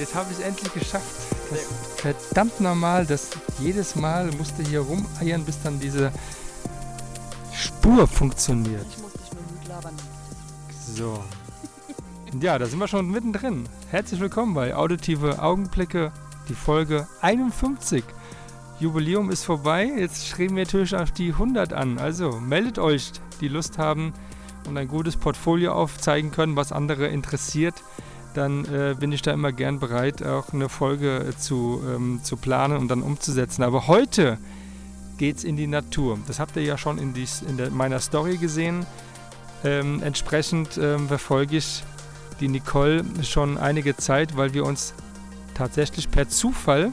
Jetzt habe ich es endlich geschafft. Das ist verdammt normal, dass jedes Mal musste hier rumeiern, bis dann diese Spur funktioniert. Ich muss dich nur gut labern. So. Ja, da sind wir schon mittendrin. Herzlich willkommen bei Auditive Augenblicke, die Folge 51. Jubiläum ist vorbei, jetzt schreiben wir natürlich auf die 100 an. Also meldet euch, die Lust haben und ein gutes Portfolio aufzeigen können, was andere interessiert. Dann äh, bin ich da immer gern bereit, auch eine Folge äh, zu, ähm, zu planen und dann umzusetzen. Aber heute geht's in die Natur. Das habt ihr ja schon in, die, in der, meiner Story gesehen. Ähm, entsprechend ähm, verfolge ich die Nicole schon einige Zeit, weil wir uns tatsächlich per Zufall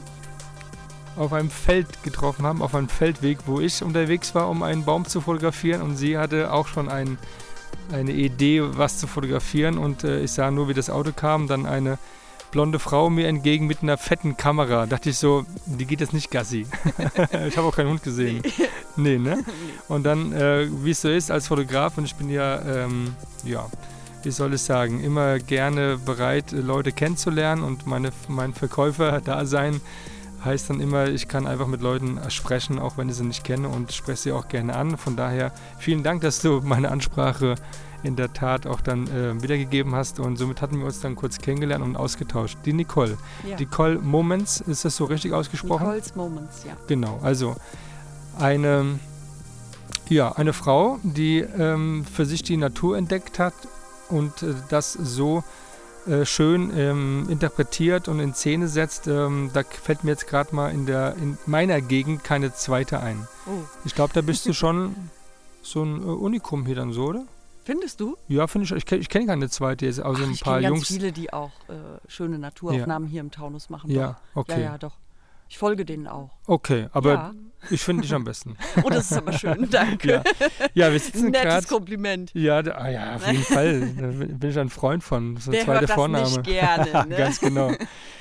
auf einem Feld getroffen haben, auf einem Feldweg, wo ich unterwegs war, um einen Baum zu fotografieren und sie hatte auch schon ein, eine Idee, was zu fotografieren und äh, ich sah nur, wie das Auto kam, dann eine blonde Frau mir entgegen mit einer fetten Kamera. Dachte ich so, die geht jetzt nicht Gassi. ich habe auch keinen Hund gesehen. Nee, ne? Und dann, äh, wie es so ist als Fotograf und ich bin ja, ähm, ja, wie soll ich sagen, immer gerne bereit, Leute kennenzulernen und meine, mein Verkäufer-Dasein heißt dann immer, ich kann einfach mit Leuten sprechen, auch wenn ich sie nicht kenne und spreche sie auch gerne an. Von daher vielen Dank, dass du meine Ansprache in der Tat auch dann äh, wiedergegeben hast und somit hatten wir uns dann kurz kennengelernt und ausgetauscht. Die Nicole. Ja. Nicole Moments, ist das so richtig ausgesprochen? Nicole's Moments, ja. Genau, also eine, ja, eine Frau, die ähm, für sich die Natur entdeckt hat und äh, das so äh, schön ähm, interpretiert und in Szene setzt. Ähm, da fällt mir jetzt gerade mal in, der, in meiner Gegend keine zweite ein. Oh. Ich glaube, da bist du schon so ein äh, Unikum hier dann so, oder? Findest du? Ja, finde ich. Ich kenne ich kenn keine zweite, jetzt außer Ach, ein ich paar ganz Jungs. viele, die auch äh, schöne Naturaufnahmen hier im Taunus machen. Ja, doch. okay. Ja, ja, doch. Ich folge denen auch. Okay, aber ja. Ich finde dich am besten. Oh, das ist aber schön. Danke. Ja, ja wir sitzen gerade. Nettes Kompliment. Ja, ah ja, auf jeden Fall. Da bin ich ein Freund von. Das ist ein zweiter Vorname. nicht gerne, ne? Ganz genau.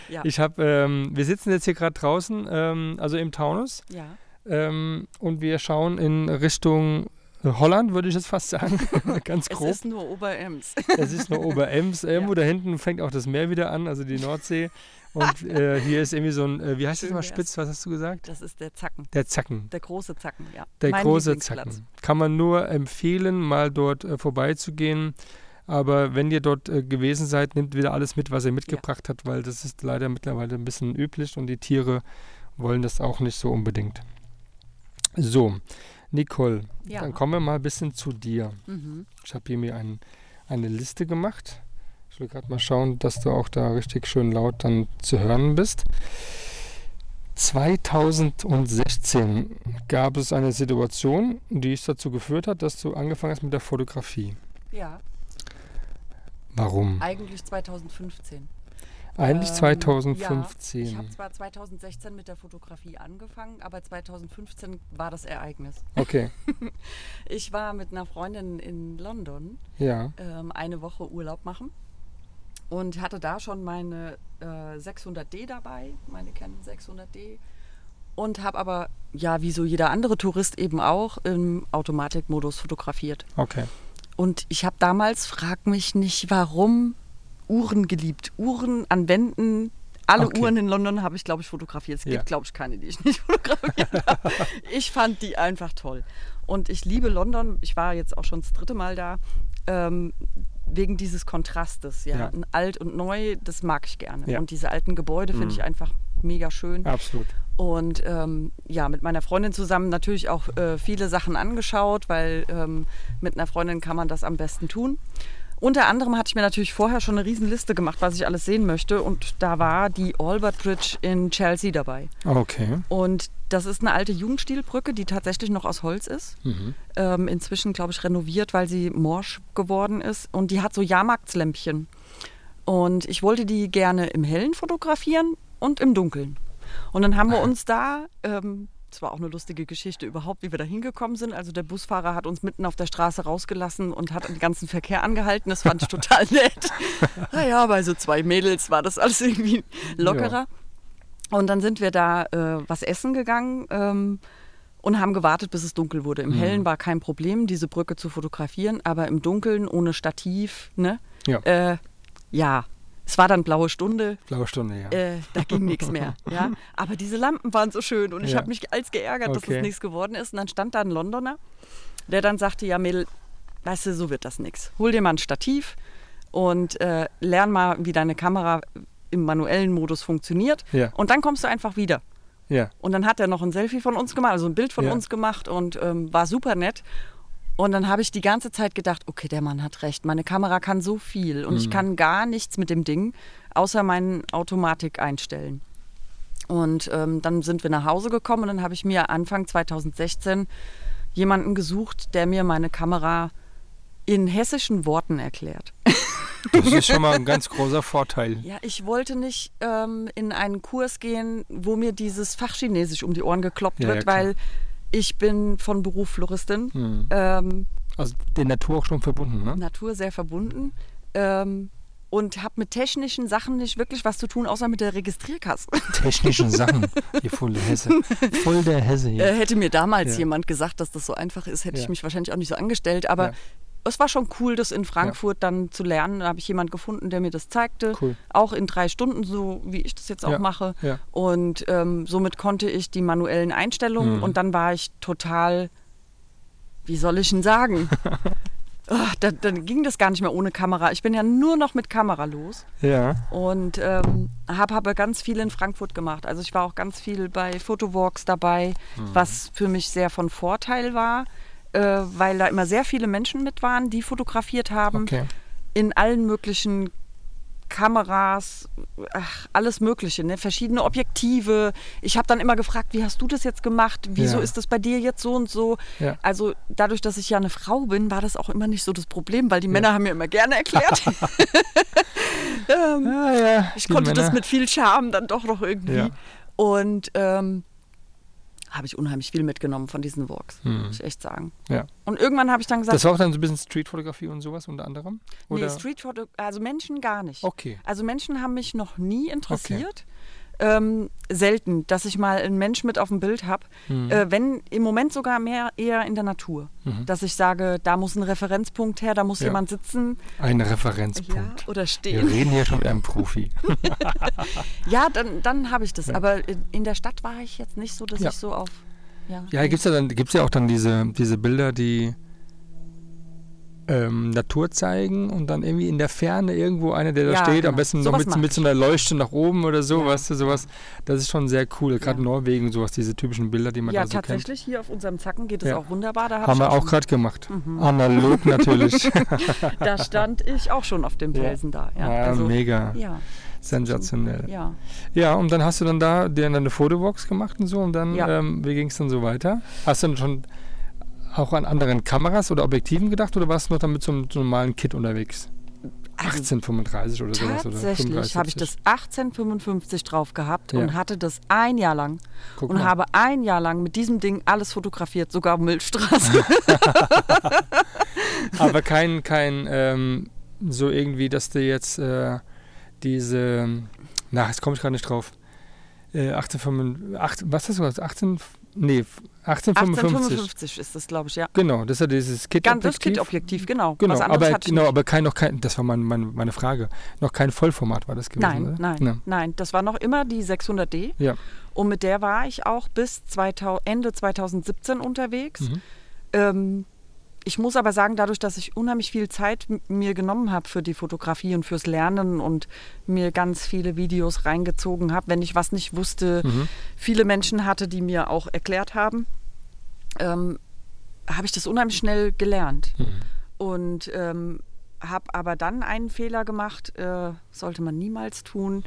Ja. Ich habe, ähm, wir sitzen jetzt hier gerade draußen, ähm, also im Taunus, Ja. ähm, und wir schauen in Richtung Holland, würde ich jetzt fast sagen. Ganz Es grob. ist nur Oberems. Es ist nur Oberems. Irgendwo da hinten fängt auch das Meer wieder an, also die Nordsee. Und äh, hier ist irgendwie so ein, äh, wie heißt das Schön mal wär's. spitz? Was hast du gesagt? Das ist der Zacken. Der Zacken. Der große Zacken, ja. Der Mein große. Zacken. Kann man nur empfehlen, mal dort äh, vorbeizugehen. Aber wenn ihr dort äh, gewesen seid, nehmt wieder alles mit, was ihr mitgebracht habt, weil das ist leider mittlerweile ein bisschen üblich und die Tiere wollen das auch nicht so unbedingt. So, Nicole, Ja. dann kommen wir mal ein bisschen zu dir. Mhm. Ich habe hier mir ein, eine Liste gemacht. Ich will gerade mal schauen, dass du auch da richtig schön laut dann zu hören bist. 2016 gab es eine Situation, die es dazu geführt hat, dass du angefangen hast mit der Fotografie. Ja, Warum? eigentlich 2015. Eigentlich Ähm, 2015. Ja, ich habe zwar 2016 mit der Fotografie angefangen, aber 2015 war das Ereignis. Okay, Ich war mit einer Freundin in London ja. ähm, eine Woche Urlaub machen und hatte da schon meine äh, 600D dabei, meine Canon 600D und habe aber, ja, wie so jeder andere Tourist eben auch, im Automatikmodus fotografiert. Okay. Und ich habe damals, frag mich nicht warum, Uhren geliebt. Uhren an Wänden. Alle Okay. Uhren in London habe ich, glaube ich, fotografiert. Es Ja. gibt, glaube ich, keine, die ich nicht fotografiert habe. Ich fand die einfach toll. Und ich liebe London. Ich war jetzt auch schon das dritte Mal da. Ähm, wegen dieses Kontrastes. Ja? Ja. Alt und neu, das mag ich gerne. Ja. Und diese alten Gebäude finde Mhm. ich einfach mega schön. Absolut. Und ähm, ja, mit meiner Freundin zusammen natürlich auch äh, viele Sachen angeschaut, weil ähm, mit einer Freundin kann man das am besten tun. Unter anderem hatte ich mir natürlich vorher schon eine Riesenliste gemacht, was ich alles sehen möchte. Und da war die Albert Bridge in Chelsea dabei. Okay. Und das ist eine alte Jugendstilbrücke, die tatsächlich noch aus Holz ist. Mhm. Ähm, inzwischen, glaube ich, renoviert, weil sie morsch geworden ist. Und die hat so Jahrmarktslämpchen. Und ich wollte die gerne im Hellen fotografieren und im Dunkeln. Und dann haben wir uns da, ähm, das war auch eine lustige Geschichte überhaupt, wie wir da hingekommen sind. Also der Busfahrer hat uns mitten auf der Straße rausgelassen und hat den ganzen Verkehr angehalten. Das fand ich total nett. naja, bei so zwei Mädels war das alles irgendwie lockerer. Und dann sind wir da äh, was essen gegangen. Ähm, und haben gewartet, bis es dunkel wurde. Im Mhm. Hellen war kein Problem, diese Brücke zu fotografieren, aber im Dunkeln ohne Stativ, ne? Ja. Äh, ja, es war dann blaue Stunde, Blaue Stunde, ja. äh, da ging nichts mehr. Ja? Aber diese Lampen waren so schön und ich Ja. habe mich als geärgert, dass Okay. es nichts geworden ist. Und dann stand da ein Londoner, der dann sagte, ja Mädel, weißt du, so wird das nichts. Hol dir mal ein Stativ und äh, lern mal, wie deine Kamera im manuellen Modus funktioniert. Ja. Und dann kommst du einfach wieder. ja. Und dann hat er noch ein Selfie von uns gemacht, also ein Bild von Ja. uns gemacht und ähm, war super nett. Und dann habe ich die ganze Zeit gedacht, okay, der Mann hat recht, meine Kamera kann so viel und Mhm. ich kann gar nichts mit dem Ding, außer meinen Automatik einstellen. Und ähm, dann sind wir nach Hause gekommen und dann habe ich mir Anfang 2016 jemanden gesucht, der mir meine Kamera in hessischen Worten erklärt. Das ist schon mal ein ganz großer Vorteil. Ja, ich wollte nicht ähm, in einen Kurs gehen, wo mir dieses Fachchinesisch um die Ohren gekloppt Ja, ja, wird, klar. weil ich bin von Beruf Floristin, Mhm. ähm, Also der Natur auch schon verbunden, ne? Natur sehr verbunden ähm, und habe mit technischen Sachen nicht wirklich was zu tun, außer mit der Registrierkasse. Technischen Sachen. Hier voll der Hesse. Voll der Hesse hier. Äh, hätte mir damals Ja. jemand gesagt, dass das so einfach ist, hätte Ja. ich mich wahrscheinlich auch nicht so angestellt. Aber Ja. Es war schon cool, das in Frankfurt dann zu lernen. Da habe ich jemanden gefunden, der mir das zeigte. Cool. Auch in drei Stunden, so wie ich das jetzt auch Ja. mache. Ja. Und ähm, somit konnte ich die manuellen Einstellungen Mhm. und dann war ich total, wie soll ich denn sagen? Ah, da, dann ging das gar nicht mehr ohne Kamera. Ich bin ja nur noch mit Kamera los Ja. und ähm, habe aber ganz viel in Frankfurt gemacht. Also ich war auch ganz viel bei Photowalks dabei, Mhm. was für mich sehr von Vorteil war, äh, weil da immer sehr viele Menschen mit waren, die fotografiert haben Okay. in allen möglichen Kameras, ach, alles Mögliche, ne? verschiedene Objektive. Ich habe dann immer gefragt, wie hast du das jetzt gemacht? Wieso Ja. ist das bei dir jetzt so und so? Ja. Also dadurch, dass ich ja eine Frau bin, war das auch immer nicht so das Problem, weil die Männer haben mir immer gerne erklärt. ähm, Ja, ja. ich konnte das Männer. mit viel Charme dann doch noch irgendwie. Ja. Und ähm, habe ich unheimlich viel mitgenommen von diesen Walks, muss ich echt sagen. Ja. Und irgendwann habe ich dann gesagt, Das war auch dann so ein bisschen Streetfotografie und sowas unter anderem? nee, Oder? Streetfoto, also Menschen gar nicht. Okay. Also Menschen haben mich noch nie interessiert. Ähm, selten, dass ich mal einen Mensch mit auf dem Bild habe. Mhm. Äh, wenn im Moment sogar mehr eher in der Natur. Mhm. Dass ich sage, da muss ein Referenzpunkt her, da muss Ja. jemand sitzen Ein Referenzpunkt. ja, oder Wir stehen. reden hier schon mit einem Profi. Ja, dann, dann habe ich das. Ja. Aber in- der Stadt war ich jetzt nicht so, dass ich so auf. Ja, Ja, gibt es ja, dann- gibt's ja auch dann diese, diese Bilder, die ähm, Natur zeigen und dann irgendwie in der Ferne irgendwo einer, der da Ja, steht, am genau. besten noch Sowas mit, mit so einer Leuchte nach oben oder so, Ja. weißt du, sowas. Das ist schon sehr cool. Gerade Ja. Norwegen sowas, diese typischen Bilder, die man ja da so kennt. tatsächlich, hier auf unserem Zacken geht es Ja. auch wunderbar. Da hab Haben wir auch gerade gemacht. Mhm. Analog natürlich. Da stand ich auch schon auf dem Ja. Felsen da. Ja, Ja, also, mega. ja, Sensationell. ja. Ja, und dann hast du dann da dir deine Fotobox gemacht und so und dann, Ja. ähm, wie ging es dann so weiter? Hast du dann schon auch an anderen Kameras oder Objektiven gedacht oder warst du noch dann mit so einem, so einem normalen Kit unterwegs? Also 1835 oder sowas? Oder Tatsächlich habe ich 35, das 1855 drauf gehabt Ja. und hatte das ein Jahr lang Guck und mal. habe ein Jahr lang mit diesem Ding alles fotografiert, sogar auf Milchstraße. Aber kein, kein ähm, so irgendwie, dass du jetzt äh, diese, na, jetzt komme ich gerade nicht drauf. Äh, 1855, acht- was hast du gesagt? 18, nee, 1855. 1855 ist das, glaube ich, ja. Genau, das ist ja dieses Kit. Ganz das Kit-Objektiv, genau. Genau, aber, genau aber kein, noch kein, das war mein, mein, meine Frage, noch kein Vollformat war das gewesen, Nein, oder? nein, Ja. nein. Das war noch immer die 600D. Ja. Und mit der war ich auch bis 2000, Ende 2017 unterwegs. Mhm. Ähm, ich muss aber sagen, dadurch, dass ich unheimlich viel Zeit mir genommen habe für die Fotografie und fürs Lernen und mir ganz viele Videos reingezogen habe, wenn ich was nicht wusste, Mhm. viele Menschen hatte, die mir auch erklärt haben, ähm, habe ich das unheimlich schnell gelernt. Mhm. Und ähm, habe aber dann einen Fehler gemacht, äh, sollte man niemals tun.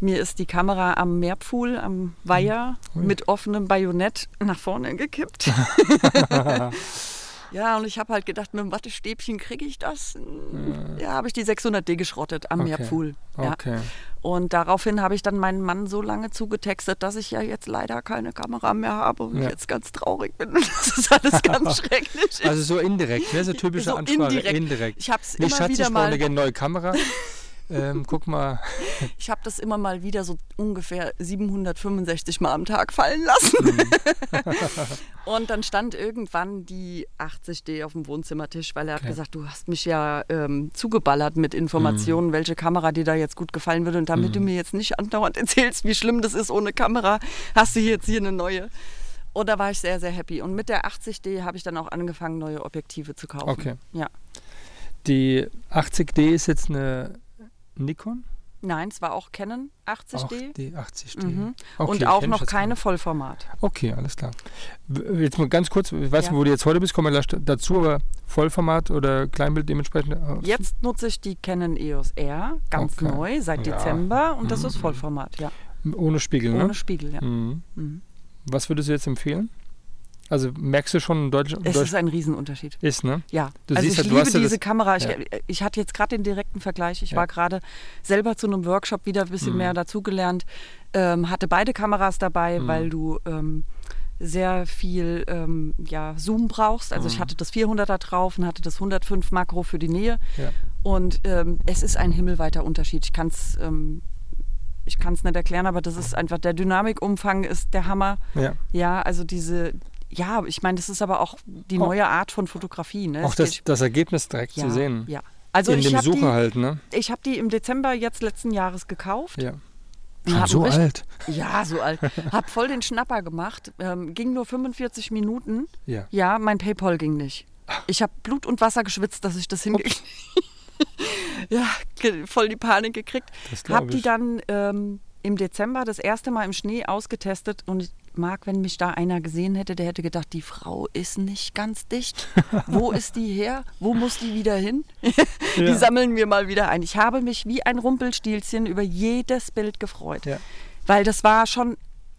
Mir ist die Kamera am Meerpfuhl, am Weiher, Ui. mit offenem Bajonett nach vorne gekippt. ja, und ich habe halt gedacht, mit dem Wattestäbchen kriege ich das. Ja, habe ich die 600D geschrottet am Okay. Meerpfuhl. Ja. Okay. Und daraufhin habe ich dann meinen Mann so lange zugetextet, dass ich ja jetzt leider keine Kamera mehr habe und Ja. jetzt ganz traurig bin. Das ist alles ganz schrecklich. Also so indirekt, ne? So typische So Ansprache. indirekt. Ich habe es immer Schatz, wieder ich mal, eine neue Kamera. ähm, guck mal. ich habe das immer mal wieder so ungefähr 765 Mal am Tag fallen lassen. Mhm. und dann stand irgendwann die 80D auf dem Wohnzimmertisch, weil er hat Okay. gesagt, du hast mich ja ähm, zugeballert mit Informationen, Mhm. welche Kamera dir da jetzt gut gefallen würde. Und damit du mir jetzt nicht andauernd erzählst, wie schlimm das ist ohne Kamera, hast du jetzt hier eine neue. Und da war ich sehr, sehr happy. Und mit der 80D habe ich dann auch angefangen, neue Objektive zu kaufen. Okay. Ja. Die 80D ist jetzt eine Nikon? Nein, es war auch Canon Auch 80D. die 80D. Mhm. Okay, und auch noch keine gar Vollformat. Okay, alles klar. Jetzt mal ganz kurz, ich weiß Ja. nicht, wo du jetzt heute bist, kommen wir dazu, aber Vollformat oder Kleinbild dementsprechend? äh, Jetzt nutze ich die Canon EOS R, ganz Okay. neu, seit Ja. Dezember. Und das Mhm. ist Vollformat, ja. Ohne Spiegel, ne? Ohne Spiegel, ja. Mhm. Mhm. Was würdest du jetzt empfehlen? Also merkst du schon einen deutschen Es Deutsch ist ein Riesenunterschied. ist, ne? Ja, Du also siehst ich ja, du liebe diese das- Kamera. Ich, ja. ich hatte jetzt gerade den direkten Vergleich. Ich Ja. war gerade selber zu einem Workshop wieder ein bisschen Mhm. mehr dazugelernt. Ähm, hatte beide Kameras dabei, Mhm. weil du ähm, sehr viel ähm, ja, Zoom brauchst. Also ich Mhm. hatte das 400er drauf und hatte das 105 Makro für die Nähe. Ja. Und ähm, es ist ein himmelweiter Unterschied. Ich kann es ähm, ich kann's nicht erklären, aber das ist einfach, der Dynamikumfang ist der Hammer. Ja. Ja, also diese, ja, ich meine, das ist aber auch die Auch- neue Art von Fotografie. Ne? Auch das, das Ergebnis direkt ja, zu sehen. Ja. Also In ich dem habe Sucher die, halt, ne? ich hab die im Dezember jetzt letzten Jahres gekauft. Ja. Schon so richtig- alt. Ja, so alt. Hab voll den Schnapper gemacht. Ähm, ging nur 45 Minuten. Ja. Ja, mein Paypal ging nicht. Ich habe Blut und Wasser geschwitzt, dass ich das hingekriegt Ja, voll die Panik gekriegt. Das Hab die dann ähm, im Dezember das erste Mal im Schnee ausgetestet und ich mag, wenn mich da einer gesehen hätte, der hätte gedacht, die Frau ist nicht ganz dicht. Wo ist die her? Wo muss die wieder hin? die Ja. sammeln wir mal wieder ein. Ich habe mich wie ein Rumpelstilzchen über jedes Bild gefreut. Ja. Weil das war schon,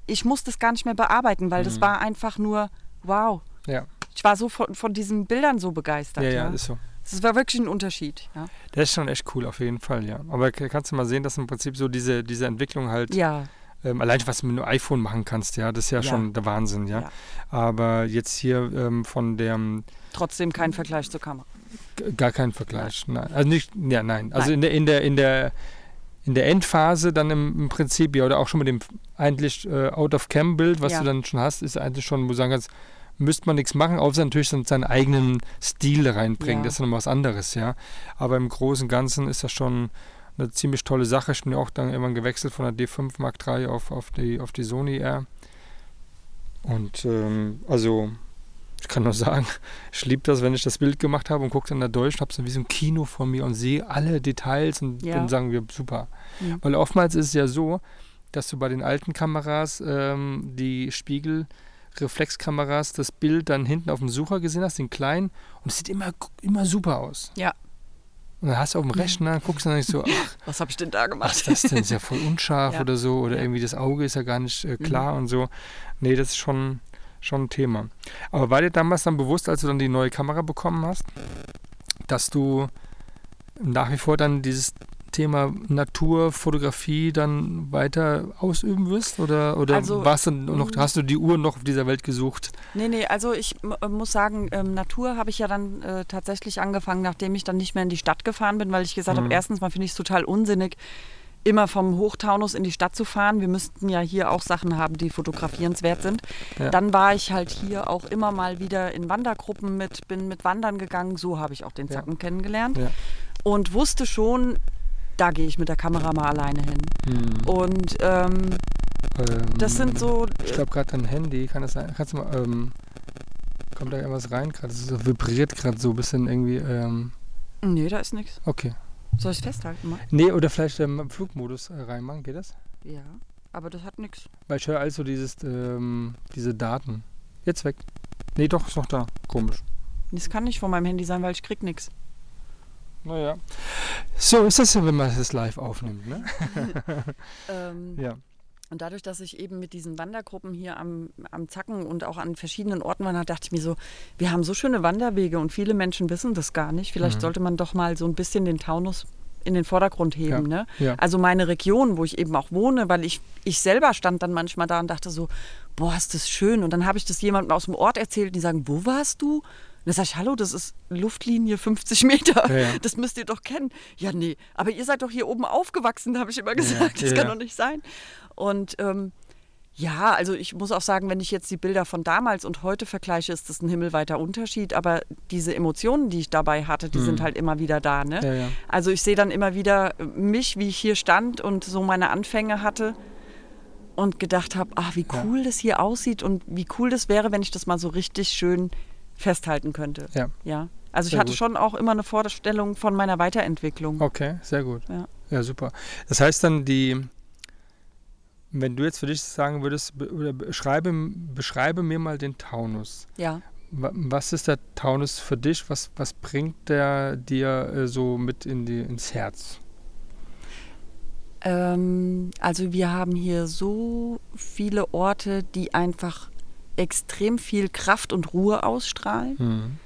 ich musste es gar nicht mehr bearbeiten, weil das Mhm. war einfach nur, wow. Ja. Ich war so von, von diesen Bildern so begeistert. Ja, ja, ist so. Das war wirklich ein Unterschied. Ja. Das ist schon echt cool, auf jeden Fall, ja. Aber kannst du mal sehen, dass im Prinzip so diese, diese Entwicklung halt, ja. Ähm, allein was du mit einem iPhone machen kannst, ja, das ist ja, Ja. schon der Wahnsinn, ja. Ja. Aber jetzt hier ähm, von der, Trotzdem kein Vergleich zur Kamera. gar kein Vergleich. Nein. Also nicht, ja, nein. Also Nein. in der, in der, in der, in der Endphase dann im, im Prinzip, ja, oder auch schon mit dem eigentlich äh, Out-of-Cam-Bild, was Ja. du dann schon hast, ist eigentlich schon, wo du sagen kannst, müsste man nichts machen, außer natürlich seinen eigenen Stil reinbringen. Ja. Das ist dann was anderes, ja. Aber im Großen und Ganzen ist das schon eine ziemlich tolle Sache. Ich bin ja auch dann irgendwann gewechselt von der D5 Mark III auf, auf, die, auf die Sony R. Und ähm, also, ich kann nur sagen, ich liebe das, wenn ich das Bild gemacht habe und gucke dann da durch und habe so wie so ein Kino vor mir und sehe alle Details und Ja. dann sagen wir, super. Mhm. Weil oftmals ist es ja so, dass du bei den alten Kameras ähm, die Spiegelreflexkameras das Bild dann hinten auf dem Sucher gesehen hast, den kleinen, und es sieht immer, immer super aus. Ja. Und dann hast du auf dem Rechner, guckst dann nicht so, ach, Was habe ich denn da was gemacht? ist das denn? Ist ja voll unscharf Ja. oder so. Oder Ja. Mhm. irgendwie das Auge ist ja gar nicht äh, klar und so. Nee, das ist schon, schon ein Thema. Aber war dir damals dann bewusst, als du dann die neue Kamera bekommen hast, dass du nach wie vor dann dieses Thema Naturfotografie dann weiter ausüben wirst? Oder, oder Also, warst du noch, mm. hast du die Uhr noch auf dieser Welt gesucht? Nee, nee, also ich äh, muss sagen, ähm, Natur habe ich ja dann äh, tatsächlich angefangen, nachdem ich dann nicht mehr in die Stadt gefahren bin, weil ich gesagt Mhm. habe, erstens mal finde ich es total unsinnig, immer vom Hochtaunus in die Stadt zu fahren. Wir müssten ja hier auch Sachen haben, die fotografierenswert sind. Ja. Dann war ich halt hier auch immer mal wieder in Wandergruppen mit, bin mit Wandern gegangen. So habe ich auch den Ja. Zacken kennengelernt. Ja. Und wusste schon, da gehe ich mit der Kamera mal alleine hin. Hm. Und ähm, Ähm, das sind so, Ich glaube gerade dein Handy, kann das sein? Kannst du mal, ähm, kommt da irgendwas rein gerade? Es vibriert gerade so ein bisschen irgendwie, ähm, nee, da ist nichts. okay. Soll ich es festhalten mal? Nee, oder vielleicht ähm, Flugmodus äh, reinmachen, geht das? Ja, aber das hat nichts. Weil ich höre also dieses, ähm, diese Daten. Jetzt weg. Nee, doch, ist noch da. Komisch. Das kann nicht von meinem Handy sein, weil ich krieg nichts. Naja. So ist das ja, wenn man es live aufnimmt, ne? Ähm, Ja. Und dadurch, dass ich eben mit diesen Wandergruppen hier am, am Zacken und auch an verschiedenen Orten war, dachte ich mir so, wir haben so schöne Wanderwege und viele Menschen wissen das gar nicht. Vielleicht Mhm. sollte man doch mal so ein bisschen den Taunus in den Vordergrund heben. Ja, Ne? ja. Also meine Region, wo ich eben auch wohne, weil ich, ich selber stand dann manchmal da und dachte so, boah, ist das schön. Und dann habe ich das jemandem aus dem Ort erzählt, die sagen, wo warst du? Und dann sage ich, hallo, das ist Luftlinie 50 Meter. Ja, ja. Das müsst ihr doch kennen. Ja, nee, aber ihr seid doch hier oben aufgewachsen, habe ich immer gesagt. Das ja, kann ja. doch nicht sein. Und ähm, ja, also ich muss auch sagen, wenn ich jetzt die Bilder von damals und heute vergleiche, ist das ein himmelweiter Unterschied. Aber diese Emotionen, die ich dabei hatte, die sind halt immer wieder da. Ne? Mhm. Also ich sehe dann immer wieder mich, wie ich hier stand und so meine Anfänge hatte und gedacht habe, ach, wie cool das hier aussieht und wie cool das wäre, wenn ich das mal so richtig schön festhalten könnte. Ja. Ja. Also ich Sehr hatte gut. schon auch immer eine Vorstellung von meiner Weiterentwicklung. Okay, sehr gut. Ja. Ja, super. Das heißt dann, die, wenn du jetzt für dich sagen würdest, be beschreibe, beschreibe mir mal den Taunus. Ja. Wa- Was ist der Taunus für dich? Was, was bringt der dir äh, so mit in die, ins Herz? Ähm, also wir haben hier so viele Orte, die einfach extrem viel Kraft und Ruhe ausstrahlen. Hm.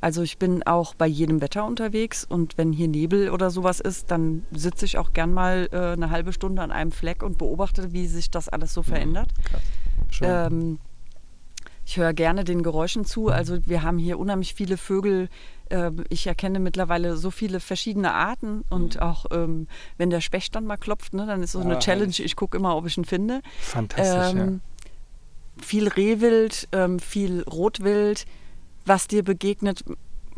Also ich bin auch bei jedem Wetter unterwegs und wenn hier Nebel oder sowas ist, dann sitze ich auch gern mal äh, eine halbe Stunde an einem Fleck und beobachte, wie sich das alles so verändert. Schön. Ähm, ich höre gerne den Geräuschen zu. Also wir haben hier unheimlich viele Vögel. Ähm, ich erkenne mittlerweile so viele verschiedene Arten und auch ähm, wenn der Specht dann mal klopft, ne, dann ist so eine Ah, Challenge. Ich gucke immer, ob ich ihn finde. Fantastisch, Ähm, Viel Rehwild, ähm, viel Rotwild, was dir begegnet,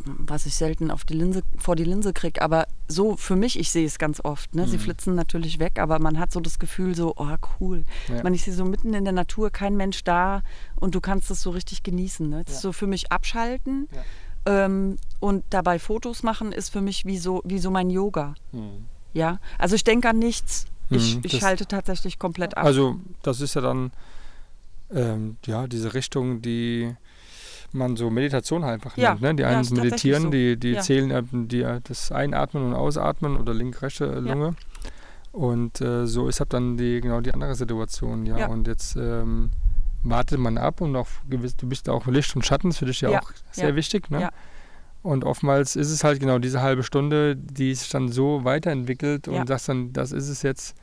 was ich selten auf die Linse, vor die Linse kriege. Aber so für mich, ich sehe es ganz oft. Ne? Sie Mhm. flitzen natürlich weg, aber man hat so das Gefühl, so, oh cool. Ja. Man ist hier so mitten in der Natur, kein Mensch da und du kannst es so richtig genießen. Ne? Das ist Ja. so für mich abschalten. Ähm, und dabei Fotos machen ist für mich wie so, wie so mein Yoga. ja. Hm. Ja, also ich denke an nichts. Ich, Mhm, ich schalte tatsächlich komplett ab. Also das ist ja dann ähm, ja diese Richtung, die man so Meditation halt einfach Ja, nennt. Ne? Die ja, einen tatsächlich meditieren, so. die, die Ja. zählen eben die, das Einatmen und Ausatmen oder linke-rechte Lunge. Und äh, so ist halt dann die genau die andere Situation. Ja, Ja. und jetzt ähm, wartet man ab und auch gewiss, du bist auch Licht und Schatten, ist für dich ja, Ja, auch sehr ja, wichtig. Ne? ja. Und oftmals ist es halt genau diese halbe Stunde, die sich dann so weiterentwickelt und Ja. sagst dann, das ist es jetzt.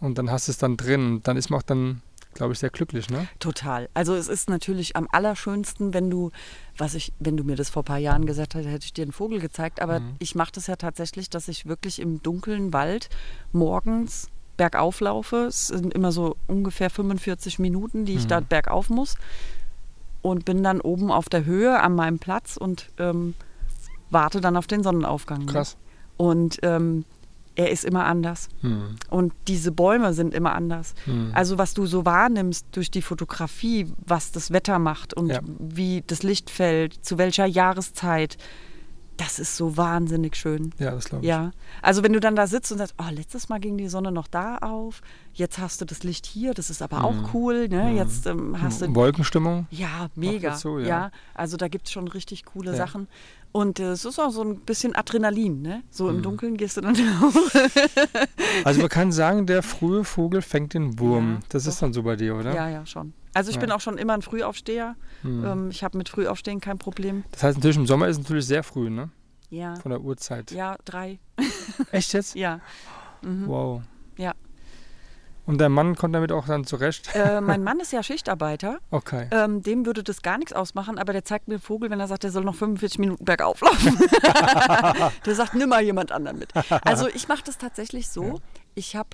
Und dann hast du es dann drin. Und dann ist man auch dann, glaube ich, sehr glücklich, ne? Total. Also es ist natürlich am allerschönsten, wenn du, was ich, wenn du mir das vor ein paar Jahren gesagt hättest, hätte ich dir einen Vogel gezeigt. Aber Mhm. ich mache das ja tatsächlich, dass ich wirklich im dunklen Wald morgens bergauf laufe. Es sind immer so ungefähr 45 Minuten, die ich Mhm. da bergauf muss. Und bin dann oben auf der Höhe an meinem Platz und ähm, warte dann auf den Sonnenaufgang. ne? Krass. Und ähm, er ist immer anders. Hm. Und diese Bäume sind immer anders. Hm. Also was du so wahrnimmst durch die Fotografie, was das Wetter macht und Ja. wie das Licht fällt, zu welcher Jahreszeit, das ist so wahnsinnig schön. Ja, das glaube ich. Ja, also wenn du dann da sitzt und sagst, oh, letztes Mal ging die Sonne noch da auf, jetzt hast du das Licht hier, das ist aber Mhm. auch cool, ne? Mhm. Jetzt ähm, hast du Wolkenstimmung. ja, mega. dazu, ja. ja. also da gibt es schon richtig coole Ja. Sachen. Und äh, es ist auch so ein bisschen Adrenalin, ne? So im Mhm. Dunkeln gehst du dann auch. Also man kann sagen, der frühe Vogel fängt den Wurm. Ja, das ist doch. dann so bei dir, oder? Ja, ja, schon. Also ich Ja. bin auch schon immer ein Frühaufsteher. Hm. Ähm, ich habe mit Frühaufstehen kein Problem. Das heißt natürlich im Sommer ist es natürlich sehr früh, ne? Ja. Von der Uhrzeit. Ja, drei. Echt jetzt? Ja. Mhm. Wow. Und der Mann kommt damit auch dann zurecht? Äh, mein Mann ist ja Schichtarbeiter. Okay. Ähm, dem würde das gar nichts ausmachen, aber der zeigt mir den Vogel, wenn er sagt, er soll noch 45 Minuten bergauf laufen. der sagt, nimm mal jemand anderen mit. Also ich mache das tatsächlich so. Ja. Ich habe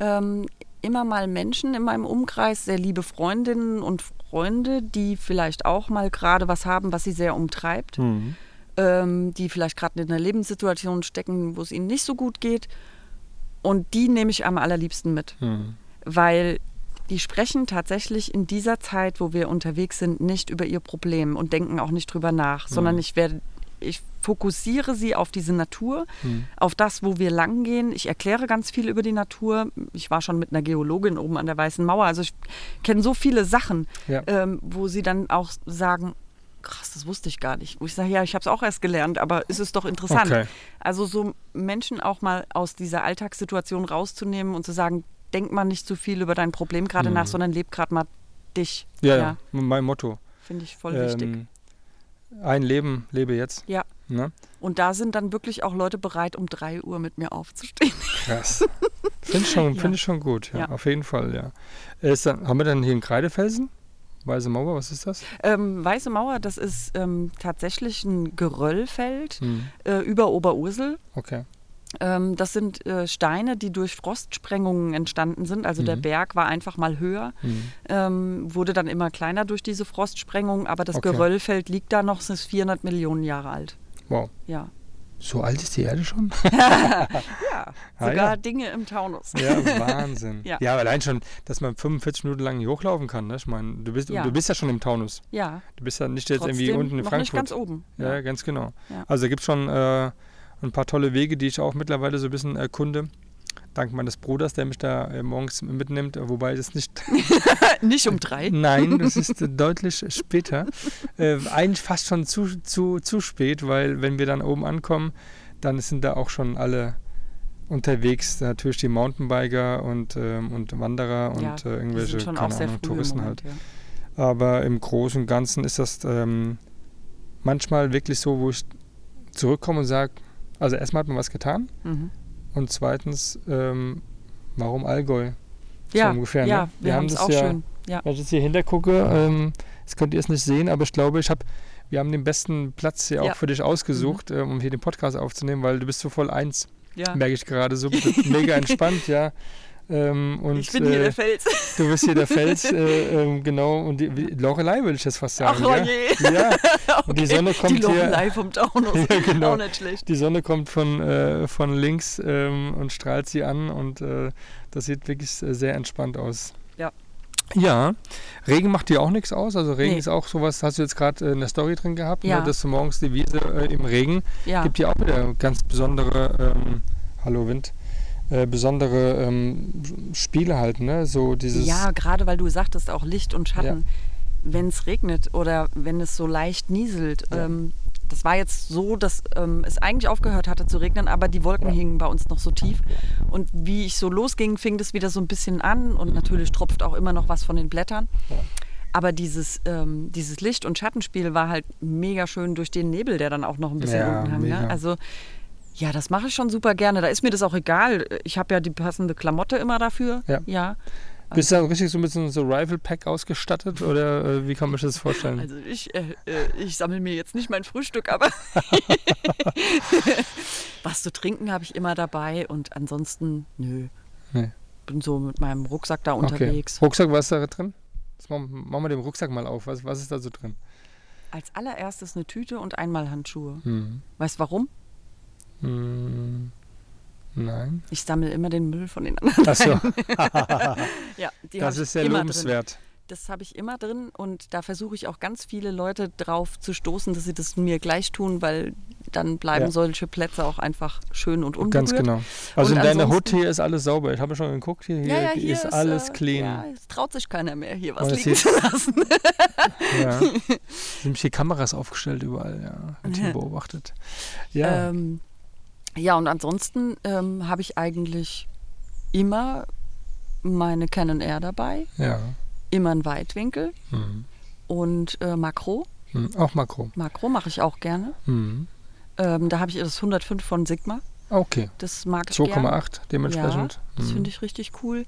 ähm, immer mal Menschen in meinem Umkreis, sehr liebe Freundinnen und Freunde, die vielleicht auch mal gerade was haben, was sie sehr umtreibt. Hm. ähm, die vielleicht gerade in einer Lebenssituation stecken, wo es ihnen nicht so gut geht. Und die nehme ich am allerliebsten mit, Hm. weil die sprechen tatsächlich in dieser Zeit, wo wir unterwegs sind, nicht über ihr Problem und denken auch nicht drüber nach, sondern Mhm. ich werde, ich fokussiere sie auf diese Natur, Hm. auf das, wo wir lang gehen. Ich erkläre ganz viel über die Natur. Ich war schon mit einer Geologin oben an der Weißen Mauer. Also ich kenne so viele Sachen, Ja. ähm, wo sie dann auch sagen, krass, das wusste ich gar nicht. Wo ich sage, ja, ich habe es auch erst gelernt, aber es ist doch interessant. Okay. Also so Menschen auch mal aus dieser Alltagssituation rauszunehmen und zu sagen, denk mal nicht zu viel über dein Problem gerade Mhm. nach, sondern leb gerade mal dich. Ja, ja, mein Motto. finde ich voll wichtig. Ähm, ein Leben, lebe jetzt. Ja. Ne? Und da sind dann wirklich auch Leute bereit, um 3 Uhr mit mir aufzustehen. Krass. Finde ich, schon- Ja. find ich schon gut, ja, Ja. auf jeden Fall, ja. Ist dann, haben wir dann hier einen Kreidefelsen? Weiße Mauer, was ist das? Ähm, Weiße Mauer, das ist ähm, tatsächlich ein Geröllfeld Hm, äh, über Oberursel. okay. Ähm, das sind äh, Steine, die durch Frostsprengungen entstanden sind. Also der Mhm. Berg war einfach mal höher, Hm. ähm, wurde dann immer kleiner durch diese Frostsprengung, aber das Okay. Geröllfeld liegt da noch, es ist 400 Millionen Jahre alt. Wow. Ja, So alt ist die Erde schon? ja Ah, sogar ja. Dinge im Taunus. Ja, Wahnsinn. Ja. ja, aber allein schon, dass man 45 Minuten lang hier hochlaufen kann. Ne? Ich meine, du bist, Ja. du bist ja schon im Taunus. Ja, Du bist ja nicht jetzt trotzdem irgendwie unten in noch nicht Frankfurt. ganz oben. Ja, ganz genau. Also da gibt es schon äh, ein paar tolle Wege, die ich auch mittlerweile so ein bisschen erkunde. Dank meines Bruders, der mich da äh, morgens mitnimmt, äh, wobei das nicht. Nicht um drei. Nein, das ist äh, deutlich später. Äh, eigentlich fast schon zu, zu, zu spät, weil wenn wir dann oben ankommen, dann sind da auch schon alle unterwegs. Natürlich die Mountainbiker und, ähm, und Wanderer und ja, die irgendwelche keine Ahnung, Touristen Moment, halt. Ja. Aber im Großen und Ganzen ist das ähm, manchmal wirklich so, wo ich zurückkomme und sage, also erstmal hat man was getan Mhm. Und zweitens, ähm, warum Allgäu? So Ja, ungefähr, ja ne? wir, Wir haben das auch ja- schön. Ja. Wenn ich jetzt hier hinter gucke, ähm, das könnt ihr es nicht sehen, aber ich glaube, ich habe, wir haben den besten Platz hier auch Ja. Mhm. für dich ausgesucht, ähm, um hier den Podcast aufzunehmen, weil du bist so voll eins, Ja. merke ich gerade, so mega entspannt, ja. Ähm, und, ich bin hier äh, der Fels. Du bist hier der Fels, äh, ähm, genau, und die wie- Lorelei würde ich jetzt fast sagen. Ach, oh ja? je. Ja, und die Okay. Sonne kommt Die hier, Lorelei vom Taunus. Ja, genau. Auch nicht schlecht. die Sonne kommt von, äh, von links ähm, und strahlt sie an und äh, das sieht wirklich äh, sehr entspannt aus. Ja. Ja, Regen macht dir auch nichts aus. Also Regen Nee. ist auch sowas, hast du jetzt gerade äh, in der Story drin gehabt, Ja. ne, dass du morgens die Wiese äh, im Regen Ja. gibt ja auch wieder ganz besondere, ähm, hallo Wind, äh, besondere ähm, Spiele halt, ne? So dieses. Ja, gerade weil du sagtest, auch Licht und Schatten. Wenn es regnet oder wenn es so leicht nieselt. Ja. Ähm, das war jetzt so, dass ähm, es eigentlich aufgehört hatte zu regnen, aber die Wolken Ja. hingen bei uns noch so tief. Und wie ich so losging, fing das wieder so ein bisschen an und natürlich tropft auch immer noch was von den Blättern. Ja. Aber dieses, ähm, dieses Licht- und Schattenspiel war halt mega schön durch den Nebel, der dann auch noch ein bisschen Ja, unten hang. Ne? Also ja, das mache ich schon super gerne. Da ist mir das auch egal. Ich habe ja die passende Klamotte immer dafür. Ja. ja. Bist du da richtig so mit so einem Survival-Pack ausgestattet oder äh, wie kann man sich das vorstellen? Also ich, äh, äh, ich sammle mir jetzt nicht mein Frühstück, aber was zu trinken habe ich immer dabei und ansonsten, nö. Nee. Bin so mit meinem Rucksack da okay. unterwegs. Rucksack, was ist da drin? Das machen, machen wir den Rucksack mal auf. Was, was ist da so drin? Als allererstes eine Tüte und einmal Handschuhe. Hm. Weißt du warum? Hm. Nein. Ich sammle immer den Müll von den anderen. Achso, Ja, die das ist sehr Drin. lobenswert. Das habe ich immer drin und da versuche ich auch ganz viele Leute drauf zu stoßen, dass sie das mir gleich tun, weil dann bleiben Ja. solche Plätze auch einfach schön und unberührt. Ganz genau. Also Und in deiner Hut hier ist alles sauber. Ich habe schon geguckt, hier, hier, Ja, ja, hier ist, alles äh, clean. Ja, es traut sich keiner mehr, hier was ist liegen hier- zu lassen. Ja. Sind hier Kameras aufgestellt überall, ja. Wird hier beobachtet. Ja. Ähm, ja, und ansonsten ähm, habe ich eigentlich immer meine Canon R dabei, ja. immer einen Weitwinkel Hm. und äh, Makro. Hm. Auch Makro. Makro mache ich auch gerne. Hm. Ähm, da habe ich das 105 von Sigma. Okay. Das mag ich gerne. 2,8 dementsprechend. Ja, das Hm. finde ich richtig cool.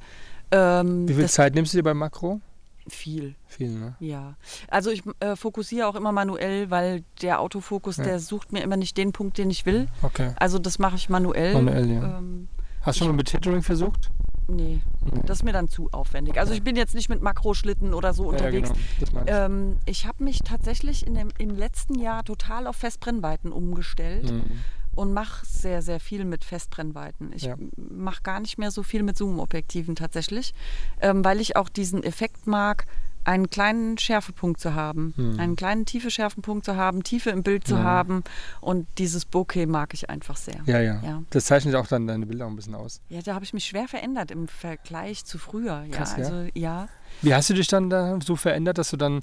Ähm, Wie viel Zeit nimmst du dir beim Makro? Viel, Viel, ne? ja. Also ich äh, fokussiere auch immer manuell, weil der Autofokus, Ja. der sucht mir immer nicht den Punkt, den ich will. Okay. Also das mache ich manuell. Manuell, ja. Ähm, Hast du schon mal mit Tethering versucht? nee, Nee. das ist mir dann zu aufwendig. Also ich bin jetzt nicht mit Makroschlitten oder so unterwegs. Ja, genau. Das meine ich. Ähm, ich habe mich tatsächlich in dem, im letzten Jahr total auf Festbrennweiten umgestellt Hm. Und mache sehr, sehr viel mit Festbrennweiten. Ich Ja. mache gar nicht mehr so viel mit Zoom-Objektiven tatsächlich, ähm, weil ich auch diesen Effekt mag, einen kleinen Schärfepunkt zu haben, Hm. einen kleinen tiefe Schärfenpunkt zu haben, Tiefe im Bild zu Ja. haben und dieses Bokeh mag ich einfach sehr. Ja, ja, Ja. Das zeichnet auch dann deine Bilder auch ein bisschen aus. Ja, da habe ich mich schwer verändert im Vergleich zu früher. Ja, Krass, ja? also ja. Wie hast du dich dann da so verändert, dass du dann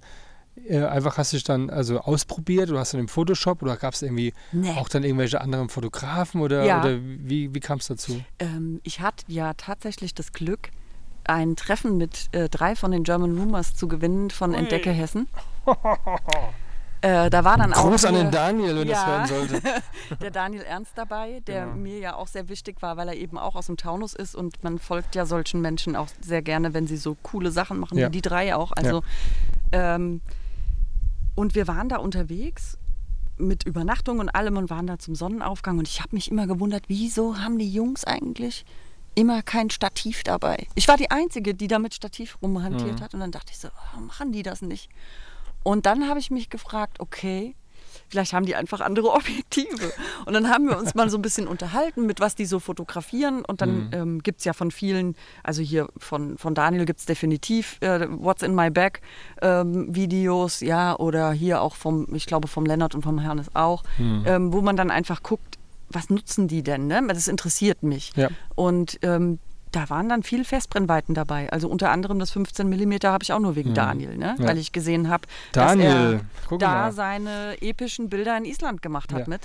äh, einfach hast du dich dann also ausprobiert oder hast du im Photoshop oder gab es irgendwie Nee. auch dann irgendwelche anderen Fotografen oder, Ja. oder wie, wie kam es dazu? Ähm, ich hatte ja tatsächlich das Glück, ein Treffen mit äh, drei von den German Rumors zu gewinnen von Entdecke Hessen. Äh, da war dann Gruß auch an den Daniel, wenn ja. das hören sollte. der Daniel Ernst dabei, der Genau. mir ja auch sehr wichtig war, weil er eben auch aus dem Taunus ist und man folgt ja solchen Menschen auch sehr gerne, wenn sie so coole Sachen machen, Ja. wie die drei auch. Also ähm, und wir waren da unterwegs mit Übernachtung und allem und waren da zum Sonnenaufgang und ich habe mich immer gewundert, wieso haben die Jungs eigentlich immer kein Stativ dabei? Ich war die Einzige, die da mit Stativ rumhantiert Mhm. hat und dann dachte ich so, warum machen die das nicht? Und dann habe ich mich gefragt, okay, vielleicht haben die einfach andere Objektive. Und dann haben wir uns mal so ein bisschen unterhalten, mit was die so fotografieren. Und dann ähm, gibt es ja von vielen, also hier von, von Daniel gibt es definitiv äh, What's in my bag ähm, Videos, ja, oder hier auch vom, ich glaube vom Lennart und vom Hernes auch, ähm, wo man dann einfach guckt, was nutzen die denn? Ne? Das interessiert mich. Ja. Und ähm, da waren dann viel Festbrennweiten dabei. Also unter anderem das 15 mm habe ich auch nur wegen Daniel, ne? Ja. weil ich gesehen habe, dass Daniel, er guck da mal. seine epischen Bilder in Island gemacht hat Ja. mit.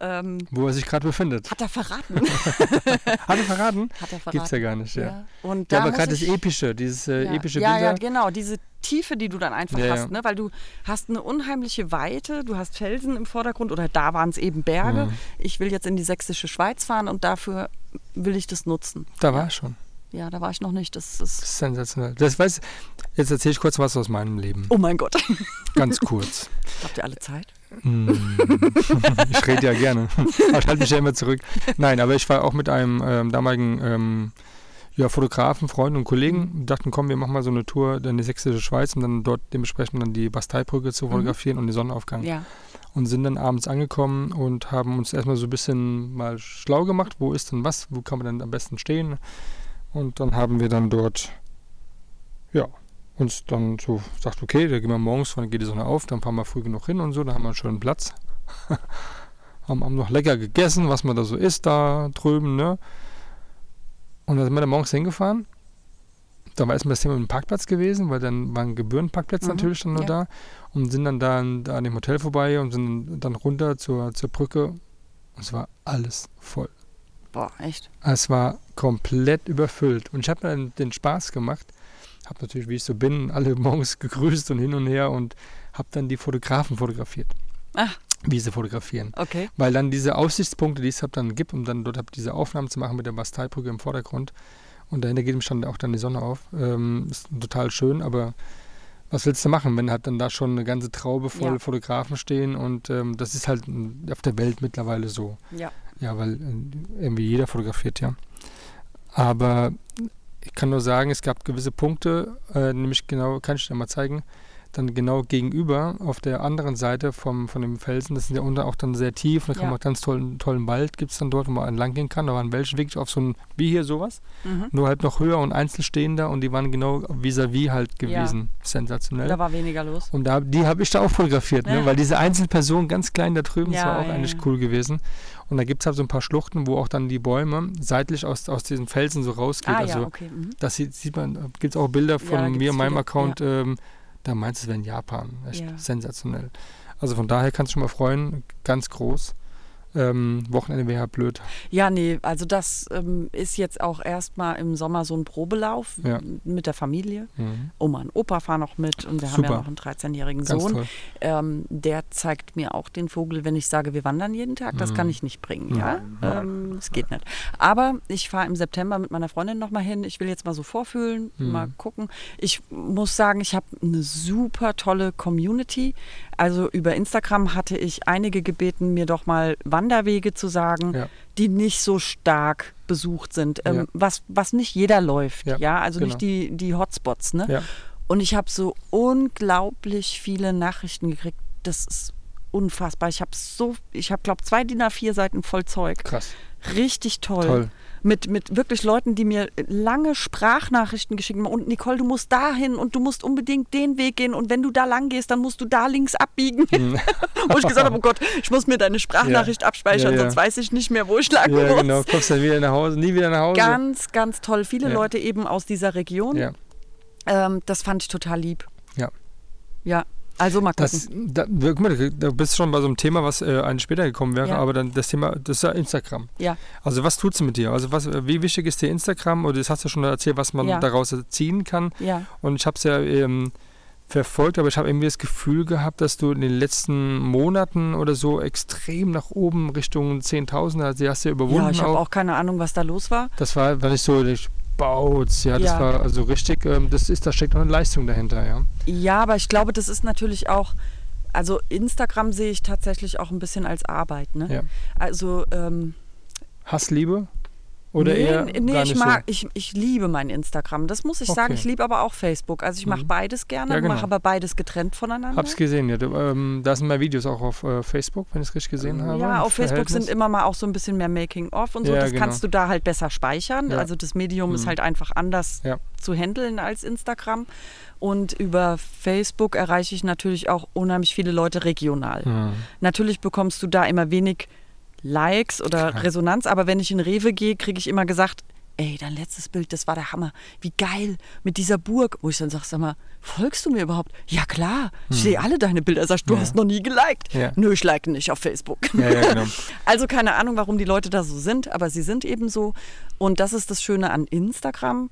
Ähm, Wo er sich gerade befindet. hat er verraten. Hat er verraten? Hat er verraten. Gibt's ja gar nicht, ja. Und Ja, da aber gerade das ich- Epische, dieses äh, ja. epische ja, Bilder. ja, genau. Diese Tiefe, die du dann einfach Ja, ja. hast, ne? weil du hast eine unheimliche Weite, du hast Felsen im Vordergrund oder da waren es eben Berge. Mhm. Ich will jetzt in die sächsische Schweiz fahren und dafür will ich das nutzen. Da war er schon. Ja, da war ich noch nicht. Das Das ist. ist sensationell. Das weiß, jetzt erzähle ich kurz was aus meinem Leben. Oh mein Gott. Ganz kurz. Habt ihr alle Zeit? Ich rede ja gerne. Ich halte mich ja immer zurück. Nein, aber ich war auch mit einem ähm, damaligen ähm, ja, Fotografen, Freund und Kollegen, Mhm. dachten, komm, wir machen mal so eine Tour in die sächsische Schweiz und dann dort dementsprechend dann die Basteibrücke zu fotografieren und den Sonnenaufgang. Mhm. Ja. Und sind dann abends angekommen und haben uns erstmal so ein bisschen mal schlau gemacht, wo ist denn was, wo kann man denn am besten stehen. Und dann haben wir dann dort, ja, uns dann so gesagt, okay, da gehen wir morgens, wann geht die Sonne auf, dann fahren wir früh genug hin und so, da haben wir einen schönen Platz. haben, haben noch lecker gegessen, was man da so isst da drüben, ne? Und dann sind wir dann morgens hingefahren. Da war erstmal das Thema mit dem Parkplatz gewesen, weil dann war ein Gebührenparkplatz Mhm, natürlich dann nur ja. da. Und sind dann da, an- da an dem Hotel vorbei und sind dann runter zur, zur Brücke. Und es war alles voll. Boah, echt. Es war komplett überfüllt. Und ich habe mir dann den Spaß gemacht. Habe natürlich, wie ich so bin, alle morgens gegrüßt und hin und her und habe dann die Fotografen fotografiert, Ach, wie sie fotografieren. okay. Weil dann diese Aussichtspunkte, die es halt dann gibt, um dann dort hab diese Aufnahmen zu machen mit der Basteibrücke im Vordergrund. Und dahinter geht ihm schon auch dann die Sonne auf. Ähm, ist total schön, aber was willst du machen, wenn halt dann da schon eine ganze Traube voll Ja. Fotografen stehen und ähm, das ist halt auf der Welt mittlerweile so. Ja. Ja, weil äh, irgendwie jeder fotografiert, ja. Aber ich kann nur sagen, es gab gewisse Punkte, äh, nämlich genau, kann ich dir mal zeigen, dann genau gegenüber auf der anderen Seite vom, von dem Felsen, das sind ja unten auch dann sehr tief, und da kann Ja. man ganz tollen, tollen Wald gibt es dann dort, wo man entlang gehen kann. Da waren welche wirklich auf so ein, wie hier sowas, Mhm. nur halt noch höher und einzelstehender und die waren genau vis-à-vis halt gewesen. Sensationell. Da war weniger los. Und da, die habe ich da auch fotografiert, ne? Ja. weil diese Einzelperson ganz klein da drüben, das Ja, war auch ja, eigentlich ja. cool gewesen. Und da gibt es halt so ein paar Schluchten, wo auch dann die Bäume seitlich aus, aus diesen Felsen so rausgehen. Ah, also ja, okay. Mhm. das sieht, sieht man, gibt es auch Bilder von Ja, mir und meinem Account, ähm, da meinst du, es wäre in Japan. Echt Ja. sensationell. Also von daher kannst du schon mal freuen, ganz groß. Ähm, Wochenende wäre halt blöd. Ja, nee, also das ähm, ist jetzt auch erstmal im Sommer so ein Probelauf Ja. mit der Familie. Mhm. Oma und Opa fahren noch mit und wir haben Super. ja noch einen 13-jährigen Ganz Sohn. Ähm, der zeigt mir auch den Vogel, wenn ich sage, wir wandern jeden Tag. Das Mhm. kann ich nicht bringen, Ja. ja. Ähm, das geht nicht. Aber ich fahre im September mit meiner Freundin nochmal hin. Ich will jetzt mal so vorfühlen, Mhm. mal gucken. Ich muss sagen, ich habe eine super tolle Community. Also über Instagram hatte ich einige gebeten, mir doch mal Wanderwege zu sagen, Ja. die nicht so stark besucht sind. Ähm, Ja. was, was nicht jeder läuft, Ja, ja. Also genau. nicht die, die Hotspots, ne? Und ich habe so unglaublich viele Nachrichten gekriegt. Das ist unfassbar. Ich habe so, ich habe glaube zwei DIN A4 Seiten voll Zeug. Krass. Richtig toll. Toll. Mit, mit wirklich Leuten, die mir lange Sprachnachrichten geschickt haben. Und Nicole, du musst dahin und du musst unbedingt den Weg gehen. Und wenn du da lang gehst, dann musst du da links abbiegen. wo ich gesagt habe, oh Gott, ich muss mir deine Sprachnachricht abspeichern, Ja, ja. sonst weiß ich nicht mehr, wo ich lang Ja, muss. genau. Kommst dann wieder nach Hause, nie wieder nach Hause. Ganz, ganz toll. Viele Ja. Leute eben aus dieser Region. ja. Ähm, das fand ich total lieb. Ja. Ja. Also mal gucken. Das, da, guck mal, du bist schon bei so einem Thema, was äh, eigentlich später gekommen wäre, Ja. aber dann das Thema, das ist ja Instagram. ja. Also was tut's mit dir? Also was, wie wichtig ist dir Instagram? Oder das hast du schon erzählt, was man Ja. daraus ziehen kann. Ja. Und ich habe es ja ähm, verfolgt, aber ich habe irgendwie das Gefühl gehabt, dass du in den letzten Monaten oder so extrem nach oben Richtung 10.000, also die hast du ja überwunden Ja, ich habe auch. auch keine Ahnung, was da los war. Das war, war nicht so, ich baut's, ja, das Ja. war also richtig, ähm, das ist, da steckt noch eine Leistung dahinter, ja. Ja, aber ich glaube, das ist natürlich auch, also Instagram sehe ich tatsächlich auch ein bisschen als Arbeit. Ne? Ja. Also ähm, Hassliebe? Oder nee, eher nee, ich mag, ich, ich liebe mein Instagram. Das muss ich sagen. Okay. Ich liebe aber auch Facebook. Also ich mache Mhm. beides gerne, Ja, genau. mache aber beides getrennt so? voneinander. Hab's gesehen, ja. Du, ähm, da sind mehr Videos auch auf äh, Facebook, wenn ich es richtig gesehen habe. Ja, auf Facebook sind immer mal auch so ein bisschen mehr Making-of und so. Ja, das genau. kannst du da halt besser speichern. Ja. Also das Medium ist Mhm. halt einfach anders zu handeln als Instagram. Und über Facebook erreiche ich natürlich auch unheimlich viele Leute regional. Mhm. Natürlich bekommst du da immer wenig Likes oder. Resonanz, aber wenn ich in Rewe gehe, kriege ich immer gesagt, ey, dein letztes Bild, das war der Hammer. Wie geil mit dieser Burg. Wo ich dann sage, sag mal, folgst du mir überhaupt? Ja klar, ich sehe alle deine Bilder. Sagst du, Hm. Ja. hast noch nie geliked. Ja. Nö, ich like nicht auf Facebook. Ja, ja, genau. Also keine Ahnung, warum die Leute da so sind, aber sie sind eben so. Und das ist das Schöne an Instagram.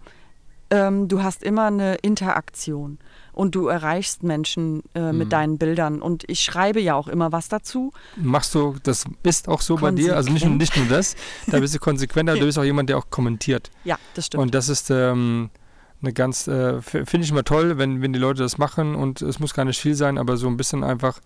Ähm, du hast immer eine Interaktion und du erreichst Menschen äh, Mhm. mit deinen Bildern. Und ich schreibe ja auch immer was dazu. Machst du, das ist auch so bei dir, also nicht, nur- Konsequent. nicht nur das, da bist du konsequent, aber du bist auch jemand, der auch kommentiert. Ja, das stimmt. Und das ist ähm, eine ganz, äh, finde ich mal toll, wenn, wenn die Leute das machen und es muss gar nicht viel sein, aber so ein bisschen einfach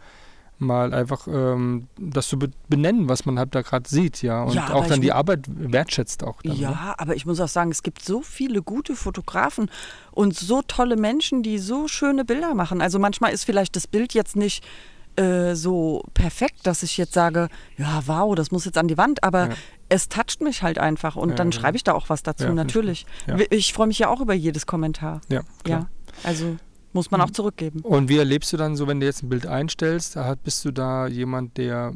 mal einfach ähm, das zu be benennen, was man halt da gerade sieht, ja. Und Ja, auch dann die Arbeit wertschätzt auch. Dann, Ne? Ja, aber ich muss auch sagen, es gibt so viele gute Fotografen und so tolle Menschen, die so schöne Bilder machen. Also manchmal ist vielleicht das Bild jetzt nicht äh, so perfekt, dass ich jetzt sage, ja, wow, das muss jetzt an die Wand, aber Ja. es toucht mich halt einfach und Ja, dann schreibe ich da auch was dazu, natürlich. Ich freue mich ja auch über jedes Kommentar. Ja, klar. Ja, also muss man auch zurückgeben. Und wie erlebst du dann so, wenn du jetzt ein Bild einstellst, bist du da jemand, der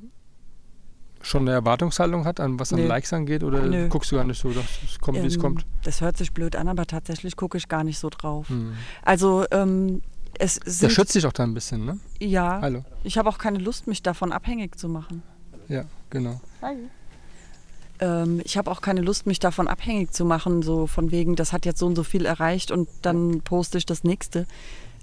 schon eine Erwartungshaltung hat, an was an Nö. Likes angeht, oder Nö. guckst du gar nicht so, dass es kommt, wie es Ähm, kommt? Das hört sich blöd an, aber tatsächlich gucke ich gar nicht so drauf. Hm. Also ähm, es Der sind, schützt dich auch da ein bisschen, ne? ja, Hallo. ich habe auch keine Lust, mich davon abhängig zu machen. Ja, genau. Ähm, ich habe auch keine Lust, mich davon abhängig zu machen, so von wegen, das hat jetzt so und so viel erreicht und dann poste ich das nächste.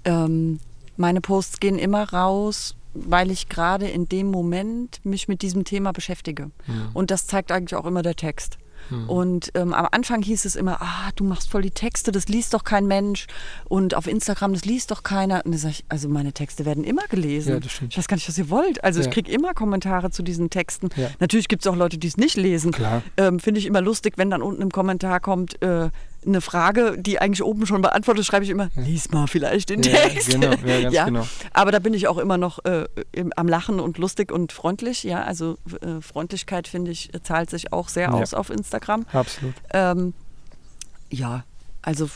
Ähm, meine Posts gehen immer raus, weil ich gerade in dem Moment mich mit diesem Thema beschäftige. Hm. Und das zeigt eigentlich auch immer der Text. Hm. Und ähm, am Anfang hieß es immer, ah, du machst voll die Texte, das liest doch kein Mensch. Und auf Instagram, das liest doch keiner. Und dann sag ich, also meine Texte werden immer gelesen. Ja, das stimmt. Ich weiß gar nicht, was ihr wollt. Also Ja. ich kriege immer Kommentare zu diesen Texten. Ja. Natürlich gibt es auch Leute, die es nicht lesen. Ähm, Finde ich immer lustig, wenn dann unten im Kommentar kommt äh, eine Frage, die eigentlich oben schon beantwortet, schreibe ich immer, lies mal vielleicht den Ja, Text. genau, ja, ganz genau. Aber da bin ich auch immer noch äh, im, am Lachen und lustig und freundlich. Ja, also äh, Freundlichkeit, finde ich, zahlt sich auch sehr Ja. aus auf Instagram. Absolut. Ähm, ja, also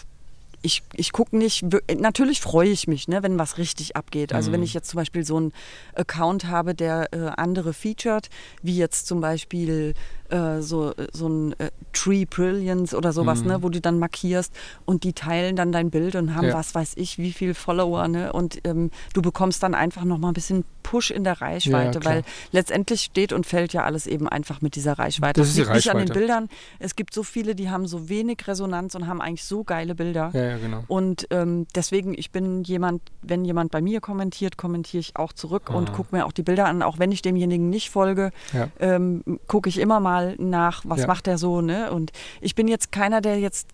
ich, ich gucke nicht, natürlich freue ich mich, ne, wenn was richtig abgeht. Also Mhm. wenn ich jetzt zum Beispiel so einen Account habe, der äh, andere featured, wie jetzt zum Beispiel äh, so, so ein äh, Tree Brilliance oder sowas, Mhm. ne, wo du dann markierst und die teilen dann dein Bild und haben Ja. was weiß ich, wie viel Follower, ne? Und ähm, du bekommst dann einfach nochmal ein bisschen Push in der Reichweite, klar. weil letztendlich steht und fällt ja alles eben einfach mit dieser Reichweite. Das ist die liegt nicht an den Reichweite. Bildern. Es gibt so viele, die haben so wenig Resonanz und haben eigentlich so geile Bilder. Ja, ja, genau. Und ähm, deswegen, ich bin jemand, wenn jemand bei mir kommentiert, kommentiere ich auch zurück und Ah. gucke mir auch die Bilder an. Auch wenn ich demjenigen nicht folge, Ja. ähm, gucke ich immer mal nach, was Ja. macht der so. Ne? Und ich bin jetzt keiner, der jetzt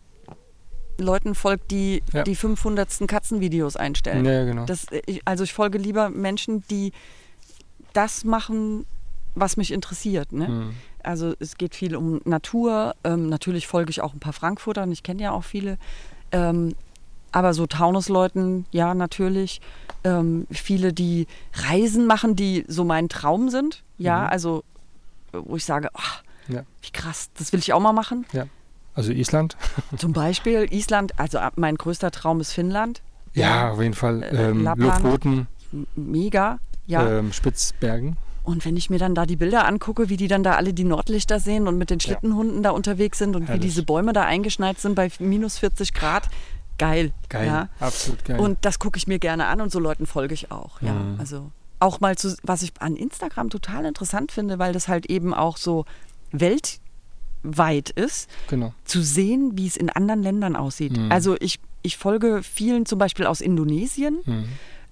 Leuten folgt, die Ja. die 500. Katzenvideos einstellen. Ja, genau. Das, also ich folge lieber Menschen, die das machen, was mich interessiert. Ne? Hm. Also es geht viel um Natur. Ähm, natürlich folge ich auch ein paar Frankfurtern. Ich kenne ja auch viele. Ähm, aber so Taunusleuten, ja, natürlich. Ähm, viele, die Reisen machen, die so mein Traum sind. Ja, Mhm. also wo ich sage, ach, Ja. wie krass, das will ich auch mal machen. Also Island? Zum Beispiel Island, also äh, mein größter Traum ist Finnland. Ja, auf jeden Fall. Äh, Ähm, Lappland. Lofoten, Mega, ja. ähm, Spitzbergen. Und wenn ich mir dann da die Bilder angucke, wie die dann da alle die Nordlichter sehen und mit den Ja. Schlittenhunden da unterwegs sind und Herrlich. wie diese Bäume da eingeschneit sind bei minus 40 Grad, geil. Geil, Ja. absolut geil. Und das gucke ich mir gerne an und so Leuten folge ich auch. Ja, Mhm. also auch mal zu, was ich an Instagram total interessant finde, weil das halt eben auch so weltweit ist, genau. zu sehen, wie es in anderen Ländern aussieht. Mhm. Also ich, ich folge vielen zum Beispiel aus Indonesien, Mhm.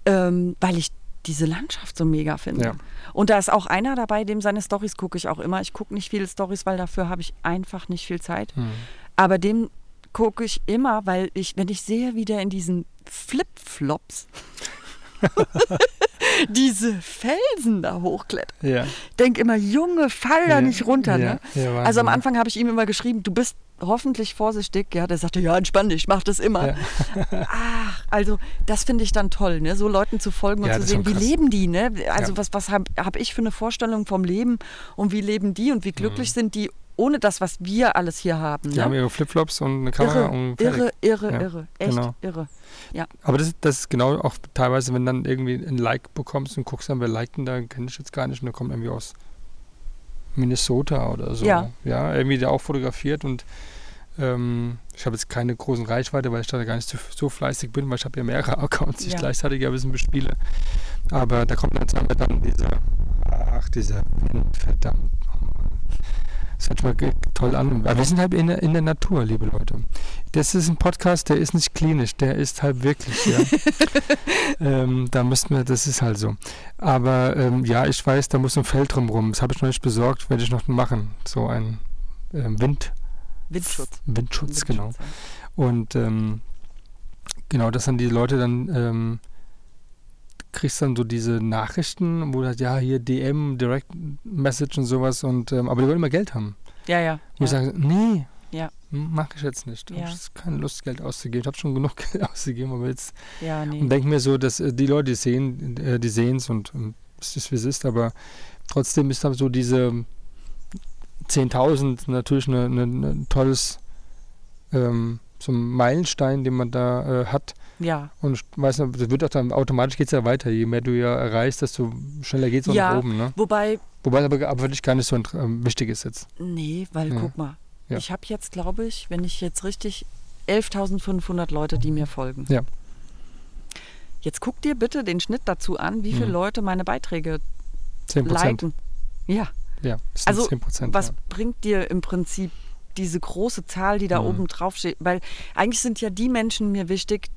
ähm, weil ich diese Landschaft so mega finde. Ja. Und da ist auch einer dabei, dem seine Stories gucke ich auch immer. Ich gucke nicht viele Stories, weil dafür habe ich einfach nicht viel Zeit. Mhm. Aber dem gucke ich immer, weil ich, wenn ich sehe, wie der in diesen Flipflops diese Felsen da hochklettert, Ja. denk immer, Junge, fall da Ja, nicht runter. ja, ne? also am. Anfang habe ich ihm immer geschrieben, du bist hoffentlich vorsichtig. Ja, der sagte, ja, entspann dich, ich mach das immer. Ach, also das finde ich dann toll, ne? so Leuten zu folgen und zu sehen, wie leben die, ne? Also was, was habe hab ich für eine Vorstellung vom Leben und wie leben die und wie glücklich sind die ohne das, was wir alles hier haben. Die ne? haben ihre Flipflops und eine Kamera irre, und fertig. irre, irre, Ja, irre, echt genau. irre. Aber das, das ist genau auch teilweise, wenn dann irgendwie ein Like bekommst und guckst dann, wer liked denn da, kenne ich jetzt gar nicht und der kommt irgendwie aus Minnesota oder so. Ja. Ja, irgendwie der auch fotografiert und ähm, ich habe jetzt keine großen Reichweite, weil ich da gar nicht so, so fleißig bin, weil ich habe ja mehrere Accounts, die ich Ja. gleichzeitig ein bisschen bespiele. Aber da kommt dann, wir dann diese, ach, dieser verdammt. Das hört mal toll an. Aber wir sind halt in der, in der Natur, liebe Leute. Das ist ein Podcast, der ist nicht klinisch, der ist halt wirklich, ja. ähm, da müssten wir, das ist halt so. Aber ähm, ja, ich weiß, da muss ein Feld drumrum. Das habe ich noch nicht besorgt, werde ich noch machen. So ein ähm, Wind, Windschutz. Windschutz, genau. Windschutz, Und ähm, genau, dass dann die Leute dann ähm, kriegst dann so diese Nachrichten, wo halt, ja, hier DM, Direct Message und sowas und ähm, aber die wollen immer Geld haben. Ja, ja. Wo ich ja. sage, nee, Ja. mache ich jetzt nicht. Ja. Ich habe keine Lust, Geld auszugeben. Ich habe schon genug Geld ausgegeben, aber jetzt ja, nee. und denke mir so, dass äh, die Leute, die sehen, äh, die sehen es und ähm, es ist, wie es ist, aber trotzdem ist dann so diese 10.000 natürlich eine, eine, ein tolles ähm, so ein Meilenstein, den man da äh, hat. Ja. Und ich weiß nicht, das wird auch dann automatisch geht es ja weiter. Je mehr du ja erreichst, desto schneller geht es auch Ja. nach oben. Ne? Wobei, Wobei aber, aber für dich gar nicht so ähm, wichtig ist jetzt. nee, weil Ja. guck mal, Ja. ich habe jetzt, glaube ich, wenn ich jetzt richtig 11.500 Leute, die mir folgen. Ja. Jetzt guck dir bitte den Schnitt dazu an, wie viele Mhm. Leute meine Beiträge 10 Prozent. liken. Ja, Ja, Also, 10 Prozent. was Ja. bringt dir im Prinzip diese große Zahl, die da Mhm. oben drauf steht? Weil eigentlich sind ja die Menschen mir wichtig,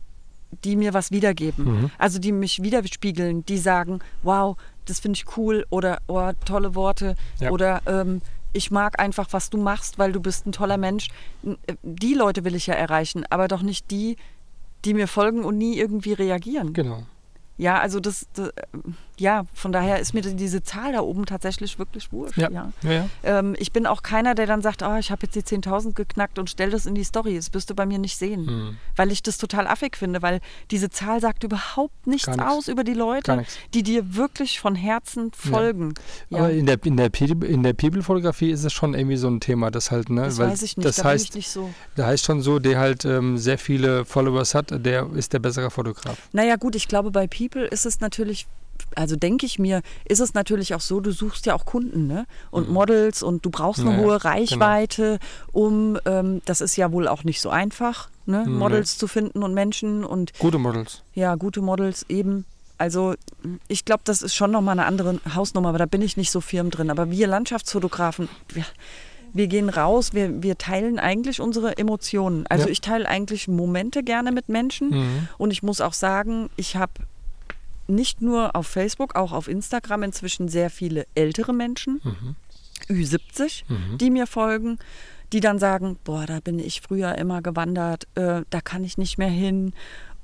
die mir was wiedergeben. Mhm. Also die mich widerspiegeln, die sagen, wow, das finde ich cool oder oh, tolle Worte Ja. oder ähm, ich mag einfach, was du machst, weil du bist ein toller Mensch. Äh, Die Leute will ich ja erreichen, aber doch nicht die, die mir folgen und nie irgendwie reagieren. Genau. Ja, also das, das äh, ja, von daher ist mir diese Zahl da oben tatsächlich wirklich wurscht. Ja. ja. Ja, ja. Ähm, ich bin auch keiner, der dann sagt, ah, ich habe jetzt die 10.000 geknackt und stell das in die Story. Das wirst du bei mir nicht sehen. Mhm. Weil ich das total affig finde, weil diese Zahl sagt überhaupt nichts nichts. aus über die Leute, die dir wirklich von Herzen folgen. Ja, Aber in der, in der, in der People-Fotografie ist es schon irgendwie so ein Thema, das halt, ne? das weil weiß ich nicht, Das da heißt, ich nicht so. da heißt schon so, der halt ähm, sehr viele Followers hat, der ist der bessere Fotograf. Naja gut, ich glaube, bei People ist es natürlich, also denke ich mir, ist es natürlich auch so, du suchst ja auch Kunden ne? und Models und du brauchst eine Mhm. Ja, genau. hohe Reichweite, um, ähm, das ist ja wohl auch nicht so einfach, ne? Nee. Models zu finden und Menschen und Gute Models. ja, gute Models eben. Also ich glaube, das ist schon nochmal eine andere Hausnummer, aber da bin ich nicht so firm drin. Aber wir Landschaftsfotografen, wir, wir gehen raus, wir, wir teilen eigentlich unsere Emotionen. Also Ja. ich teile eigentlich Momente gerne mit Menschen. Mhm. Und ich muss auch sagen, ich habe nicht nur auf Facebook, auch auf Instagram inzwischen sehr viele ältere Menschen, Mhm. Ü70, Mhm. die mir folgen, die dann sagen, boah, da bin ich früher immer gewandert, äh, da kann ich nicht mehr hin.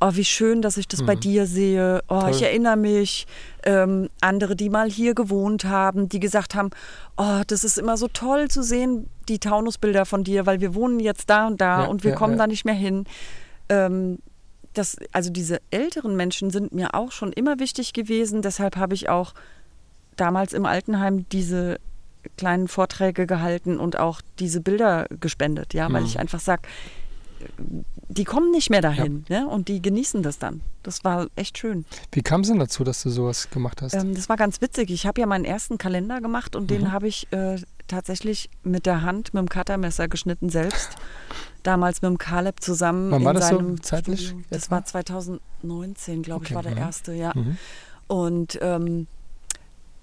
Oh, wie schön, dass ich das bei Mhm. dir sehe. Oh, ich Toll. erinnere mich. Ähm, andere, die mal hier gewohnt haben, die gesagt haben, oh, das ist immer so toll zu sehen, die Taunusbilder von dir, weil wir wohnen jetzt da und da Ja, und wir ja, kommen ja. da nicht mehr hin. Ähm, das, also diese älteren Menschen sind mir auch schon immer wichtig gewesen. Deshalb habe ich auch damals im Altenheim diese kleinen Vorträge gehalten und auch diese Bilder gespendet, ja, weil Mhm. ich einfach sage, die kommen nicht mehr dahin ne? und die genießen das dann. Das war echt schön. Wie kam es denn dazu, dass du sowas gemacht hast? Ähm, das war ganz witzig. Ich habe ja meinen ersten Kalender gemacht und Mhm. den habe ich äh, tatsächlich mit der Hand, mit dem Cuttermesser geschnitten selbst. Damals mit dem Caleb zusammen. Wann in war das so seinem zeitlich Studio. etwa? Das war 2019, glaube ich, Okay, war der mhm. erste, ja. Mhm. Und ähm,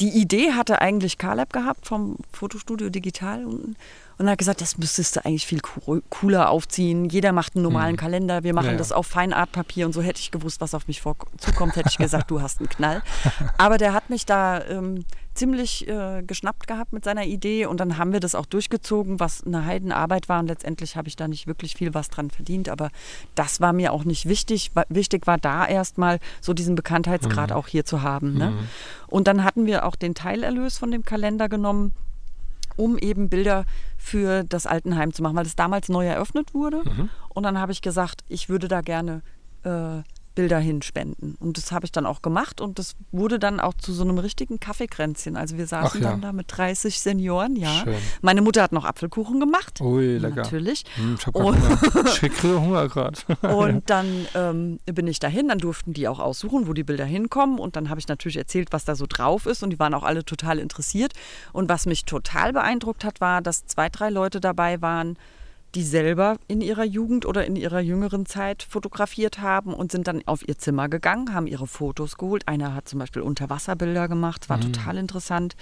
die Idee hatte eigentlich Caleb gehabt vom Fotostudio Digital unten. Und er hat gesagt, das müsstest du eigentlich viel coo- cooler aufziehen. Jeder macht einen normalen Mhm. Kalender. Wir machen Ja, ja. das auf Feinartpapier. Und so hätte ich gewusst, was auf mich zukommt, hätte ich gesagt, du hast einen Knall. Aber der hat mich da ähm, ziemlich äh, geschnappt gehabt mit seiner Idee. Und dann haben wir das auch durchgezogen, was eine Heidenarbeit war. Und letztendlich habe ich da nicht wirklich viel was dran verdient. Aber das war mir auch nicht wichtig. Wichtig war da erstmal so diesen Bekanntheitsgrad auch hier zu haben. Ne? Mhm. Und dann hatten wir auch den Teilerlös von dem Kalender genommen, um eben Bilder für das Altenheim zu machen, weil das damals neu eröffnet wurde. Mhm. Und dann habe ich gesagt, ich würde da gerne äh, Bilder hinspenden. Und das habe ich dann auch gemacht und das wurde dann auch zu so einem richtigen Kaffeekränzchen. Also wir saßen ja. dann da mit 30 Senioren, ja. Schön. Meine Mutter hat noch Apfelkuchen gemacht. Ui, lecker. Natürlich. Hm, ich habe. Hunger. Hunger gerade. Und dann ähm, bin ich dahin, dann durften die auch aussuchen, wo die Bilder hinkommen. Und dann habe ich natürlich erzählt, was da so drauf ist. Und die waren auch alle total interessiert. Und was mich total beeindruckt hat, war, dass zwei, drei Leute dabei waren, die selber in ihrer Jugend oder in ihrer jüngeren Zeit fotografiert haben und sind dann auf ihr Zimmer gegangen, haben ihre Fotos geholt. Einer hat zum Beispiel Unterwasserbilder gemacht, war total interessant.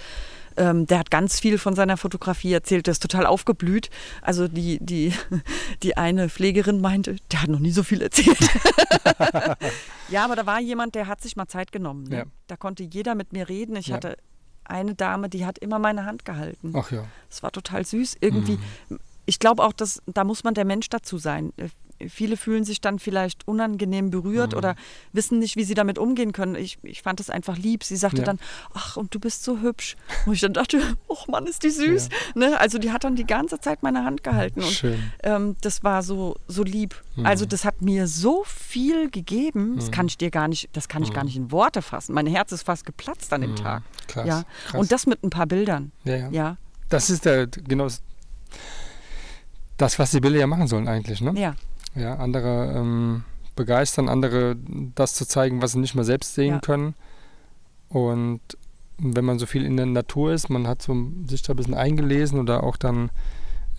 Ähm, der hat ganz viel von seiner Fotografie erzählt, der ist total aufgeblüht. Also die, die, die eine Pflegerin meinte, der hat noch nie so viel erzählt. ja, aber da war jemand, der hat sich mal Zeit genommen. Ne? Ja. Da konnte jeder mit mir reden. Ich Ja. hatte eine Dame, die hat immer meine Hand gehalten. Ach ja. Es war total süß. Irgendwie, Mhm. Ich glaube auch, dass da muss man der Mensch dazu sein. Äh, Viele fühlen sich dann vielleicht unangenehm berührt Mhm. oder wissen nicht, wie sie damit umgehen können. Ich, ich fand es einfach lieb. Sie sagte Ja. dann, ach, und du bist so hübsch. Und ich dann dachte, oh Mann, ist die süß. Ne? Also die hat dann die ganze Zeit meine Hand gehalten. Und Schön. ähm, das war so, so lieb. Mhm. Also das hat mir so viel gegeben, das kann ich dir gar nicht, das kann ich gar nicht in Worte fassen. Mein Herz ist fast geplatzt an dem Mhm. Tag. Krass. Ja. krass. Und das mit ein paar Bildern. ja, ja. Ja, Das ist der, genau das- was die Bilder ja machen sollen eigentlich, ne? ja, Ja, andere ähm, begeistern, andere das zu zeigen, was sie nicht mal selbst sehen Ja. können. Und wenn man so viel in der Natur ist, man hat so sich da ein bisschen eingelesen oder auch dann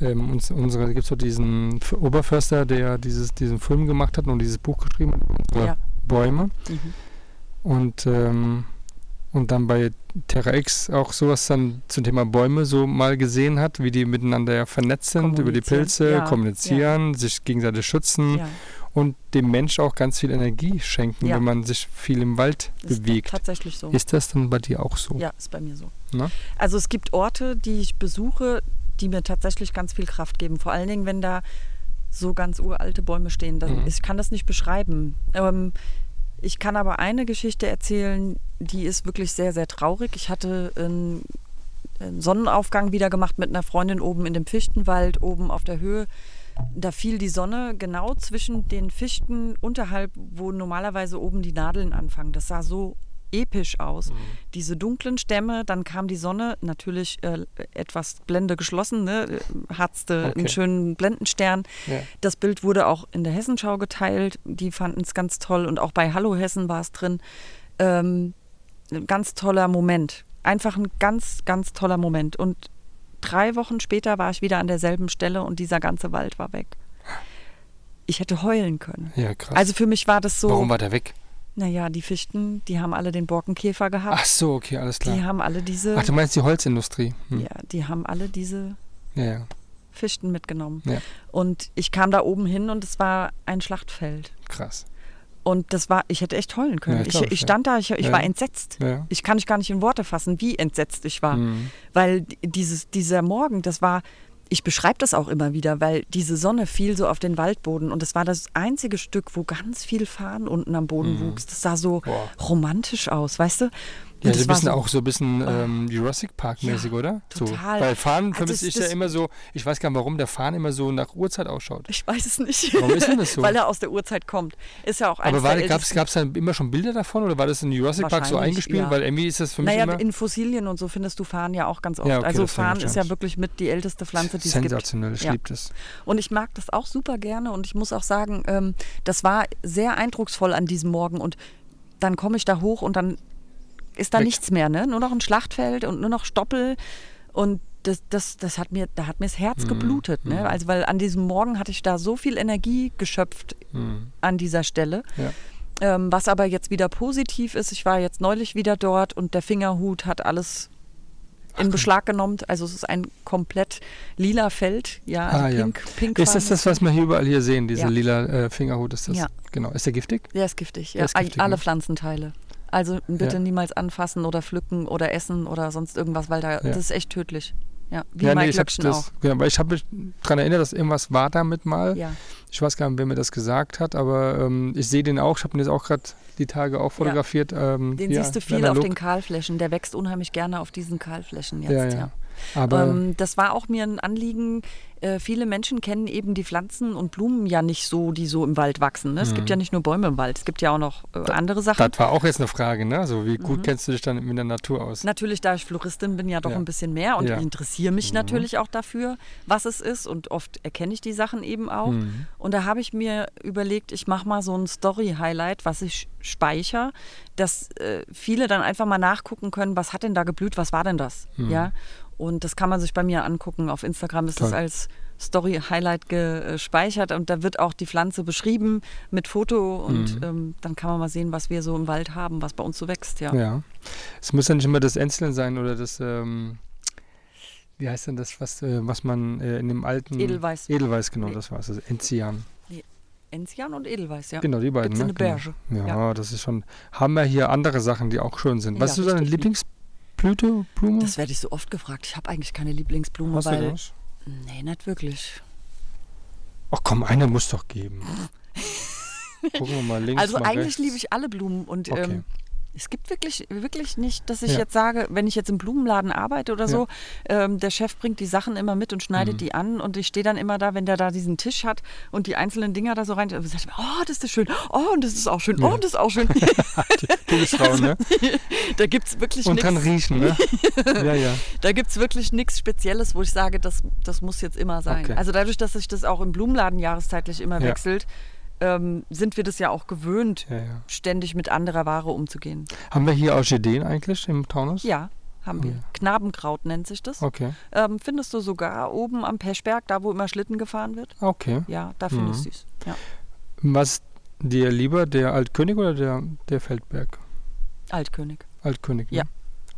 ähm, uns, unsere, gibt es so diesen Oberförster, der dieses, diesen Film gemacht hat und dieses Buch geschrieben hat, unsere ja. Bäume. Mhm. Und, ähm, und dann bei Terra X auch sowas dann zum Thema Bäume so mal gesehen hat, wie die miteinander ja vernetzt sind, über die Pilze, ja, kommunizieren, sich gegenseitig schützen ja. und dem Mensch auch ganz viel Energie schenken, Ja. wenn man sich viel im Wald Ist bewegt. tatsächlich so. Ist das dann bei dir auch so? Ja, ist bei mir so. Ne? Also es gibt Orte, die ich besuche, die mir tatsächlich ganz viel Kraft geben. Vor allen Dingen, wenn da so ganz uralte Bäume stehen. Das, Mhm. Ich kann das nicht beschreiben. Ähm, ich kann aber eine Geschichte erzählen, die ist wirklich sehr, sehr traurig. Ich hatte einen, Sonnenaufgang wieder gemacht mit einer Freundin oben in dem Fichtenwald, oben auf der Höhe. Da fiel die Sonne genau zwischen den Fichten unterhalb, wo normalerweise oben die Nadeln anfangen. Das sah so episch aus. Diese dunklen Stämme, dann kam die Sonne, natürlich äh, etwas Blende geschlossen, ne, hatzte Okay. einen schönen Blendenstern. Ja. Das Bild wurde auch in der Hessenschau geteilt. Die fanden es ganz toll und auch bei Hallo Hessen war es drin. Ähm, ein ganz toller Moment. Einfach ein ganz, ganz toller Moment. Und drei Wochen später war ich wieder an derselben Stelle und dieser ganze Wald war weg. Ich hätte heulen können. Ja, krass. Also für mich war das so, Warum war der weg? Naja, die Fichten, die haben alle den Borkenkäfer gehabt. Ach so, okay, alles die klar. haben alle diese, Ach, du meinst die Holzindustrie? Hm. ja, die haben alle diese Ja, ja, Fichten mitgenommen. Ja. Und ich kam da oben hin und es war ein Schlachtfeld. krass. Und das war, ich hätte echt heulen können. Ja, ich, ich, ich stand da, ich, ich Ja. war entsetzt. Ja. Ich kann ich gar nicht in Worte fassen, wie entsetzt ich war. Hm. Weil dieses, dieser Morgen, das war, ich beschreibe das auch immer wieder, weil diese Sonne fiel so auf den Waldboden und es war das einzige Stück, wo ganz viel Farn unten am Boden wuchs. Das sah so Mhm. Boah. romantisch aus, weißt du? Ja, so ein bisschen so- auch so ein bisschen ähm, Jurassic Park-mäßig, Ja, oder? total. So. Weil Fahren Also vermisse das- ich ja immer so, ich weiß gar nicht, warum der Fahren immer so nach Uhrzeit ausschaut. Ich weiß es nicht. Warum ist denn das so? Weil er aus der Urzeit kommt. Ist ja auch Aber gab es dann immer schon Bilder davon oder war das in Jurassic Park so eingespielt? ja. Weil irgendwie ist das für mich Naja, immer in Fossilien und so findest du Farn ja auch ganz oft. Ja, okay, also Farn ist ja wirklich mit die älteste Pflanze, die es gibt. sensationell. Ich liebe das. Und ich mag das auch super gerne und ich muss auch sagen, ähm, das war sehr eindrucksvoll an diesem Morgen und dann komme ich da hoch und dann ist da Weg. nichts mehr, ne? Nur noch ein Schlachtfeld und nur noch Stoppel und das, das, das hat mir, da hat mir das Herz Mhm. geblutet. Ne? Mhm. Also weil an diesem Morgen hatte ich da so viel Energie geschöpft Mhm. an dieser Stelle. Ja. Ähm, was aber jetzt wieder positiv ist, ich war jetzt neulich wieder dort und der Fingerhut hat alles in Beschlag genommen. Also es ist ein komplett lila Feld, ja, also Ah, ja. pink, pink Ist das das, was wir hier überall hier sehen, diese Ja. lila äh, Fingerhut? Ist das? Ja. Genau. Ist der giftig? Der ist giftig, ja. ist giftig, Alle ne? Pflanzenteile. Also bitte Ja. niemals anfassen oder pflücken oder essen oder sonst irgendwas, weil da Ja. das ist echt tödlich. Ja, wie ja, Mike ich hab Löckchen das, auch. genau, weil ich habe mich daran erinnert, dass irgendwas war damit mal. Ja. Ich weiß gar nicht, wer mir das gesagt hat, aber ähm, ich sehe den auch. Ich habe ihn jetzt auch gerade die Tage auch fotografiert. Ähm, Den ja, siehst du viel analog. auf den Kahlflächen. Der wächst unheimlich gerne auf diesen Kahlflächen jetzt. Ja, Ja, ja. Aber Ähm, das war auch mir ein Anliegen. Äh, viele Menschen kennen eben die Pflanzen und Blumen ja nicht so, die so im Wald wachsen. Ne? Es gibt ja nicht nur Bäume im Wald, es gibt ja auch noch äh, andere Sachen. Mhm. das war auch jetzt eine Frage, ne? Also wie Mhm. gut kennst du dich dann mit der Natur aus? Natürlich, da ich Floristin bin, ja doch Ja. ein bisschen mehr und Ja. ich interessiere mich Mhm. natürlich auch dafür, was es ist und oft erkenne ich die Sachen eben auch. Mhm. Und da habe ich mir überlegt, ich mache mal so ein Story-Highlight, was ich speichere, dass äh, viele dann einfach mal nachgucken können, was hat denn da geblüht, was war denn das? Mhm. Ja. Und das kann man sich bei mir angucken. Auf Instagram ist Toll. das als Story-Highlight gespeichert und da wird auch die Pflanze beschrieben mit Foto und Mhm. ähm, dann kann man mal sehen, was wir so im Wald haben, was bei uns so wächst. Ja. Ja. Es muss ja nicht immer das Enzeln sein oder das, ähm, wie heißt denn das, was, äh, was man äh, in dem alten. Edelweiß. Edelweiß, genau, Nee. das war es. Also Enzian. Enzian und Edelweiß, ja. Genau, die beiden. Gibt's ne? der genau. Berge. Ja, das ist schon. Haben wir hier andere Sachen, die auch schön sind. Ja, Was ist so deine richtig. Lieblingsblüte, Blume? Das werde ich so oft gefragt. Ich habe eigentlich keine Lieblingsblume, Hast du weil. das? Nee, nicht wirklich. Ach komm, eine muss doch geben. Gucken wir mal links. also mal eigentlich rechts. liebe ich alle Blumen und Okay. ähm, es gibt wirklich, wirklich nicht, dass ich Ja. jetzt sage, wenn ich jetzt im Blumenladen arbeite oder so, ähm, der Chef bringt die Sachen immer mit und schneidet Mhm. die an und ich stehe dann immer da, wenn der da diesen Tisch hat und die einzelnen Dinger da so rein, und sag ich mir, oh, das ist schön, oh, und das ist auch schön, oh, Ja. und das ist auch schön. Typisch Frauen, ne? da gibt es wirklich Und nichts. kann riechen, ne? ja, ja. Da gibt es wirklich nichts Spezielles, wo ich sage, das, das muss jetzt immer sein. Okay. Also dadurch, dass sich das auch im Blumenladen jahreszeitlich immer Ja. wechselt, ähm, sind wir das ja auch gewöhnt, ja, ja. ständig mit anderer Ware umzugehen. Haben wir hier Orchideen eigentlich im Taunus? Ja, haben wir. Ja. Knabenkraut nennt sich das. Okay. Ähm, findest du sogar oben am Peschberg, da wo immer Schlitten gefahren wird? Okay. Ja, da Mhm. findest du es. Ja. Was dir lieber, der Altkönig oder der, der Feldberg? Altkönig. Altkönig, ne? Ja.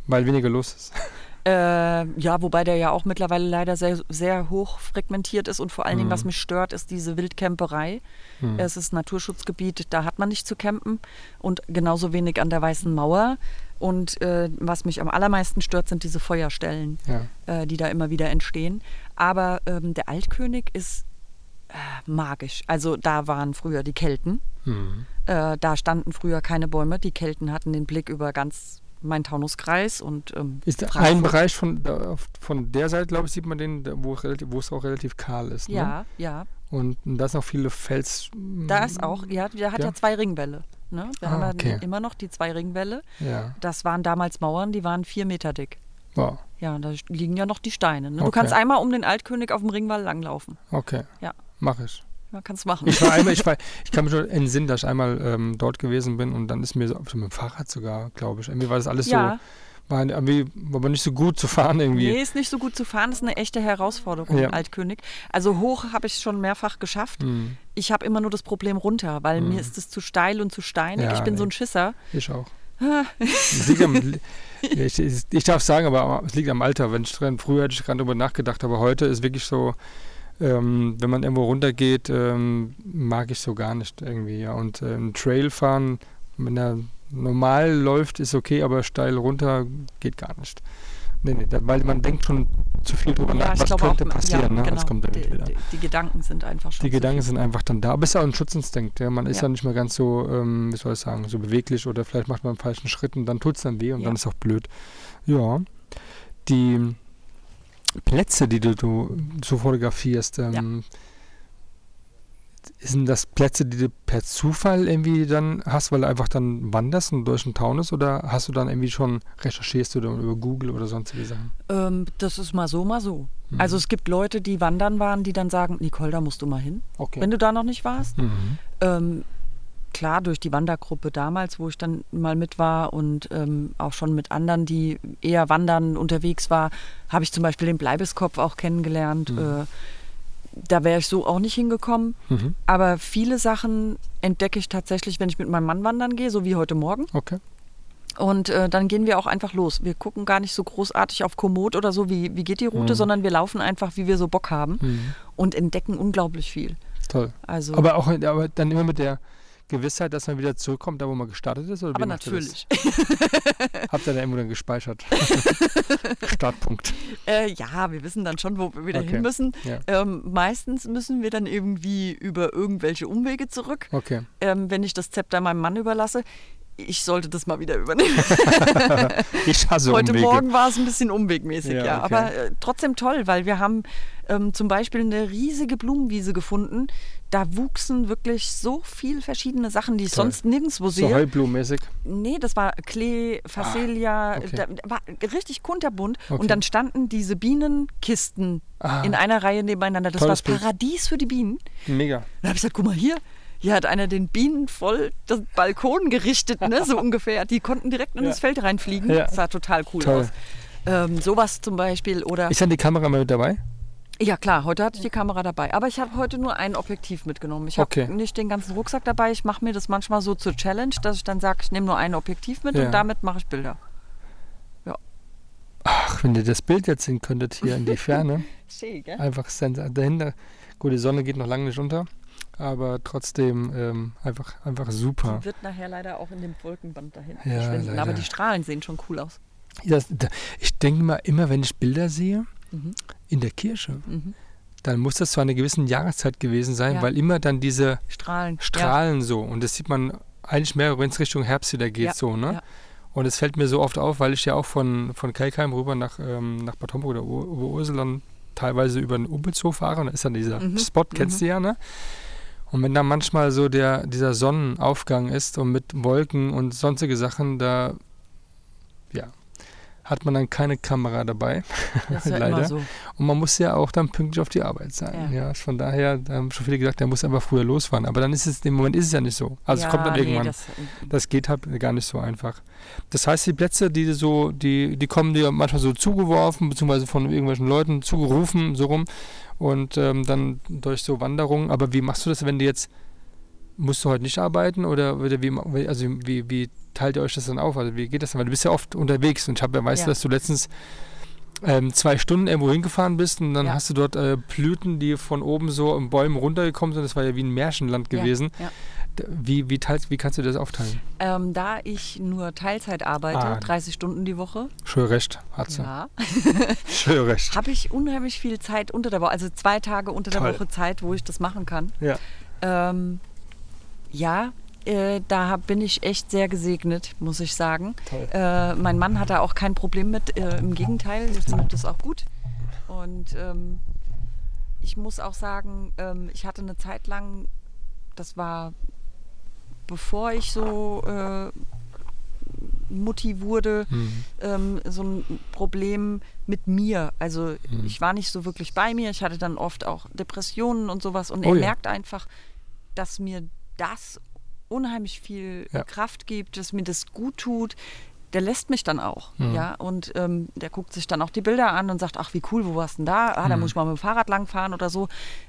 Weil weniger los ist. Äh, ja, wobei der ja auch mittlerweile leider sehr, sehr hoch fragmentiert ist und vor allen Dingen, Mhm. was mich stört, ist diese Wildcamperei. Hm. Es ist Naturschutzgebiet, da hat man nicht zu campen und genauso wenig an der Weißen Mauer. Und äh, was mich am allermeisten stört, sind diese Feuerstellen, Ja. äh, die da immer wieder entstehen. Aber ähm, der Altkönig ist äh, magisch. Also da waren früher die Kelten. Hm. Äh, da standen früher keine Bäume. Die Kelten hatten den Blick über ganz mein Taunuskreis und ähm, Ist da ein Frankfurt. Bereich von, von der Seite, glaube ich, sieht man den, wo wo es auch relativ kahl ist. Ne? Ja, ja. Und da ist noch viele Fels. Da ist auch, ja, der hat ja, Ja. zwei Ringwälle. Ne? Wir Ah, haben ja okay. immer noch die zwei Ringwälle. Ja. Das waren damals Mauern, die waren vier Meter dick. Wow. Ja, da liegen ja noch die Steine. Ne? Du Okay. kannst einmal um den Altkönig auf dem Ringwall langlaufen. Okay. Ja. Mach ich. Man kann es machen. Ich war einmal, ich, war, ich kann mich schon entsinnen, dass ich einmal ähm, dort gewesen bin und dann ist mir so, so mit dem Fahrrad sogar, glaube ich. Irgendwie war das alles ja, so, war irgendwie, war aber nicht so gut zu fahren irgendwie. nee, ist nicht so gut zu fahren, ist eine echte Herausforderung, Ja. Altkönig. Also hoch habe ich schon mehrfach geschafft. Hm, Ich habe immer nur das Problem runter, weil Mhm. mir ist es zu steil und zu steinig. Ja, ich bin so nee. ein Schisser. ich auch. Am, ich, ich, darf sagen, aber es liegt am Alter. Wenn ich früher hätte ich gerade darüber nachgedacht, aber heute ist wirklich so, ähm, wenn man irgendwo runtergeht, ähm, mag ich so gar nicht irgendwie. Ja. Und ähm, Trail fahren, wenn er normal läuft, ist okay, aber steil runter geht gar nicht. Nee, nee, weil man denkt schon zu viel drüber nach, was könnte passieren. ja, ne? genau. Kommt die, wieder. die, die Gedanken sind einfach schon Die Gedanken viel. sind einfach dann da. Aber es ist ja auch ein Schutzinstinkt. Ja? Man ist Ja. ja nicht mehr ganz so, ähm, wie soll ich sagen, so beweglich oder vielleicht macht man einen falschen Schritt und dann tut es dann weh und Ja. dann ist auch blöd. Ja. Die Plätze, die du, du so fotografierst, ähm, sind das Plätze, die du per Zufall irgendwie dann hast, weil du einfach dann wanderst und durch den Taunus oder hast du dann irgendwie schon recherchierst du dann über Google oder sonstige Sachen? Ähm, das ist mal so, mal so. Mhm. Also es gibt Leute, die wandern waren, die dann sagen, Nicole, da musst du mal hin, Okay. wenn du da noch nicht warst. mhm. Ähm, klar, durch die Wandergruppe damals, wo ich dann mal mit war und ähm, auch schon mit anderen, die eher wandern unterwegs war, habe ich zum Beispiel den Bleibeskopf auch kennengelernt. Äh, da wäre ich so auch nicht hingekommen. Mhm. Aber viele Sachen entdecke ich tatsächlich, wenn ich mit meinem Mann wandern gehe, so wie heute Morgen. Okay. Und äh, dann gehen wir auch einfach los. Wir gucken gar nicht so großartig auf Komoot oder so, wie, wie geht die Route, Mhm. sondern wir laufen einfach, wie wir so Bock haben Mhm. und entdecken unglaublich viel. Toll. Also, Aber auch aber dann immer mit der Gewissheit, dass man wieder zurückkommt, da wo man gestartet ist? Oder aber natürlich. Habt ihr da irgendwo dann gespeichert? Startpunkt. Äh, ja, wir wissen dann schon, wo wir wieder Okay. hin müssen. Ja. Ähm, meistens müssen wir dann irgendwie über irgendwelche Umwege zurück, Okay. ähm, wenn ich das Zepter meinem Mann überlasse. Ich sollte das mal wieder übernehmen. Ich hasse Heute Umwege. Morgen war es ein bisschen umwegmäßig, Ja, ja. okay. Aber äh, trotzdem toll, weil wir haben ähm, zum Beispiel eine riesige Blumenwiese gefunden. Da wuchsen wirklich so viel verschiedene Sachen, die ich Toll. sonst nirgendwo So sehe. heilblumenmäßig. Nee, das war Klee, Phacelia, Ah, okay. da war richtig kunterbunt. Okay. Und dann standen diese Bienenkisten Ah. in einer Reihe nebeneinander. Das war Bild. das Paradies für die Bienen. Mega. Dann habe ich gesagt, guck mal hier, hier hat einer den Bienen voll das Balkon gerichtet, ne, so ungefähr. Die konnten direkt in Ja. das Feld reinfliegen. Ja. Das sah total cool Toll. aus. Ähm, sowas zum Beispiel oder Ist dann die Kamera mal mit dabei? Ja klar, heute hatte ich die Kamera dabei, aber ich habe heute nur ein Objektiv mitgenommen. Ich habe Okay. nicht den ganzen Rucksack dabei. Ich mache mir das manchmal so zur Challenge, dass ich dann sage, ich nehme nur ein Objektiv mit Ja. und damit mache ich Bilder. Ach, wenn ihr das Bild jetzt sehen könntet hier in die Ferne. Schön, gell? einfach sens- dahinter. Gut, die Sonne geht noch lange nicht unter, aber trotzdem ähm, einfach, einfach super. Die wird nachher leider auch in dem Wolkenband dahin Ja, verschwinden. leider. Aber die Strahlen sehen schon cool aus. Das, da, ich denke mal, immer wenn ich Bilder sehe Mhm. in der Kirche, Mhm. dann muss das zu einer gewissen Jahreszeit gewesen sein, Ja. weil immer dann diese Strahlen. Strahlen so und das sieht man eigentlich mehr, wenn es Richtung Herbst wieder geht, Ja, so, ne? ja. Und es fällt mir so oft auf, weil ich ja auch von, von Kelkheim rüber nach, ähm, nach Bad Homburg oder Ur- Oberursel dann teilweise über den Umbelshof fahre und da ist dann dieser Mhm, Spot, kennst du ja, ne? Und wenn da manchmal so der, dieser Sonnenaufgang ist und mit Wolken und sonstige Sachen, da ja, hat man dann keine Kamera dabei. Das ist Leider. so. Und man muss ja auch dann pünktlich auf die Arbeit sein. Ja. Ja. von daher, da haben schon viele gesagt, der muss einfach früher losfahren. Aber dann ist es, im Moment ist es ja nicht so. Also es ja, kommt dann nee, irgendwann. das, Das geht halt gar nicht so einfach. Das heißt, die Plätze, die so, die, die kommen dir manchmal so zugeworfen, beziehungsweise von irgendwelchen Leuten zugerufen, so rum. Und ähm, dann durch so Wanderungen. Aber wie machst du das, wenn du jetzt, musst du heute nicht arbeiten oder, wie- also wie, wie teilt ihr euch das dann auf? Also wie geht das dann? Weil du bist ja oft unterwegs und ich habe ja weißt, Ja. dass du letztens ähm, zwei Stunden irgendwo hingefahren bist und dann Ja. hast du dort äh, Blüten, die von oben so in Bäumen runtergekommen sind. Das war ja wie ein Märchenland gewesen. Ja, ja. Wie, wie, teilst, wie kannst du das aufteilen? Ähm, da ich nur Teilzeit arbeite, Ah. 30 Stunden die Woche, Schön recht, hat sie. ja, Schön recht. habe ich unheimlich viel Zeit unter der Woche, also zwei Tage unter der Toll. Woche Zeit, wo ich das machen kann. Ja. Ähm, ja, äh, da hab- bin ich echt sehr gesegnet, muss ich sagen. Äh, mein Mann hat da auch kein Problem mit, äh, im Gegenteil, der findet das auch gut. Und ähm, ich muss auch sagen, ähm, ich hatte eine Zeit lang, das war bevor ich so äh, Mutti wurde, Mhm. ähm, so ein Problem mit mir. Also Mhm. ich war nicht so wirklich bei mir. Ich hatte dann oft auch Depressionen und sowas. Und Oh er ja. merkt einfach, dass mir das unheimlich viel Ja. Kraft gibt, dass mir das gut tut. Der lässt mich dann auch, Mhm. ja, und ähm, der guckt sich dann auch die Bilder an und sagt, ach wie cool, wo warst du denn da? Ah, da Mhm. muss ich mal mit dem Fahrrad langfahren oder so.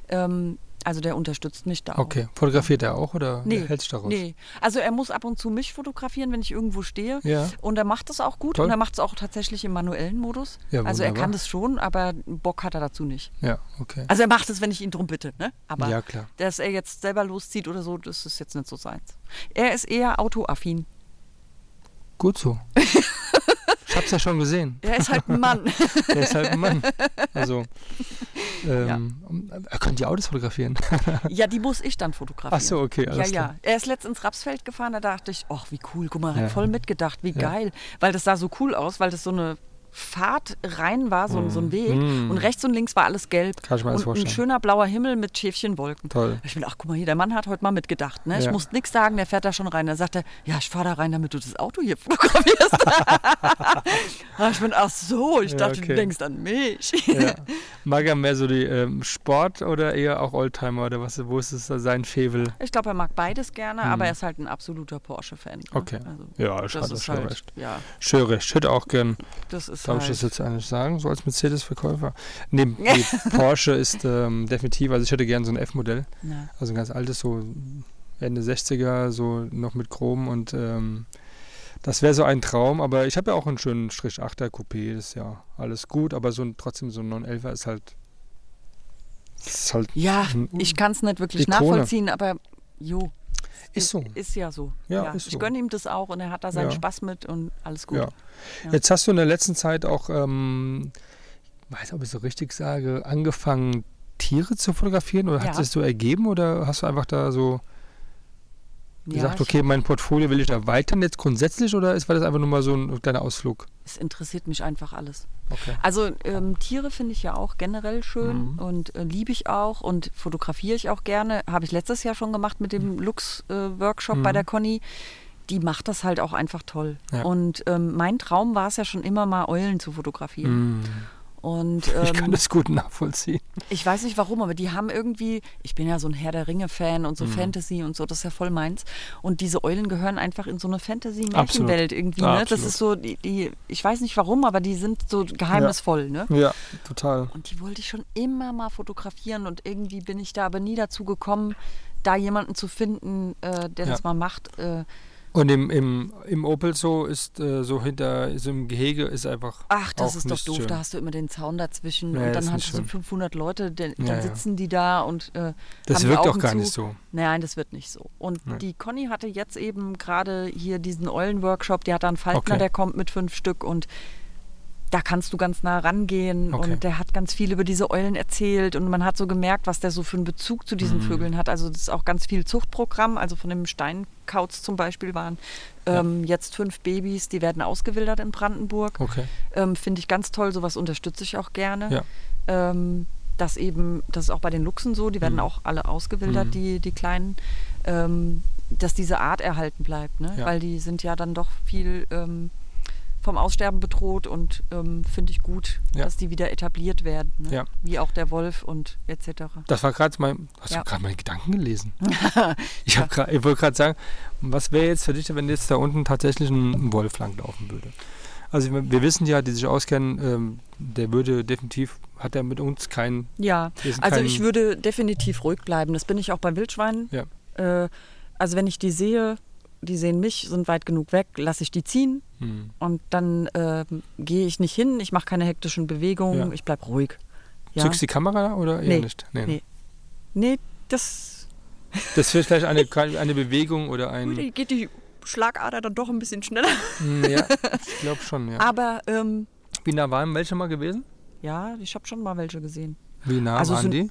Ähm, also der unterstützt mich da auch. Okay. Fotografiert er auch oder Nee, hältst du daraus? nee. Also er muss ab und zu mich fotografieren, wenn ich irgendwo stehe. Ja. Und er macht das auch gut Toll. und er macht es auch tatsächlich im manuellen Modus. Ja, also er kann das schon, aber Bock hat er dazu nicht. Ja, okay. Also er macht es, wenn ich ihn drum bitte, ne? Aber Ja, klar. dass er jetzt selber loszieht oder so, das ist jetzt nicht so seins. Er ist eher autoaffin. Gut so. ich hab's ja schon gesehen. Er ist halt ein Mann. Er ist halt ein Mann. Also, ähm, er könnte die Autos fotografieren. ja, die muss ich dann fotografieren. Ach so, okay, Ja, alles ja. klar. Er ist letztens ins Rapsfeld gefahren, da dachte ich, ach, wie cool, guck mal, Ja. hat voll mitgedacht, wie Ja. geil. Weil das sah so cool aus, weil das so eine Pfad rein war, so, so ein Weg. Mm. Und rechts und links war alles gelb. Kann ich mir alles und ein vorstellen. schöner blauer Himmel mit Schäfchenwolken. Toll. Ich bin, ach guck mal hier, der Mann hat heute mal mitgedacht. Ne? Ich Ja. muss nichts sagen, der fährt da schon rein. Sagt er, ja, ich fahre da rein, damit du das Auto hier fotografierst. Ah, ich bin, ach so, ich Ja, dachte, okay. du denkst an mich. Ja. Mag er mehr so die ähm, Sport oder eher auch Oldtimer oder was? Wo ist es sein Fevel? Ich glaube, er mag beides gerne, aber er ist halt ein absoluter Porsche-Fan. Ne? Mhm. Okay. Also, Ja, ich das hatte ist schon halt, recht. ja, Schön recht. Ich hätte auch gern, das ist darf halt. ich das jetzt eigentlich sagen, so als Mercedes-Verkäufer? Nee, nee Porsche ist ähm, definitiv, also ich hätte gern so ein F-Modell, Ja. also ein ganz altes, so Ende 60er, so noch mit Chrom und ähm, das wäre so ein Traum, aber ich habe ja auch einen schönen Strich 8er Coupé, das ist ja alles gut, aber so ein, trotzdem so ein 911er ist halt, ist halt, Ja, Mhm. ich kann es nicht wirklich Ikone. nachvollziehen, aber jo, ist so. ist ja so. Ja, ist Ich so. gönne ihm das auch und er hat da seinen Ja. Spaß mit und alles gut. Ja. Ja. Jetzt hast du in der letzten Zeit auch, ähm, ich weiß nicht, ob ich so richtig sage, angefangen, Tiere zu fotografieren oder hat Ja. es so ergeben oder hast du einfach da so Ja, gesagt, ich- okay, mein Portfolio will ich erweitern jetzt grundsätzlich oder ist, war das einfach nur mal so ein kleiner Ausflug? Es interessiert mich einfach alles. Okay. Also ähm, Tiere finde ich ja auch generell schön Mhm. und äh, liebe ich auch und fotografiere ich auch gerne. Habe ich letztes Jahr schon gemacht mit dem Lux-Workshop bei Mhm. der Conny. Die macht das halt auch einfach toll. Ja. Und ähm, mein Traum war es ja schon immer mal Eulen zu fotografieren. Mm, Und ich kann ähm, das gut nachvollziehen. ich weiß nicht warum, aber die haben irgendwie, ich bin ja so ein Herr der Ringe-Fan und so Mhm. Fantasy und so, das ist ja voll meins. Und diese Eulen gehören einfach in so eine. Fantasy-Märchenwelt irgendwie. Ja, Ne? Das absolut. ist so, die, die, ich weiß nicht warum, aber die sind so geheimnisvoll. Ne? Ja, total. Und die wollte ich schon immer mal fotografieren und irgendwie bin ich da aber nie dazu gekommen, da jemanden zu finden, äh, der Ja. das mal macht. Äh, Und im, im, im Opel so ist äh, so hinter so im Gehege ist einfach. ach, das auch ist doch doof, schön. da hast du immer den Zaun dazwischen Nee, und dann hast du so schön. 500 Leute, denn, Ja, dann sitzen die da und äh, Das wirkt doch Augen gar zu. nicht so. Nein, das wird nicht so. Und Nee. die Conny hatte jetzt eben gerade hier diesen Eulen-Workshop, die hat da einen Falkner, Okay. der kommt mit fünf Stück und da kannst du ganz nah rangehen Okay. und der hat ganz viel über diese Eulen erzählt und man hat so gemerkt, was der so für einen Bezug zu diesen Mhm. Vögeln hat. Also das ist auch ganz viel Zuchtprogramm, also von dem Steinkauz zum Beispiel waren ähm, jetzt fünf Babys, die werden ausgewildert in Brandenburg. Okay. Ähm, Finde ich ganz toll, sowas unterstütze ich auch gerne. Ja. Ähm, das eben, das ist auch bei den Luchsen so, die werden Mhm. auch alle ausgewildert, Mhm. die, die kleinen, ähm, dass diese Art erhalten bleibt, ne? Ja. weil die sind ja dann doch viel ähm, vom Aussterben bedroht und ähm, finde ich gut, Ja. dass die wieder etabliert werden, ne? Ja. wie auch der Wolf und etc. Das war gerade mein. Hast Ja. du gerade meine Gedanken gelesen? ich, grad, ich wollte gerade sagen, was wäre jetzt für dich, wenn jetzt da unten tatsächlich ein, ein Wolf langlaufen würde? Also wir wir wissen ja, die sich auskennen, ähm, der würde definitiv, hat er mit uns keinen. Ja, also kein- ich würde definitiv ruhig bleiben. Das bin ich auch bei Wildschweinen. Ja. Äh, also wenn ich die sehe, die sehen mich, sind weit genug weg, lasse ich die ziehen Hm. und dann ähm, gehe ich nicht hin, ich mache keine hektischen Bewegungen, Ja. ich bleibe ruhig. Ja. Zückst die Kamera oder eher Nee. nicht? Nee. Nee. Nee, das Das wird vielleicht eine, eine Bewegung oder ein. Geht die Schlagader dann doch ein bisschen schneller. Hm, ja, ich glaube schon, ja. Aber ähm, Wie nah waren welche mal gewesen? ja, ich habe schon mal welche gesehen. Wie nah Also waren sind- die?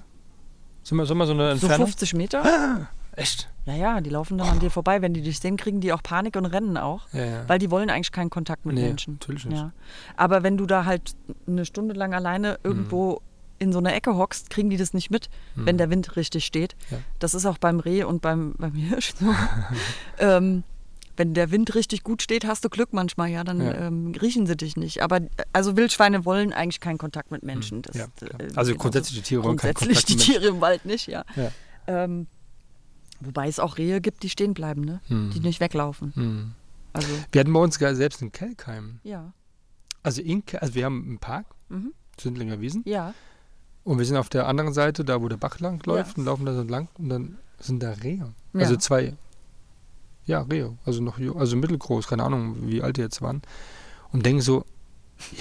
Sind wir, sind wir so eine So Entfernung? 50 Meter? Echt? Ja, ja, die laufen dann an dir vorbei. Wenn die dich sehen, kriegen die auch Panik und rennen auch. Ja, ja. Weil die wollen eigentlich keinen Kontakt mit Nee, Menschen. natürlich nicht. Ja. Aber wenn du da halt eine Stunde lang alleine irgendwo in so einer Ecke hockst, kriegen die das nicht mit, wenn der Wind richtig steht. Das ist auch beim Reh und beim, beim Hirsch so. ähm, wenn der Wind richtig gut steht, hast du Glück manchmal, ja, dann Ja. Ähm, riechen sie dich nicht. Aber also Wildschweine wollen eigentlich keinen Kontakt mit Menschen. Das, ja, äh, klar. Also genauso- grundsätzlich die Tiere wollen keinen grundsätzlich Kontakt die mit Tiere im Wald nicht, ja. Ja. Ähm, wobei es auch Rehe gibt, die stehen bleiben, ne? Hm. Die nicht weglaufen. Hm. Also, Wir hatten bei uns gar selbst einen Kelkheim. ja. Also, in, also wir haben einen Park, Mhm. Sündlinger Wiesen. Ja. Und wir sind auf der anderen Seite, da wo der Bach lang läuft, Ja. und laufen da so lang. Und dann sind da Rehe. Ja. Also zwei, ja, Rehe. Also noch, also mittelgroß, keine Ahnung, wie alt die jetzt waren. Und denken so,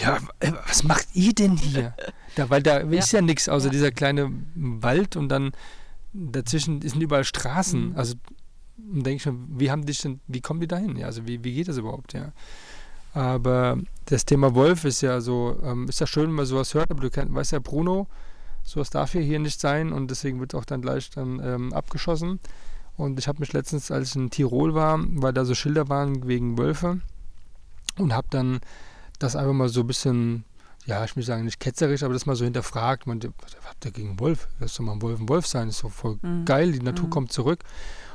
ja, äh, was macht ihr denn hier? Da, weil da ist ja nichts außer Ja. dieser kleine Wald und dann dazwischen sind überall Straßen. Mhm. Also denke ich schon, wie haben die denn, wie kommen die dahin? Ja, also wie, wie geht das überhaupt, ja? Aber das Thema Wolf ist ja so, ähm, ist ja schön, wenn man sowas hört, aber du kenn, weißt ja, Bruno, sowas darf hier, hier nicht sein und deswegen wird auch dann gleich dann ähm, abgeschossen. Und ich habe mich letztens, als ich in Tirol war, weil da so Schilder waren wegen Wölfe und habe dann das einfach mal so ein bisschen, ja, ich will sagen, nicht ketzerisch, aber das mal so hinterfragt. Man, was habt ihr gegen Wolf? Das soll mal ein Wolf ein Wolf sein, ist so voll Mhm. geil, die Natur kommt zurück.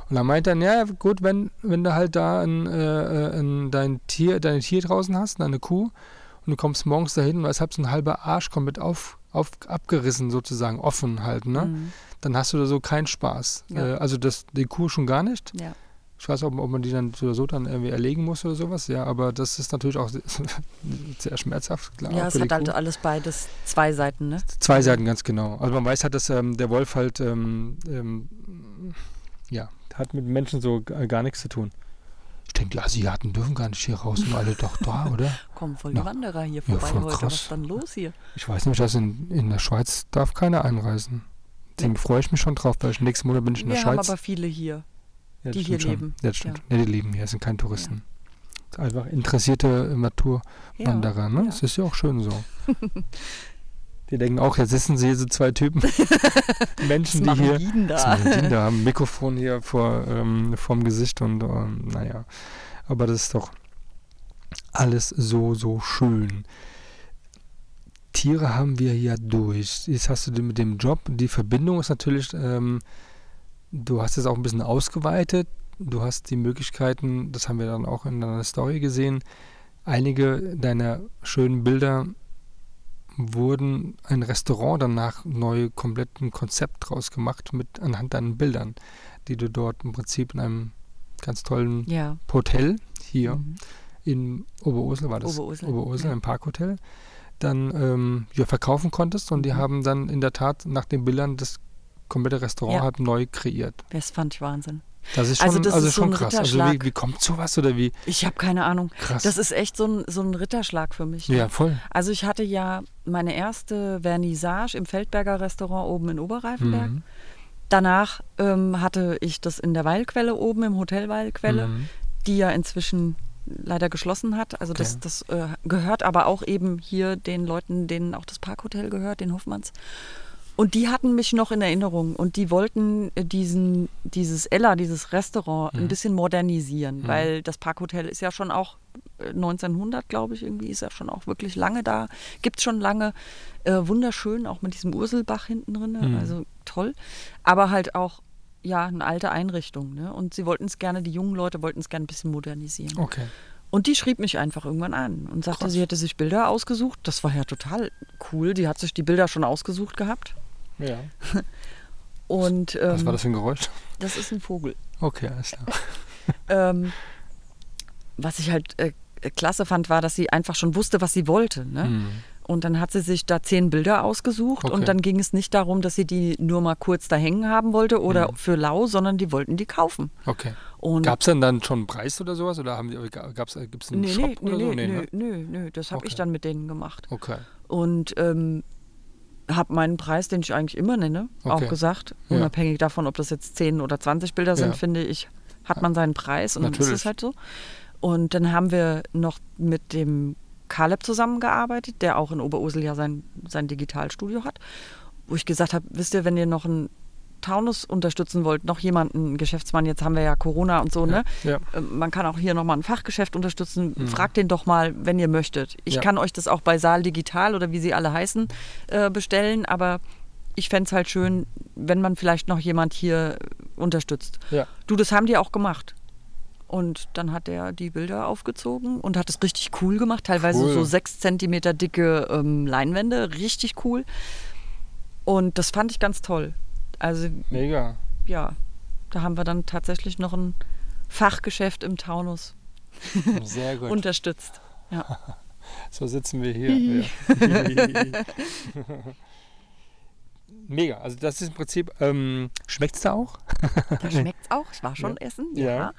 Und er meint dann, ja, gut, wenn, wenn du halt da ein, äh, äh, ein, dein Tier, deine Tier draußen hast, deine Kuh, und du kommst morgens dahin und hast so ein halber Arsch komplett auf, auf, abgerissen, sozusagen, offen halt, ne? Mhm. Dann hast du da so keinen Spaß. Ja. Äh, also das, die Kuh schon gar nicht. Ja. Ich weiß auch, ob man die dann so oder so dann irgendwie erlegen muss oder sowas, ja, aber das ist natürlich auch sehr schmerzhaft, klar. ja, es hat halt Kuh. alles beides zwei Seiten, ne? Zwei Seiten, ganz genau. Also man weiß halt, dass ähm, der Wolf halt, ähm, ähm, ja, hat mit Menschen so g- gar nichts zu tun. Ich denke, die Asiaten dürfen gar nicht hier raus und alle doch da, oder? Kommen voll Na, die Wanderer hier ja, vorbei voll heute. krass. Was ist dann los hier? Ich weiß nicht, dass in, in der Schweiz darf keiner einreisen. Deswegen freue ich mich schon drauf, weil ich, nächsten Monat bin ich in Wir der haben Schweiz. aber viele hier. Ja, das die stimmt hier schon. leben. Ja, das stimmt. Ja. die leben hier, es sind keine Touristen. Sind einfach interessierte äh, Naturwanderer, ne? ja. Das ist ja auch schön so. die denken auch, jetzt sitzen sie hier so zwei Typen. Menschen, die hier da? da haben ein Mikrofon hier vor ähm, vorm Gesicht und ähm, naja. Aber das ist doch alles so, so schön. Tiere haben wir ja durch. Jetzt hast du mit dem Job. Die Verbindung ist natürlich, ähm, du hast es auch ein bisschen ausgeweitet. Du hast die Möglichkeiten, das haben wir dann auch in deiner Story gesehen, einige deiner schönen Bilder wurden ein Restaurant danach neu komplett ein Konzept draus gemacht mit anhand deinen Bildern, die du dort im Prinzip in einem ganz tollen Ja. Hotel hier Mhm. in Oberursel war das Oberursel, Oberursel ja. im Parkhotel dann ähm, ja, verkaufen konntest und die Mhm. haben dann in der Tat nach den Bildern das komplette Restaurant Ja. halt neu kreiert. Das fand ich Wahnsinn. Das ist schon, Also also das ist so schon ein krass. Also wie, wie kommt sowas oder wie Ich habe keine Ahnung. krass? Das ist echt so ein, so ein Ritterschlag für mich. ja, voll. Also ich hatte ja meine erste Vernissage im Feldberger Restaurant oben in Oberreifenberg. Mhm. Danach ähm, hatte ich das in der Weilquelle oben, im Hotel Weilquelle, Mhm. die ja inzwischen leider geschlossen hat. Also das, Okay. das äh, gehört aber auch eben hier den Leuten, denen auch das Parkhotel gehört, den Hoffmanns. Und die hatten mich noch in Erinnerung und die wollten äh, diesen, dieses Ella, dieses Restaurant, ein bisschen modernisieren, weil das Parkhotel ist ja schon auch äh, 1900, glaube ich, irgendwie ist ja schon auch wirklich lange da. Gibt es schon lange. Äh, wunderschön, auch mit diesem Urselbach hinten drin, Mhm. also toll. Aber halt auch, ja, eine alte Einrichtung. Ne? Und sie wollten es gerne, die jungen Leute wollten es gerne ein bisschen modernisieren. Okay. Und die schrieb mich einfach irgendwann an und sagte, Krass. sie hätte sich Bilder ausgesucht. Das war ja total cool. Die hat sich die Bilder schon ausgesucht gehabt. Ja. Und ähm, Was war das für ein Geräusch? das ist ein Vogel. Okay, alles klar. Ähm, was ich halt äh, klasse fand, war, dass sie einfach schon wusste, was sie wollte. Ne? Mhm. Und dann hat sie sich da zehn Bilder ausgesucht Okay. und dann ging es nicht darum, dass sie die nur mal kurz da hängen haben wollte oder Mhm. für lau, sondern die wollten die kaufen. Okay. Und Gab es denn dann schon einen Preis oder sowas? Oder haben die, gab's, gibt es einen nee, Shop nee, nee, oder so? nee, nö, ne? nö, nö, das habe ich Okay. dann mit denen gemacht. Okay. Und ähm, habe meinen Preis, den ich eigentlich immer nenne, Okay. auch gesagt. Ja. Unabhängig davon, ob das jetzt 10 oder 20 Bilder sind, Ja. finde ich, hat man seinen Preis und dann ist Natürlich. es halt so. Und dann haben wir noch mit dem Caleb zusammengearbeitet, der auch in Oberursel ja sein, sein Digitalstudio hat, wo ich gesagt habe, wisst ihr, wenn ihr noch einen Taunus unterstützen wollt, noch jemanden, Geschäftsmann, jetzt haben wir ja Corona und so, ne? Ja. Ähm, Man kann auch hier nochmal ein Fachgeschäft unterstützen. Fragt den doch mal, wenn ihr möchtet. Ich Mhm. Ja. kann euch das auch bei Saal Digital oder wie sie alle heißen äh, bestellen, aber ich fände es halt schön, wenn man vielleicht noch jemand hier unterstützt. Ja. Du, das haben die auch gemacht. Und dann hat er die Bilder aufgezogen und hat es richtig cool gemacht. Teilweise Cool. so sechs Zentimeter dicke ähm, Leinwände, richtig cool. Und das fand ich ganz toll. Also Mega. ja, da haben wir dann tatsächlich noch ein Fachgeschäft im Taunus Sehr gut. unterstützt. Ja. So sitzen wir hier. ja. Mega. Also das ist im Prinzip, ähm, schmeckt es da auch? Da schmeckt es auch. Ich war schon essen, ja. Ja.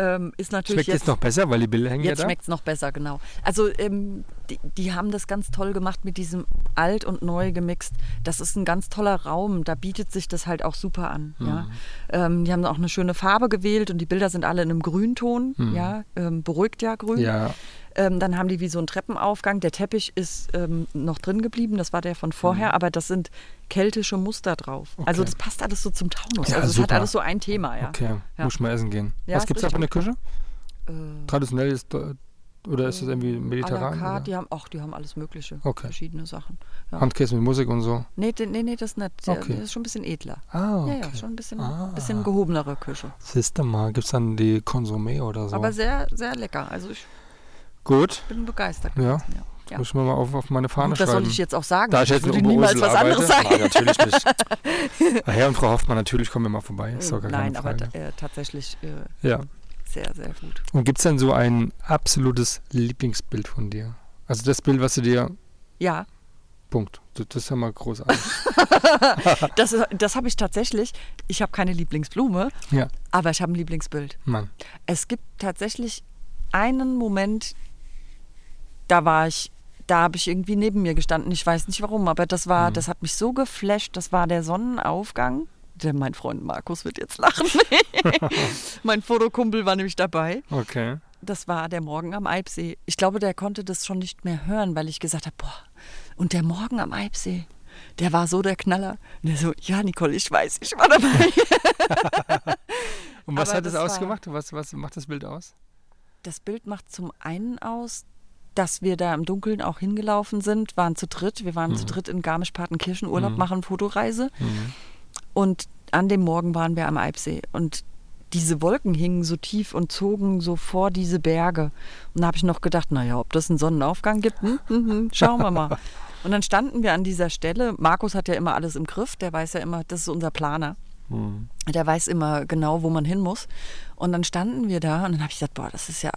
Ähm, ist natürlich Schmeckt jetzt, noch besser, weil die Bilder hängen Jetzt ja da? schmeckt es noch besser, genau. Also ähm, die, die haben das ganz toll gemacht mit diesem alt und neu gemixt. Das ist ein ganz toller Raum. Da bietet sich das halt auch super an. Ja. Mhm. Ähm, die haben auch eine schöne Farbe gewählt und die Bilder sind alle in einem Grünton. Ja, ähm, beruhigt ja grün. Mhm. Ja, Ähm, dann haben die wie so einen Treppenaufgang. Der Teppich ist ähm, noch drin geblieben, das war der von vorher, aber das sind keltische Muster drauf. Also Mhm. Okay. das passt alles so zum Taunus. Ja, also es hat alles so ein Thema, ja. okay. Ja. Muss mal essen gehen. Ja, Was gibt es da eine richtig Küche? Äh, Traditionell ist äh, Oder ist das irgendwie la mediterran? carte, die haben, ach, die haben alles Mögliche. Okay. Verschiedene Sachen. Ja. Handkäse mit Musik und so. Nee, nee, nee, das ist nicht. Der- Okay. Das ist schon ein bisschen edler. Ah, okay. Ja, ja, schon ein bisschen, Ah. bisschen gehobenere Küche. Siehst du mal, gibt es dann die Konsumé oder so? Aber sehr, sehr lecker. Also ich Gut, bin begeistert. Ja. ja. Ja. muss ich mir mal auf, auf meine Fahne Gut, das schreiben. soll ich jetzt auch sagen. Da ich jetzt würde in niemals was anderes sagen. Nein, natürlich nicht. Herr und Frau Hoffmann, natürlich kommen wir mal vorbei. Ist doch gar Nein, aber äh, tatsächlich äh, ja. sehr, sehr gut. Und gibt es denn so ein absolutes Lieblingsbild von dir? Also das Bild, was du dir. Ja, Punkt. Das, das ist ja mal großartig. das, das habe ich tatsächlich. Ich habe keine Lieblingsblume, ja, aber ich habe ein Lieblingsbild. Mann. Es gibt tatsächlich einen Moment, da war ich, da habe ich irgendwie neben mir gestanden. Ich weiß nicht warum, aber das war, das hat mich so geflasht. Das war der Sonnenaufgang. Der, mein Freund Markus wird jetzt lachen. mein Fotokumpel war nämlich dabei. Okay. Das war der Morgen am Eibsee. Ich glaube, der konnte das schon nicht mehr hören, weil ich gesagt habe, boah, und der Morgen am Eibsee, der war so der Knaller. Und er so, ja, Nicole, ich weiß, ich war dabei. Und was Aber hat das war- ausgemacht? Was, was macht das Bild aus? Das Bild macht zum einen aus, dass wir da im Dunkeln auch hingelaufen sind, waren zu dritt. Wir waren zu dritt in Garmisch-Partenkirchen Urlaub machen, Fotoreise. Und an dem Morgen waren wir am Eibsee. Und diese Wolken hingen so tief und zogen so vor diese Berge. Und da habe ich noch gedacht, naja, ob das einen Sonnenaufgang gibt, hm, hm, hm, schauen wir mal. Und dann standen wir an dieser Stelle. Markus hat ja immer alles im Griff. Der weiß ja immer, das ist unser Planer. Der weiß immer genau, wo man hin muss. Und dann standen wir da und dann habe ich gesagt, boah, das ist ja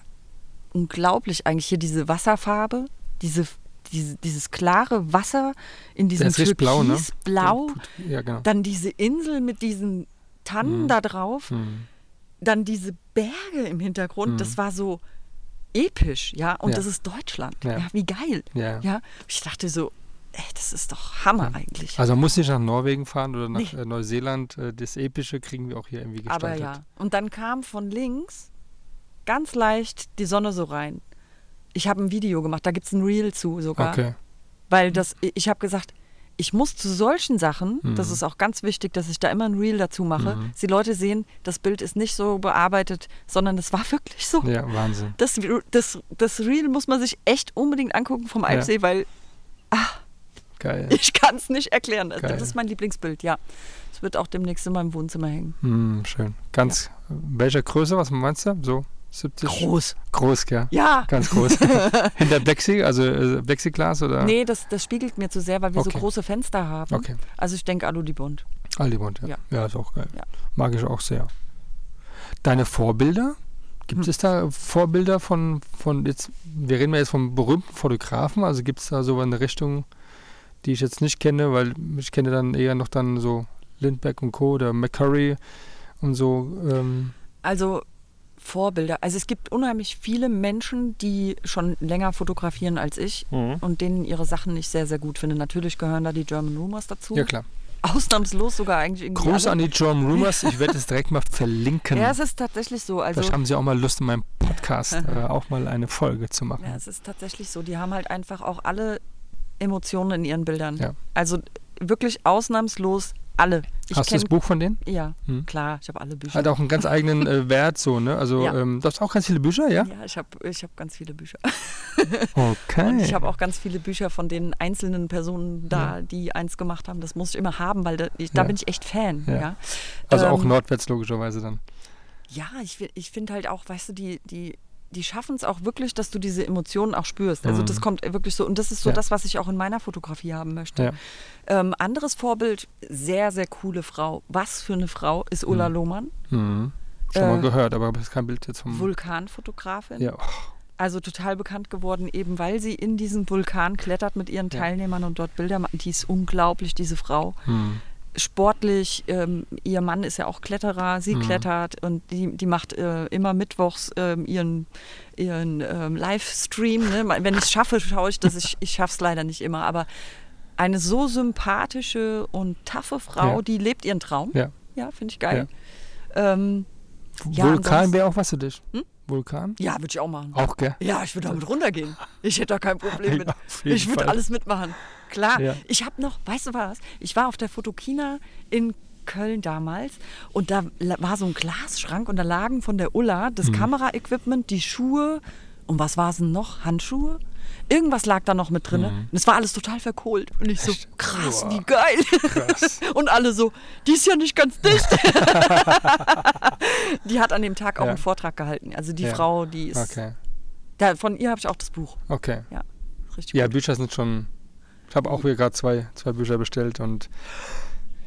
unglaublich eigentlich hier diese Wasserfarbe, diese, diese, dieses klare Wasser in diesem ist richtig blau, ne? Blau. Ja, genau. Dann diese Insel mit diesen Tannen da drauf. Hm. Dann diese Berge im Hintergrund. Das war so episch, ja. Und Ja. das ist Deutschland. Ja. Ja. wie geil. Ja. ja. Ich dachte so, ey, das ist doch Hammer eigentlich. Also man muss nicht nach Norwegen fahren oder nach Nee. äh, Neuseeland. Äh, Das Epische kriegen wir auch hier irgendwie gestaltet. Aber ja. Und dann kam von links ganz leicht die Sonne so rein. Ich habe ein Video gemacht, da gibt es ein Reel zu sogar. Okay. Weil das, ich habe gesagt, ich muss zu solchen Sachen, das Mhm. ist auch ganz wichtig, dass ich da immer ein Reel dazu mache, dass die Leute sehen, das Bild ist nicht so bearbeitet, sondern es war wirklich so. Ja, Wahnsinn. Das, das, das Reel muss man sich echt unbedingt angucken vom Eibsee, weil Geil. ich kann es nicht erklären. Das, Geil. das ist mein Lieblingsbild, ja. Es wird auch demnächst in meinem Wohnzimmer hängen. Hm, schön. Ganz, welcher Größe, was meinst du? So 70? Groß. Groß, gell? Ja. Ganz groß. Hinter Plexi, also äh, Plexiglas oder? Nee, das, das spiegelt mir zu sehr, weil wir Okay. so große Fenster haben. Okay. Also ich denke Alu die Bunt. Aldimont, ja. Ja. ja. ist auch geil. Ja. Mag ich auch sehr. Deine Vorbilder? Gibt Hm. es da Vorbilder von, von jetzt, wir reden ja jetzt von berühmten Fotografen, also gibt es da so eine Richtung, die ich jetzt nicht kenne, weil ich kenne dann eher noch dann so Lindbergh und Co. oder McCurry und so. Ähm, Also Vorbilder. Also es gibt unheimlich viele Menschen, die schon länger fotografieren als ich Mhm. und denen ihre Sachen nicht sehr, sehr gut finden. Natürlich gehören da die German Rumors dazu. ja klar. Ausnahmslos sogar eigentlich irgendwie alle. an die John Rumors, ich werde es direkt mal verlinken. Ja, es ist tatsächlich so. Also Vielleicht haben sie auch mal Lust, in meinem Podcast äh, auch mal eine Folge zu machen. Ja, es ist tatsächlich so. Die haben halt einfach auch alle Emotionen in ihren Bildern. Ja. Also wirklich ausnahmslos alle. Ich Hast du das Buch von denen? Ja, Hm. klar. Ich habe alle Bücher. Hat auch einen ganz eigenen äh, Wert, so, ne? Also, Ja. ähm, du hast auch ganz viele Bücher, ja? ja, ich habe ich hab ganz viele Bücher. Okay. Und ich habe auch ganz viele Bücher von den einzelnen Personen da, die eins gemacht haben. Das muss ich immer haben, weil da, ich, da Ja. bin ich echt Fan. Ja. Ja, also auch Ähm, nordwärts logischerweise dann. ja ich, ich finde halt auch, weißt du, die, die, die schaffen es auch wirklich, dass du diese Emotionen auch spürst. Also Mhm. das kommt wirklich so. Und das ist so Ja. das, was ich auch in meiner Fotografie haben möchte. Ja. Ähm, anderes Vorbild, sehr, sehr coole Frau. Was für eine Frau ist Ulla Lohmann, Mhm. Schon mal Äh, gehört, aber ist kein Bild jetzt vom. Vulkanfotografin. ja, oh, Also total bekannt geworden, eben weil sie in diesen Vulkan klettert mit ihren Ja. Teilnehmern und dort Bilder macht. Die ist unglaublich, diese Frau. hm. Sportlich, ähm, ihr Mann ist ja auch Kletterer, sie Mhm. klettert und die, die macht äh, immer mittwochs ähm, ihren, ihren ähm, Livestream. Ne? Wenn ich es schaffe, schaue ich das. Ich, ich schaffe es leider nicht immer, aber eine so sympathische und taffe Frau, Ja. die lebt ihren Traum. Ja. Ja, finde ich geil. Ähm, Ja, Vulkan ansonsten- wäre auch was für dich. Hm? Vulkan? ja, würde ich auch machen. Auch, gell? Ja, ich würde damit runtergehen. Ich hätte da kein Problem mit. Ja, ich würde alles mitmachen. Klar. Ja. Ich habe noch, weißt du was? Ich war auf der Fotokina in Köln damals und da war so ein Glasschrank und da lagen von der Ulla das Mhm. Kameraequipment, die Schuhe Und was war es denn noch? Handschuhe? Irgendwas lag da noch mit drin. Und es war alles total verkohlt. Und ich so, Mhm. Krass, Boah. wie geil. Krass. Und alle so, die ist ja nicht ganz dicht. die hat an dem Tag auch Ja. einen Vortrag gehalten. Also die Ja. Frau, die ist. Okay, Da, von ihr habe ich auch das Buch. okay. Ja, richtig Ja, gut. Bücher sind schon. Ich habe auch hier gerade zwei, zwei Bücher bestellt und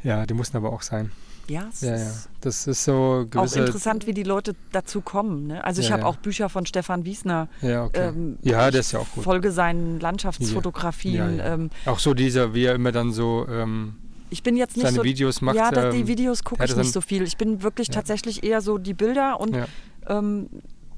ja, die mussten aber auch sein. Ja, Ja, ja. Das ist so auch gewisse. interessant, wie die Leute dazu kommen. Ne? Also ich Ja, habe ja. auch Bücher von Stefan Wiesner. Ja, okay. Ähm, ja, der ist ja auch gut. Folge seinen Landschaftsfotografien. Ähm, Auch so dieser, wie er immer dann so ähm, ich bin jetzt nicht seine so. Videos macht. ja, das, die ähm, Videos gucke ich nicht so viel. Ich bin wirklich tatsächlich eher so die Bilder und ähm,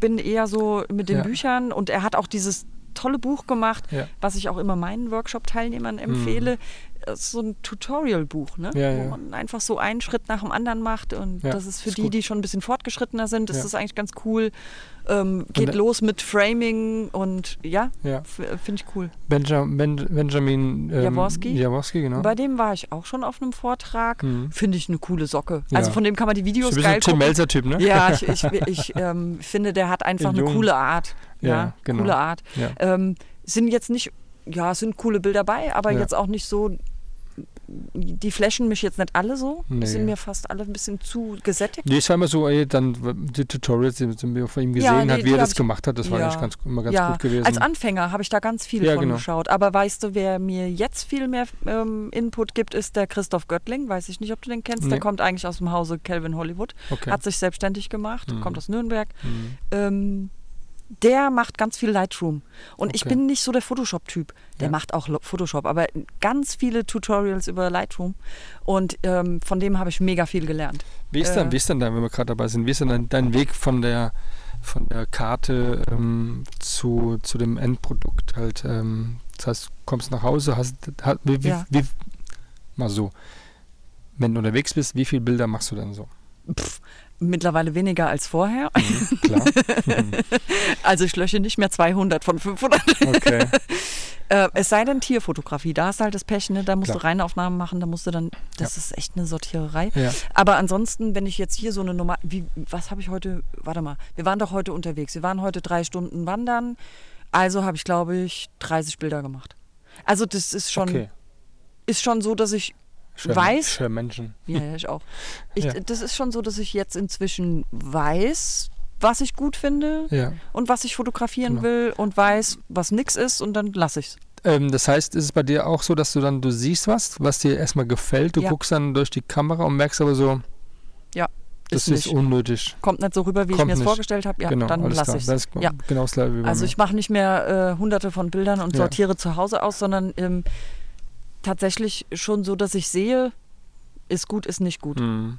bin eher so mit den. Büchern. Und er hat auch dieses tolle Buch gemacht. Mhm. was ich auch immer meinen Workshop-Teilnehmern empfehle. Das ist so ein Tutorial-Buch, ne? Ja, wo man einfach so einen Schritt nach dem anderen macht. Und Ja, das ist für ist die, gut. die schon ein bisschen fortgeschrittener sind, ist das eigentlich ganz cool. Ähm, geht los mit Framing und ja, finde ich cool. Benja, ben, Benjamin ähm, Jaworski? Jaworski, genau. Bei dem war ich auch schon auf einem Vortrag. Mhm. Finde ich eine coole Socke. Also von dem kann man die Videos ein geil Tim gucken. Melzer-Typ, ne? Ja, ich, ich, ich ähm, finde, der hat einfach In eine coole Art. Ja, genau. coole Art. Ähm, sind jetzt nicht, ja, es sind coole Bilder bei, aber Ja. jetzt auch nicht so, die flashen mich jetzt nicht alle so. Nee. Die sind mir fast alle ein bisschen zu gesättigt. Nee, es war immer so, ey, dann die Tutorials, die wir von ihm gesehen Ja, nee, hat, wie er das ich- gemacht hat, das war Ja. eigentlich ganz, immer ganz ja, gut gewesen. als Anfänger habe ich da ganz viel von genau. geschaut. Aber weißt du, wer mir jetzt viel mehr ähm, Input gibt, ist der Christoph Göttling. Weiß ich nicht, ob du den kennst. Nee. Der kommt eigentlich aus dem Hause Calvin Hollywood. okay. Hat sich selbstständig gemacht, Mhm. kommt aus Nürnberg. Mhm. Ähm, der macht ganz viel Lightroom. Und ich Okay. bin nicht so der Photoshop-Typ. Der Ja. macht auch Photoshop, aber ganz viele Tutorials über Lightroom. Und ähm, von dem habe ich mega viel gelernt. Wie ist, äh, dann, wie ist denn da, wenn wir gerade dabei sind, wie ist denn dein, dein Weg von der, von der Karte ähm, zu, zu dem Endprodukt halt? Ähm, das heißt, du kommst nach Hause, hast, hast wie, wie, Ja. wie, mal so, wenn du unterwegs bist, wie viele Bilder machst du dann so? Pff, mittlerweile weniger als vorher. Mhm, klar. Also ich lösche nicht mehr 200 von 500. okay. Äh, es sei denn Tierfotografie, da du halt das Pech, ne? da musst Klar. du Reinaufnahmen machen, da musst du dann, das ist echt eine Sortiererei. Ja. Aber ansonsten, wenn ich jetzt hier so eine Nummer, wie, was habe ich heute, warte mal, wir waren doch heute unterwegs, wir waren heute drei Stunden wandern, also habe ich, glaube ich, 30 Bilder gemacht. Also das ist schon, okay. ist schon so, dass ich, Schön, weiß- Schön Menschen. ja, ja, ich auch, ich, Ja. das ist schon so, dass ich jetzt inzwischen weiß, was ich gut finde Ja. und was ich fotografieren Genau. will und weiß, was nix ist und dann lasse ich's. Ähm, das heißt, ist es bei dir auch so, dass du dann, du siehst was, was dir erstmal gefällt, du Ja. guckst dann durch die Kamera und merkst aber so, Ja, das ist ist, unnötig. Kommt nicht so rüber, wie ich Kommt mir es nicht. vorgestellt habe, ja, genau, dann lasse. Das ist Ja. genau das gleiche wie bei Also mir. ich mache nicht mehr äh, hunderte von Bildern und sortiere zu Hause aus, sondern ähm, tatsächlich schon so, dass ich sehe, ist gut, ist nicht gut. Mhm.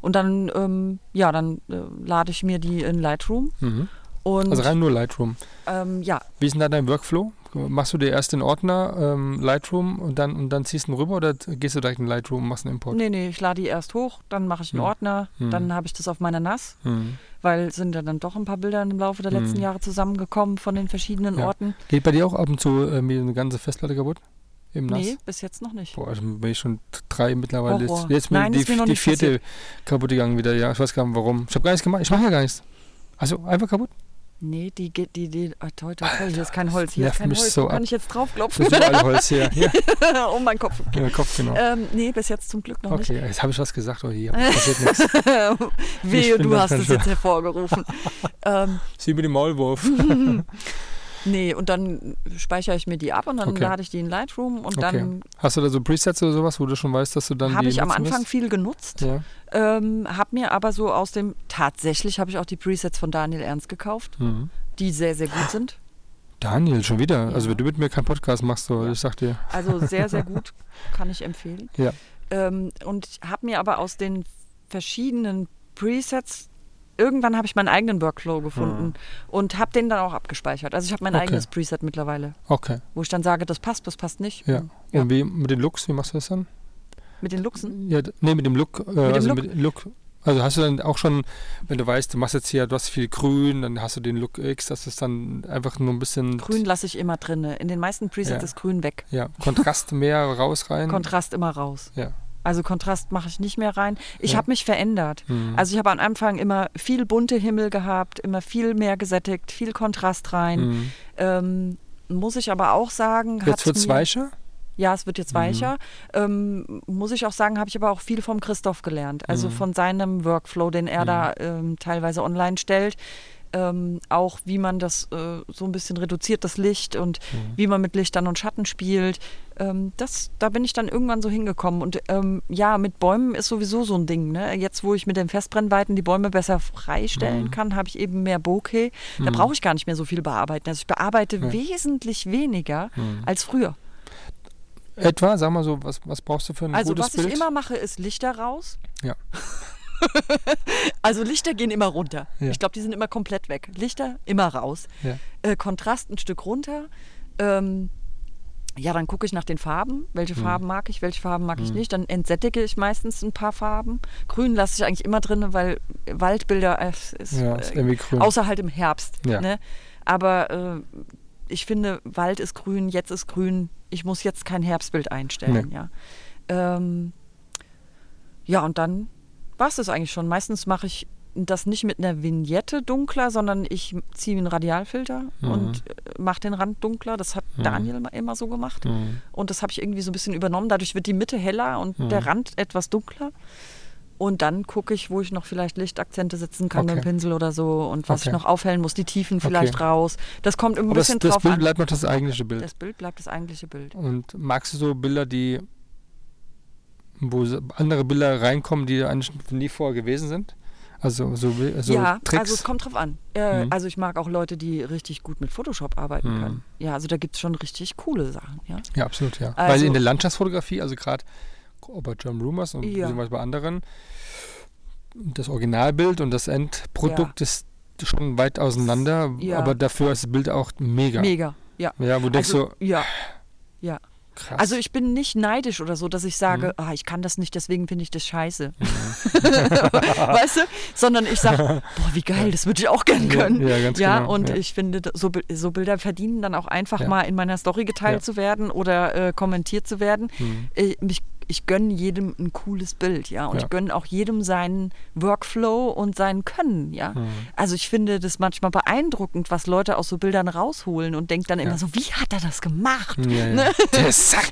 Und dann, ähm, ja, dann äh, lade ich mir die in Lightroom Mhm. Also rein nur Lightroom. ähm, ja, Wie ist denn da dein Workflow? Machst du dir erst den Ordner ähm, Lightroom und dann, und dann ziehst du ihn rüber oder gehst du direkt in Lightroom und machst einen Import? nee, nee, ich lade die erst hoch, dann mache ich einen Hm. Ordner, Hm. dann habe ich das auf meiner NAS, Mhm. weil sind ja dann doch ein paar Bilder im Laufe der letzten Hm. Jahre zusammengekommen von den verschiedenen Ja. Orten. Geht bei dir auch ab und zu äh, mir eine ganze Festplatte kaputt? Im Nass? Nee, bis jetzt noch nicht. Boah, also bin ich schon drei mittlerweile. Horror. Jetzt, Nein, die, ist mir noch die vierte kaputt gegangen wieder. Ja, ich weiß gar nicht warum. Ich habe gar nichts gemacht. Ich mache ja gar nichts. Also einfach kaputt. Nee, die geht, die, die, oh, toi, toi, toi, hier ist kein Holz, hier ist kein mich Holz, so kann ich jetzt Das draufklopfen? ist überall Holz hier. Ja, oh mein Kopf. ja Kopf, genau. Ähm, nee, bis jetzt zum Glück noch Okay, jetzt habe ich was gesagt. Oh, hier passiert nichts. nicht. Wehe, du hast es jetzt hervorgerufen. ähm, Sie mit dem Maulwurf. Nee, und dann speichere ich mir die ab und dann Okay. lade ich die in Lightroom und Okay. dann Hast du da so Presets oder sowas, wo du schon weißt, dass du dann habe ich am Anfang wirst? viel genutzt, Ja. ähm, habe mir aber so aus dem, tatsächlich habe ich auch die Presets von Daniel Ernst gekauft, Mhm. die sehr, sehr gut sind. Daniel, schon wieder. Ja. Also wenn du mit mir keinen Podcast machst, so, Ja. ich sag dir. Also sehr, sehr gut, kann ich empfehlen. Ja. Ähm, und habe mir aber aus den verschiedenen Presets, irgendwann habe ich meinen eigenen Workflow gefunden und habe den dann auch abgespeichert. Also ich habe mein Mhm. Okay. eigenes Preset mittlerweile, Okay. wo ich dann sage, das passt, das passt nicht. Ja. Und, ja. Und wie mit den Looks, wie machst du das dann? Mit den Luchsen? Ja, nee, mit dem Look. Äh, dem also Look? mit Look. Also hast du dann auch schon, wenn du weißt, du machst jetzt hier, du hast viel Grün, dann hast du den Look X, das ist dann einfach nur ein bisschen Grün lasse ich immer drin. In den meisten Presets Ja. ist Grün weg. ja, Kontrast mehr raus rein. Kontrast immer raus. Ja. Also Kontrast mache ich nicht mehr rein. Ich Ja. habe mich verändert. Mhm. Also ich habe am Anfang immer viel bunte Himmel gehabt, immer viel mehr gesättigt, viel Kontrast rein. Mhm. Ähm, muss ich aber auch sagen, Jetzt wird es weicher? Ja, es wird jetzt Mhm. weicher. Ähm, muss ich auch sagen, habe ich aber auch viel vom Christoph gelernt. Also Mhm. von seinem Workflow, den er da ähm, teilweise online stellt. Ähm, auch wie man das äh, so ein bisschen reduziert, das Licht und Mhm. wie man mit Lichtern und Schatten spielt. Ähm, das, da bin ich dann irgendwann so hingekommen. Und ähm, ja, mit Bäumen ist sowieso so ein Ding. Ne? Jetzt, wo ich mit den Festbrennweiten die Bäume besser freistellen Mhm. kann, habe ich eben mehr Bokeh. Da Mhm. brauche ich gar nicht mehr so viel bearbeiten. Also ich bearbeite Ja. wesentlich weniger Mhm. als früher. Etwa, sag mal so, was, was brauchst du für ein Also gutes was Bild? ich immer mache, ist Lichter raus. Ja. also Lichter gehen immer runter. Ja. Ich glaube, die sind immer komplett weg. Lichter immer raus. Ja. Äh, Kontrast ein Stück runter. Ähm, ja, dann gucke ich nach den Farben. Welche Mhm. Farben mag ich, welche Farben mag ich nicht. Dann entsättige ich meistens ein paar Farben. Grün lasse ich eigentlich immer drin, weil Waldbilder äh, ist, Ja, ist äh, irgendwie grün. außer halt im Herbst. Ja. Ne? Aber äh, ich finde, Wald ist grün, jetzt ist grün. Ich muss jetzt kein Herbstbild einstellen. Nee. Ja. Ähm, ja, und dann war es das eigentlich schon. Meistens mache ich das nicht mit einer Vignette dunkler, sondern ich ziehe einen Radialfilter Mhm. und mache den Rand dunkler. Das hat Mhm. Daniel immer so gemacht. Mhm. Und das habe ich irgendwie so ein bisschen übernommen. Dadurch wird die Mitte heller und Mhm. der Rand etwas dunkler. Und dann gucke ich, wo ich noch vielleicht Lichtakzente setzen kann mit Okay. dem Pinsel oder so und was ich Okay. noch aufhellen muss, die Tiefen vielleicht Okay. raus. Das kommt ein Aber das, bisschen das drauf Bild an. bleibt noch das eigentliche Bild. das Bild bleibt das eigentliche Bild. Und magst du so Bilder, die wo andere Bilder reinkommen, die eigentlich nie vorher gewesen sind? Also so, so ja, Tricks? also es kommt drauf an. Äh, Mhm. Also ich mag auch Leute, die richtig gut mit Photoshop arbeiten Mhm. können. Ja, also da gibt es schon richtig coole Sachen. Ja, ja, absolut, ja. Weil Also- in der Landschaftsfotografie, also gerade bei John Rumors und Ja. beziehungsweise bei anderen, das Originalbild und das Endprodukt ist schon weit auseinander, Ja. aber dafür ist das Bild auch mega. mega. Ja. Ja, wo du denkst Also, so, ja. Ja. Krass. Also ich bin nicht neidisch oder so, dass ich sage, Mhm. ah, ich kann das nicht, deswegen finde ich das scheiße. weißt du? Sondern ich sage, boah, wie geil, das würde ich auch gern Ja, können. ja, ganz ja, genau, und ja. ich finde, so, so Bilder verdienen dann auch einfach Ja. mal in meiner Story geteilt Ja. zu werden oder äh, kommentiert zu werden. Mhm. Äh, mich, ich gönne jedem ein cooles Bild, ja. Und Ja. ich gönne auch jedem seinen Workflow und sein Können, ja. Mhm. Also ich finde das manchmal beeindruckend, was Leute aus so Bildern rausholen und denke dann immer Ja. so, wie hat er das gemacht? Ja. Ne? Der Sack.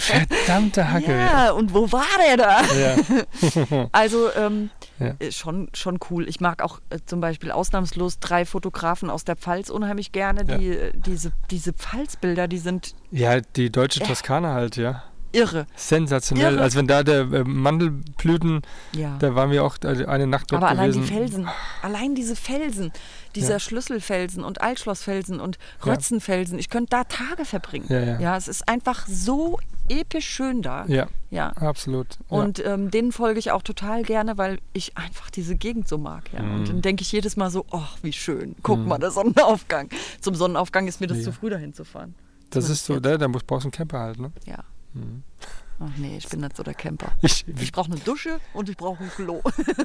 Verdammte Hacke. Ja, und wo war der da? Also ähm, äh, schon, schon cool. Ich mag auch äh, zum Beispiel ausnahmslos drei Fotografen aus der Pfalz unheimlich gerne. Die, äh, diese, diese Pfalzbilder, die sind ja, die deutsche. Toskana halt, ja. Irre. Sensationell. Irre. Als wenn da der äh, Mandelblüten, Ja. da waren wir auch eine Nacht dort Aber allein gewesen. die Felsen, allein diese Felsen, dieser Ja. Schlüsselfelsen und Altschlossfelsen und. Rötzenfelsen, ich könnte da Tage verbringen. Ja, ja. es ist einfach so episch schön da. Ja, Ja. absolut. Und ähm, denen folge ich auch total gerne, weil ich einfach diese Gegend so mag. Ja. Mhm. Und dann denke ich jedes Mal so, ach, wie schön. Guck mal, der Sonnenaufgang. Zum Sonnenaufgang ist mir das zu früh dahin zu fahren. das ist so, da, brauchst du einen Camper halt, ne? Ja. Mhm. Ach nee, ich bin nicht so der Camper. Ich, Ich brauche eine Dusche und ich brauche ein Klo.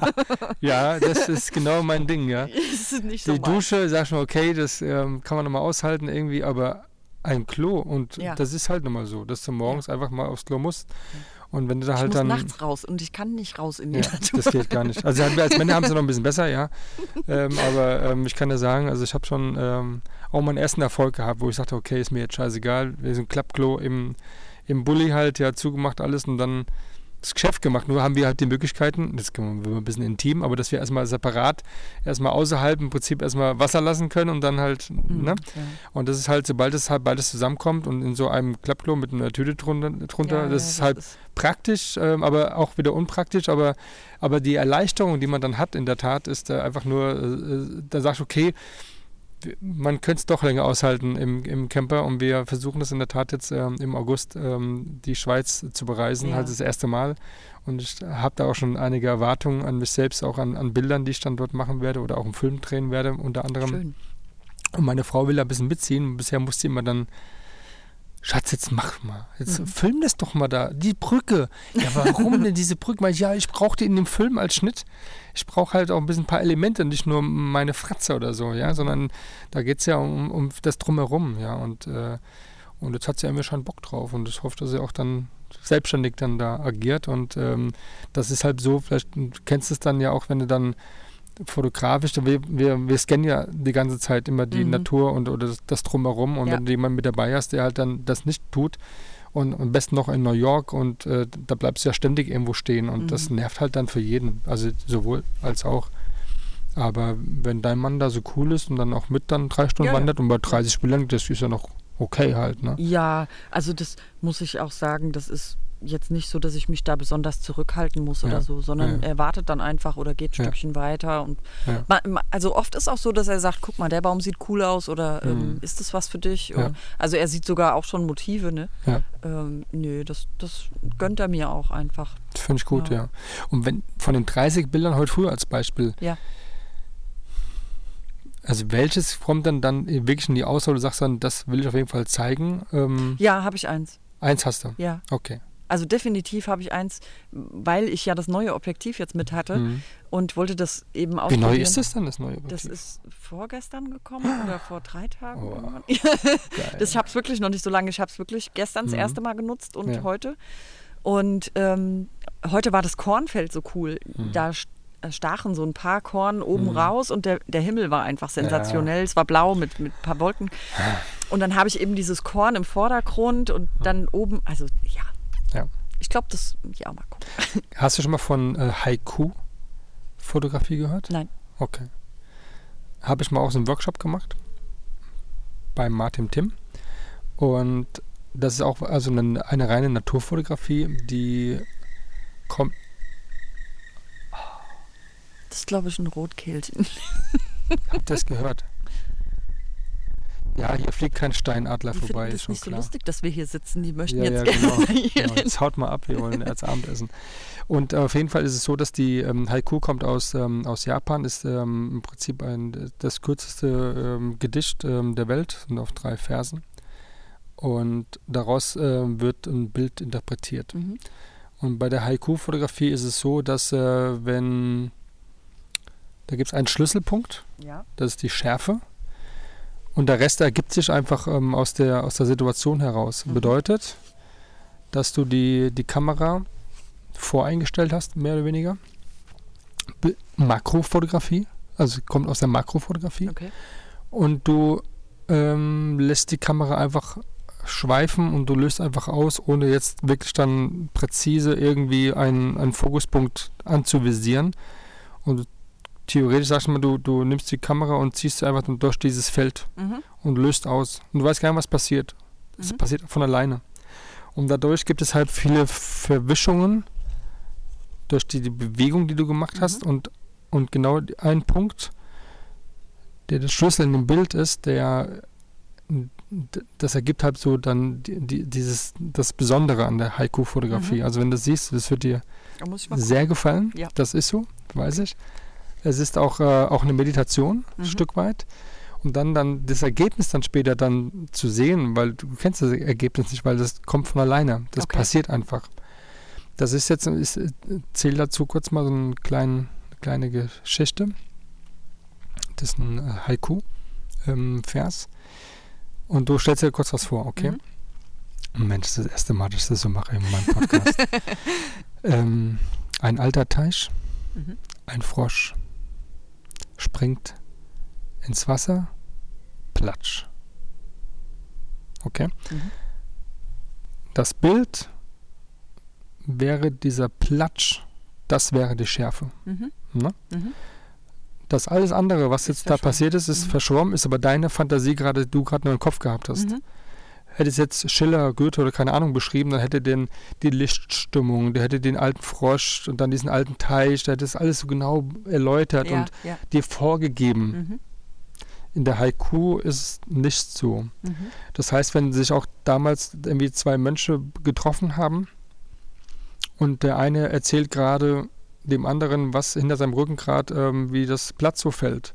ja, das ist genau mein Ding, ja. so Die. Dusche, sag schon, okay, das ähm, kann man nochmal aushalten irgendwie, aber ein Klo und Ja. das ist halt nochmal so, dass du morgens einfach mal aufs Klo musst. Und wenn du da Ich halt muss dann. nachts raus und ich kann nicht raus in die Ja, Natur. das geht gar nicht. Also wir als Männer haben es noch ein bisschen besser, ja. Ähm, aber ähm, ich kann ja sagen, also ich habe schon ähm, auch meinen ersten Erfolg gehabt, wo ich sagte, okay, ist mir jetzt scheißegal. Wir sind Klappklo im, im Bulli halt, ja, zugemacht alles und dann das Geschäft gemacht. Nur haben wir halt die Möglichkeiten, das können wir ein bisschen intim, aber dass wir erstmal separat, erstmal außerhalb im Prinzip erstmal Wasser lassen können und dann halt, Mhm, ne? ja. Und das ist halt, sobald es halt beides zusammenkommt und in so einem Klappklo mit einer Tüte drunter, drunter Ja, das ja, ist halt praktisch, ähm, aber auch wieder unpraktisch. Aber, aber die Erleichterung, die man dann hat in der Tat, ist äh, einfach nur, äh, äh, da sagst du, okay, man könnte es doch länger aushalten im, im Camper und wir versuchen das in der Tat jetzt ähm, im August ähm, die Schweiz zu bereisen, Ja. halt das erste Mal. Und ich habe da auch schon einige Erwartungen an mich selbst, auch an, an Bildern, die ich dann dort machen werde oder auch einen Film drehen werde, unter anderem. Schön. Und meine Frau will da ein bisschen mitziehen. Bisher musste sie immer dann, Schatz, jetzt mach mal. Jetzt Mhm. film das doch mal da. Die Brücke. Ja, warum denn diese Brücke? Ich, Ja, ich brauche die in dem Film als Schnitt. Ich brauche halt auch ein bisschen ein paar Elemente, nicht nur meine Fratze oder so, ja, sondern da geht es ja um, um das Drumherum, ja. Und, äh, und jetzt hat sie ja immer schon Bock drauf und ich hoffe, dass sie auch dann selbstständig dann da agiert und ähm, das ist halt so, vielleicht kennst du es dann ja auch, wenn du dann fotografisch, wir, wir, wir scannen ja die ganze Zeit immer die Mhm. Natur und oder das, das drumherum und Ja. wenn du jemanden mit dabei hast, der halt dann das nicht tut und am besten noch in New York und äh, da bleibst du ja ständig irgendwo stehen und das Mhm. nervt halt dann für jeden, also sowohl als auch. Aber wenn dein Mann da so cool ist und dann auch mit dann drei Stunden Ja, wandert und bei 30 Bildern, das ist ja noch okay halt, ne? Ja, also das muss ich auch sagen, das ist jetzt nicht so, dass ich mich da besonders zurückhalten muss Ja, oder so, sondern ja. er wartet dann einfach oder geht ein Ja. Stückchen weiter. Und Ja. ma- ma- also oft ist auch so, dass er sagt, guck mal, der Baum sieht cool aus oder ähm, Mhm. ist das was für dich? Und, also er sieht sogar auch schon Motive, ne? Ähm, nö, das, das gönnt er mir auch einfach. Das finde ich gut, ja. Und wenn von den 30 Bildern heute früh als Beispiel, Ja. also welches kommt dann dann wirklich in die Auswahl, du sagst dann, das will ich auf jeden Fall zeigen? Ähm, Ja, habe ich eins. Eins hast du. Ja. Okay. Also definitiv habe ich eins, weil ich ja das neue Objektiv jetzt mit hatte Mhm. und wollte das eben Wie ausprobieren. neu ist das dann, das neue Das Objektiv? ist vorgestern gekommen oder vor drei Tagen. Oh. Das, ich habe es wirklich noch nicht so lange. Ich habe es wirklich gestern das Mhm. erste Mal genutzt und Ja. heute. Und ähm, heute war das Kornfeld so cool. Mhm. Da äh, stachen so ein paar Korn oben Mhm. raus und der, der Himmel war einfach sensationell. Es war blau mit, mit ein paar Wolken. Und dann habe ich eben dieses Korn im Vordergrund und dann oben, also ja. Ja. Ich glaube, das, ja, mal gucken. Hast du schon mal von äh, Haiku-Fotografie gehört? Nein. Okay. Habe ich mal auch so einen Workshop gemacht bei Martin Tim. Und das ist auch also eine, eine reine Naturfotografie, die kommt. Das ist, glaube ich, ein Rotkehlchen. Habt ihr das gehört? Ja, hier fliegt kein Steinadler Die vorbei, ist das schon nicht so klar. lustig, dass wir hier sitzen. Die möchten Ja, jetzt ja, gerne genau. hier genau. Jetzt haut mal ab, wir wollen als Abendessen. Und äh, auf jeden Fall ist es so, dass die ähm, Haiku kommt aus, ähm, aus Japan, ist ähm, im Prinzip ein, das kürzeste ähm, Gedicht ähm, der Welt, sind auf drei Versen. Und daraus ähm, wird ein Bild interpretiert. Mhm. Und bei der Haiku-Fotografie ist es so, dass äh, wenn, da gibt es einen Schlüsselpunkt, Ja. das ist die Schärfe. Und der Rest ergibt sich einfach ähm, aus, der, aus der Situation heraus. Mhm. Bedeutet, dass du die, die Kamera voreingestellt hast, mehr oder weniger. Be- Makrofotografie, also kommt aus der Makrofotografie. Okay. Und du ähm, lässt die Kamera einfach schweifen und du löst einfach aus, ohne jetzt wirklich dann präzise irgendwie einen, einen Fokuspunkt anzuvisieren. Und theoretisch sagst du mal, du, du nimmst die Kamera und ziehst einfach durch dieses Feld Mhm. und löst aus. Und du weißt gar nicht, was passiert. Es Mhm. passiert von alleine. Und dadurch gibt es halt viele Verwischungen durch die, die Bewegung, die du gemacht Mhm. hast. Und, und genau ein Punkt, der der Schlüssel in dem Bild ist, der das ergibt halt so dann die, die, dieses das Besondere an der Haiku-Fotografie. Mhm. Also wenn du das siehst, das wird dir sehr gefallen. Ja. Das ist so, weiß ich. Es ist auch, äh, auch eine Meditation, ein Mhm. Stück weit. Und dann, dann das Ergebnis dann später dann zu sehen, weil du kennst das Ergebnis nicht, weil das kommt von alleine. Das Okay. passiert einfach. Das ist jetzt, ich zähle dazu kurz mal so einen kleinen, eine kleine Geschichte. Das ist ein äh, Haiku-Vers. Und du stellst dir kurz was vor, okay? Mhm. Mensch, das ist das erste Mal, dass ich das so mache in meinem Podcast. ähm, ein alter Teich, Mhm. ein Frosch springt ins Wasser, platsch. Okay? Mhm. Das Bild wäre dieser Platsch, das wäre die Schärfe. Mhm. Ne? Mhm. Das alles andere, was Ist jetzt da passiert ist, ist Mhm. verschwommen, ist aber deine Fantasie gerade, du gerade nur im Kopf gehabt hast. Hätte es jetzt Schiller, Goethe oder keine Ahnung beschrieben, dann hätte den die Lichtstimmung, der hätte den alten Frosch und dann diesen alten Teich, der hätte das alles so genau erläutert Ja, und ja. dir vorgegeben. Mhm. In der Haiku ist es nicht so. Mhm. Das heißt, wenn sich auch damals irgendwie zwei Mönche getroffen haben und der eine erzählt gerade dem anderen, was hinter seinem Rücken gerade, ähm, wie das Blatt so fällt,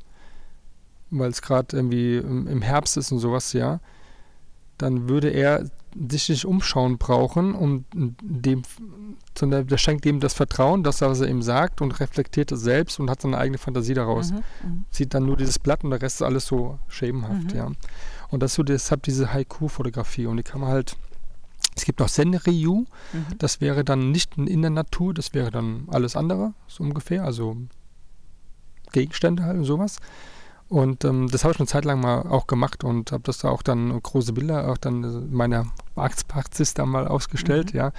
weil es gerade irgendwie im, im Herbst ist und sowas, ja, dann würde er sich nicht umschauen brauchen, um dem, sondern der schenkt ihm das Vertrauen, das, was er ihm sagt und reflektiert es selbst und hat seine eigene Fantasie daraus Mhm. Mhm. sieht dann nur dieses Blatt und der Rest ist alles so schemenhaft, Mhm. ja. Und das so deshalb diese Haiku-Fotografie und die kann man halt Es gibt noch Senryu, Mhm. das wäre dann nicht in der Natur, das wäre dann alles andere, so ungefähr, also Gegenstände halt und sowas. Und ähm, das habe ich eine Zeit lang mal auch gemacht und habe das da auch dann große Bilder auch dann in meiner Praxis da mal ausgestellt, Mhm. ja.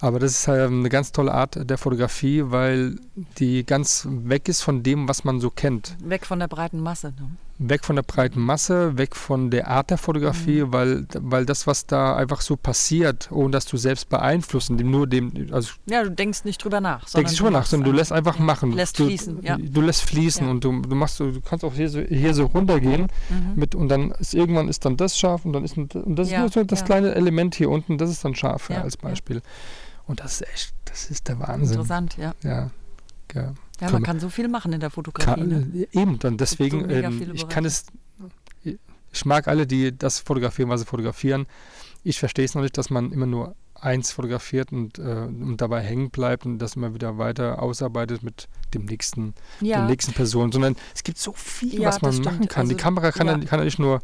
Aber das ist halt eine ganz tolle Art der Fotografie, weil die ganz weg ist von dem, was man so kennt. Weg von der breiten Masse. Ne? Weg von der breiten Masse, weg von der Art der Fotografie, Mhm. weil, weil das, was da einfach so passiert, ohne dass du selbst beeinflussen, nur dem, also Ja, du denkst nicht drüber nach. denkst du schon nach, sondern du lässt einfach machen. Lässt du, fließen, ja. Du lässt fließen Ja. und du, du machst du kannst auch hier so, hier so runtergehen Mhm. mit und dann ist irgendwann ist dann das scharf und dann ist und das Ja, ist nur so das ja. kleine Element hier unten, das ist dann scharf ja, Ja, als ja. Beispiel. Und das ist echt, das ist der Wahnsinn. Interessant, ja. Ja. ja. Ja, man kann so viel machen in der Fotografie. Kann, ne? Eben, dann deswegen, so ähm, ich kann es, ich mag alle, die das fotografieren, was sie fotografieren. Ich verstehe es noch nicht, dass man immer nur eins fotografiert und, äh, und dabei hängen bleibt und das immer wieder weiter ausarbeitet mit dem nächsten, der Ja, nächsten Person, sondern es gibt so viel, Ja, was man machen kann. die Also, Kamera kann ja, ja. kann ja nicht nur,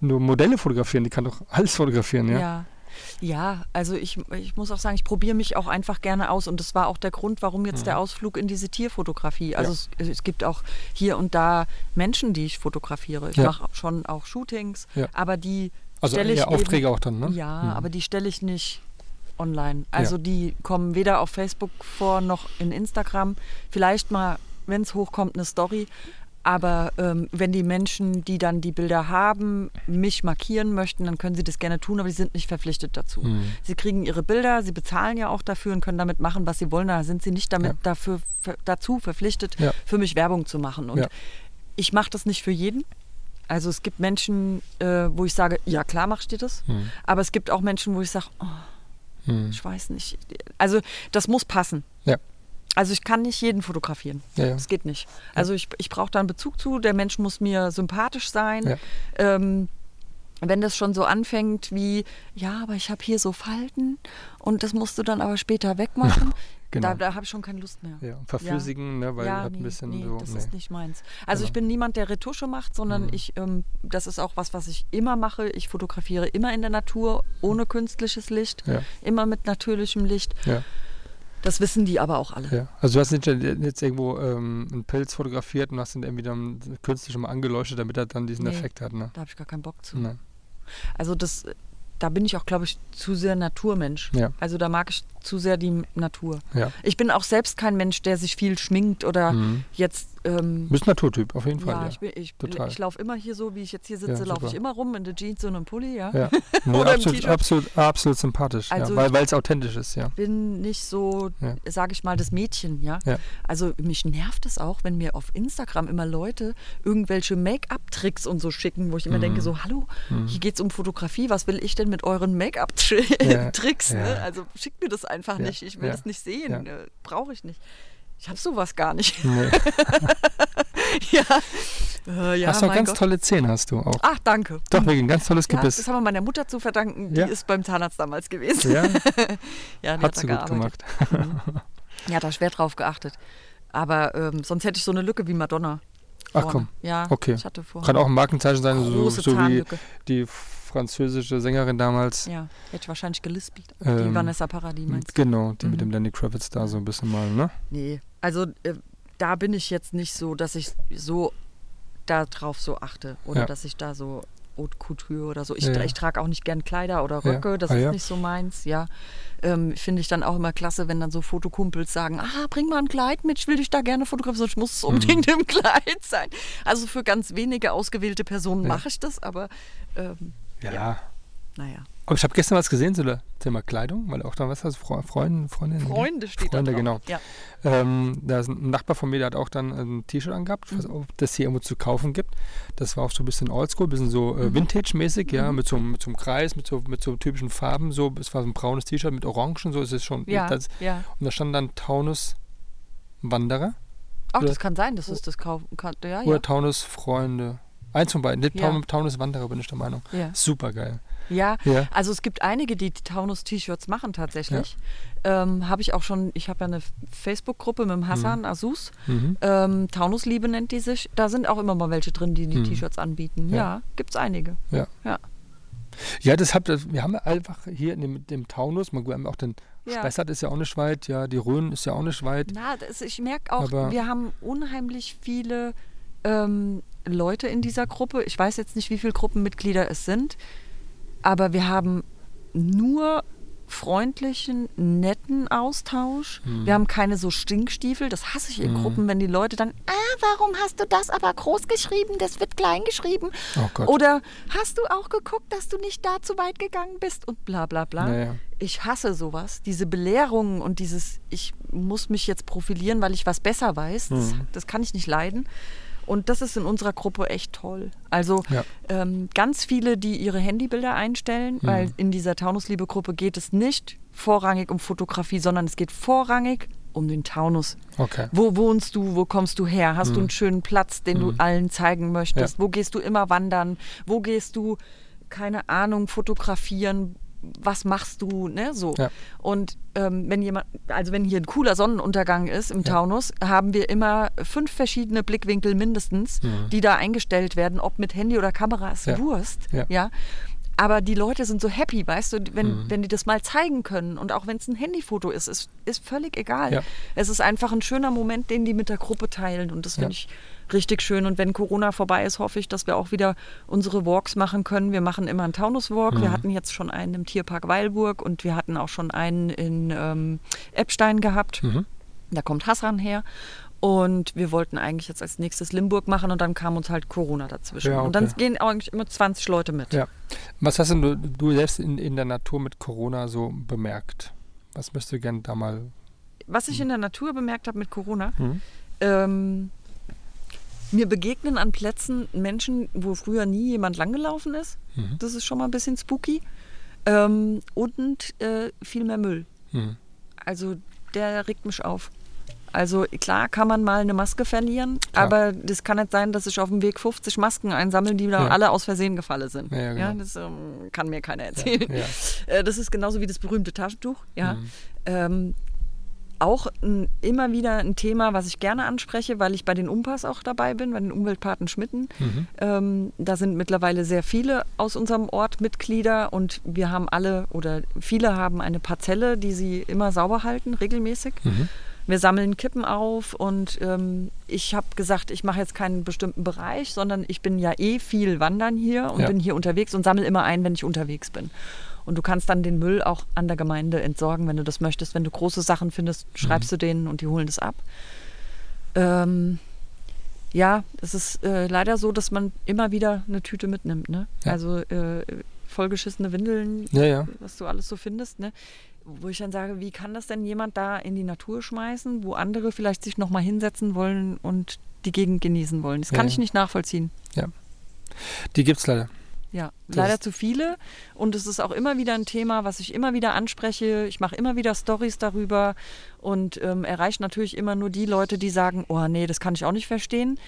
nur Modelle fotografieren, die kann doch alles fotografieren, ja. Ja. Also ich, ich muss auch sagen, ich probiere mich auch einfach gerne aus und das war auch der Grund, warum jetzt der Ausflug in diese Tierfotografie. Also Mhm. Ja. es, es gibt auch hier und da Menschen, die ich fotografiere. Ich Ja. mache schon auch Shootings, Ja. aber die Also stelle ich Aufträge eben, auch dann, ne? Ja, Mhm. aber die stelle ich nicht online. Also die kommen weder auf Facebook vor noch in Instagram. Vielleicht mal, wenn es hochkommt, eine Story. Aber ähm, wenn die Menschen, die dann die Bilder haben, mich markieren möchten, dann können sie das gerne tun, aber sie sind nicht verpflichtet dazu. Mhm. Sie kriegen ihre Bilder, sie bezahlen ja auch dafür und können damit machen, was sie wollen. Da sind sie nicht damit Ja. dafür, dazu verpflichtet, Ja. für mich Werbung zu machen. Und Ja. ich mache das nicht für jeden. Also es gibt Menschen, äh, wo ich sage, ja klar machst du das. Mhm. Aber es gibt auch Menschen, wo ich sage, oh, Mhm. ich weiß nicht. Also das muss passen. Ja. Also ich kann nicht jeden fotografieren. Ja, ja. Das geht nicht. Also ich, ich brauche da einen Bezug zu. Der Mensch muss mir sympathisch sein. Ja. Ähm, wenn das schon so anfängt wie, ja, aber ich habe hier so Falten und das musst du dann aber später wegmachen, Genau. da, da habe ich schon keine Lust mehr. Ja, verflüssigen, ne, weil ja, hat nee, ein bisschen nee, so. das nee. ist nicht meins. Also Genau. ich bin niemand, der Retusche macht, sondern Mhm. ich, ähm, das ist auch was, was ich immer mache. Ich fotografiere immer in der Natur, ohne künstliches Licht, Ja. immer mit natürlichem Licht. Ja. Das wissen die aber auch alle. Ja, also du hast nicht jetzt irgendwo ähm, einen Pilz fotografiert und hast ihn irgendwie dann künstlich mal angeleuchtet, damit er dann diesen Nee. Effekt hat, ne? Da habe ich gar keinen Bock zu. Nein. Also das, da bin ich auch, glaube ich, zu sehr Naturmensch. Ja. Also da mag ich zu sehr die Natur. Ja. Ich bin auch selbst kein Mensch, der sich viel schminkt oder Mhm. jetzt. Ähm, Du bist Naturtyp, auf jeden Fall. ja, Ja, ich, bin- ich, total. ich laufe immer hier so, wie ich jetzt hier Ja, sitze, laufe ich immer rum in der Jeans und einem Pulli, ja. ja. Nee, Oder absolut, absolut, absolut sympathisch, Also ja, weil es authentisch ist, ja. bin nicht so, Ja. sage ich mal, das Mädchen, ja? Ja. Also mich nervt es auch, wenn mir auf Instagram immer Leute irgendwelche Make-up-Tricks und so schicken, wo ich immer Mhm. denke, so, hallo, hier geht es um Fotografie, was will ich denn mit euren Make-up-Tricks? Ja. Ne? Also schickt mir das einfach Ja. nicht, ich will Ja. das nicht sehen, Ja. äh, brauche ich nicht. Ich habe sowas gar nicht. Nee. ja. Äh, ja, hast du auch ganz Gott. tolle Zähne, hast du auch. Ach, danke. Doch, wirklich ein ganz tolles Ja, Gebiss. das haben wir meiner Mutter zu verdanken. Die Ja. ist beim Zahnarzt damals gewesen. Ja, Ja, die hat da sie gut gearbeitet. gemacht. Ja, da schwer drauf geachtet. Aber ähm, sonst hätte ich so eine Lücke wie Madonna. Ach vorne. komm, Ja, okay. ich hatte vorher. kann auch ein Markenzeichen sein, so, so wie die französische Sängerin damals. Ja, hätte ich wahrscheinlich gelispelt. Ähm, die Vanessa Paradis meinst du? Genau, die mit Mhm. dem Lenny Kravitz da so ein bisschen mal, ne? Nee, also äh, da bin ich jetzt nicht so, dass ich so darauf so achte. Oder Ja. dass ich da so Haute Couture oder so. Ich, Ja, ja. ich trage auch nicht gern Kleider oder Ja. Röcke, das Ah, ist ja. nicht so meins, ja. Ähm, Finde ich dann auch immer klasse, wenn dann so Fotokumpels sagen, ah, bring mal ein Kleid mit, ich will dich da gerne fotografieren, ich muss es unbedingt im Kleid sein. Also für ganz wenige ausgewählte Personen Ja. mache ich das, aber ähm, Ja. naja. Aber ich habe gestern was gesehen zu dem Thema Kleidung, weil auch da, was heißt Fre Freunde, Freundinnen? Freunde steht Freunde, da drauf. genau. Ja. Ähm, da ist ein Nachbar von mir, der hat auch dann ein T-Shirt angehabt, Mhm. auch, ob das hier irgendwo zu kaufen gibt. Das war auch so ein bisschen oldschool, ein bisschen so Mhm. äh, Vintage-mäßig, ja, mit so, einem- mit so einem Kreis, mit so, mit so typischen Farben. So, es war so ein braunes T-Shirt mit Orangen, so ist es schon. Ja, Das, ja. und da stand dann Taunus Wanderer Ach, das kann sein, dass es das kaufen kann. Ja, oder ja. Taunus Freunde. Eins von beiden. Ja. Taunus, Taunus Wanderer bin ich der Meinung. ja. Super geil. Ja, Ja. also es gibt einige, die Taunus-T-Shirts machen tatsächlich. Ähm, habe ich auch schon, ich habe ja eine Facebook-Gruppe mit dem Hassan Asus. Mhm. Ähm, Taunusliebe nennt die sich. Da sind auch immer mal welche drin, die die Mhm. T-Shirts anbieten. Ja. Ja, gibt es einige. Ja. Ja. Ja, das habt ihr, wir haben einfach hier in dem, dem Taunus, man, wir haben auch den Ja. Spessart ist ja auch nicht weit, ja, die Rhön ist ja auch nicht weit. Na, das, ich merke auch, Aber- wir haben unheimlich viele ähm, Leute in dieser Gruppe. Ich weiß jetzt nicht, wie viele Gruppenmitglieder es sind, aber wir haben nur freundlichen, netten Austausch. Mhm. Wir haben keine so Stinkstiefel. Das hasse ich in Gruppen, wenn die Leute dann, ah, warum hast du das aber groß geschrieben? Das wird klein geschrieben. Oh. Oder hast du auch geguckt, dass du nicht da zu weit gegangen bist? Und bla bla bla. Naja. Ich hasse sowas. Diese Belehrungen und dieses, ich muss mich jetzt profilieren, weil ich was besser weiß, das, Mhm. das kann ich nicht leiden. Und das ist in unserer Gruppe echt toll. Also Ja. ähm, ganz viele, die ihre Handybilder einstellen, Mhm. weil in dieser Taunusliebe-Gruppe geht es nicht vorrangig um Fotografie, sondern es geht vorrangig um den Taunus. Okay. Wo wohnst du? Wo kommst du her? Hast Mhm. du einen schönen Platz, den du allen zeigen möchtest? Ja. Wo gehst du immer wandern? Wo gehst du, keine Ahnung, fotografieren? Was machst du? Ne? So. Ja. Und ähm, wenn jemand, also wenn hier ein cooler Sonnenuntergang ist im Taunus, haben wir immer fünf verschiedene Blickwinkel mindestens, die da eingestellt werden, ob mit Handy oder Kamera, ist Mhm. Ja. Wurst. Ja. ja. Aber die Leute sind so happy, weißt du, wenn, wenn die das mal zeigen können. Und auch wenn es ein Handyfoto ist, ist, ist völlig egal. Ja. Es ist einfach ein schöner Moment, den die mit der Gruppe teilen. Und das finde Ja. ich richtig schön. Und wenn Corona vorbei ist, hoffe ich, dass wir auch wieder unsere Walks machen können. Wir machen immer einen Taunus-Walk. Mhm. Wir hatten jetzt schon einen im Tierpark Weilburg und wir hatten auch schon einen in ähm, Eppstein gehabt. Mhm. Da kommt Hassan her. Und wir wollten eigentlich jetzt als nächstes Limburg machen und dann kam uns halt Corona dazwischen. Ja, Und dann okay. gehen eigentlich immer 20 Leute mit. Ja. Was hast denn du, du selbst in, in der Natur mit Corona so bemerkt? Was möchtest du gerne da mal. Was ich in der Natur bemerkt habe mit Corona, Mhm. ähm, mir begegnen an Plätzen Menschen, wo früher nie jemand langgelaufen ist. Mhm. Das ist schon mal ein bisschen spooky. Ähm, und äh, viel mehr Müll. Mhm. Also der regt mich auf. Also klar kann man mal eine Maske verlieren, Klar. aber das kann nicht sein, dass ich auf dem Weg 50 Masken einsammeln, die da Ja. alle aus Versehen gefallen sind. Ja, ja, genau. das ähm, kann mir keiner erzählen. Ja. Äh, Das ist genauso wie das berühmte Taschentuch. Ja. Mhm. Ähm, auch ein, immer wieder ein Thema, was ich gerne anspreche, weil ich bei den Umpass auch dabei bin, bei den Umweltpaten Schmitten. Mhm. Ähm, da sind mittlerweile sehr viele aus unserem Ort Mitglieder und wir haben alle oder viele haben eine Parzelle, die sie immer sauber halten, regelmäßig. Mhm. Wir sammeln Kippen auf und ähm, ich habe gesagt, ich mache jetzt keinen bestimmten Bereich, sondern ich bin ja eh viel wandern hier und Ja. bin hier unterwegs und sammle immer ein, wenn ich unterwegs bin. Und du kannst dann den Müll auch an der Gemeinde entsorgen, wenn du das möchtest. Wenn du große Sachen findest, schreibst du denen und die holen das ab. Ähm, ja, es ist äh, leider so, dass man immer wieder eine Tüte mitnimmt. Ne? Ja. Also äh, vollgeschissene Windeln, Ja, ja. was du alles so findest, ne? Wo ich dann sage, wie kann das denn jemand da in die Natur schmeißen, wo andere vielleicht sich nochmal hinsetzen wollen und die Gegend genießen wollen? Das kann Ja, ich ja. nicht nachvollziehen. Die gibt's leider. Ja, Das leider zu viele. Und es ist auch immer wieder ein Thema, was ich immer wieder anspreche. Ich mache immer wieder Stories darüber und ähm, erreiche natürlich immer nur die Leute, die sagen, oh nee, das kann ich auch nicht verstehen.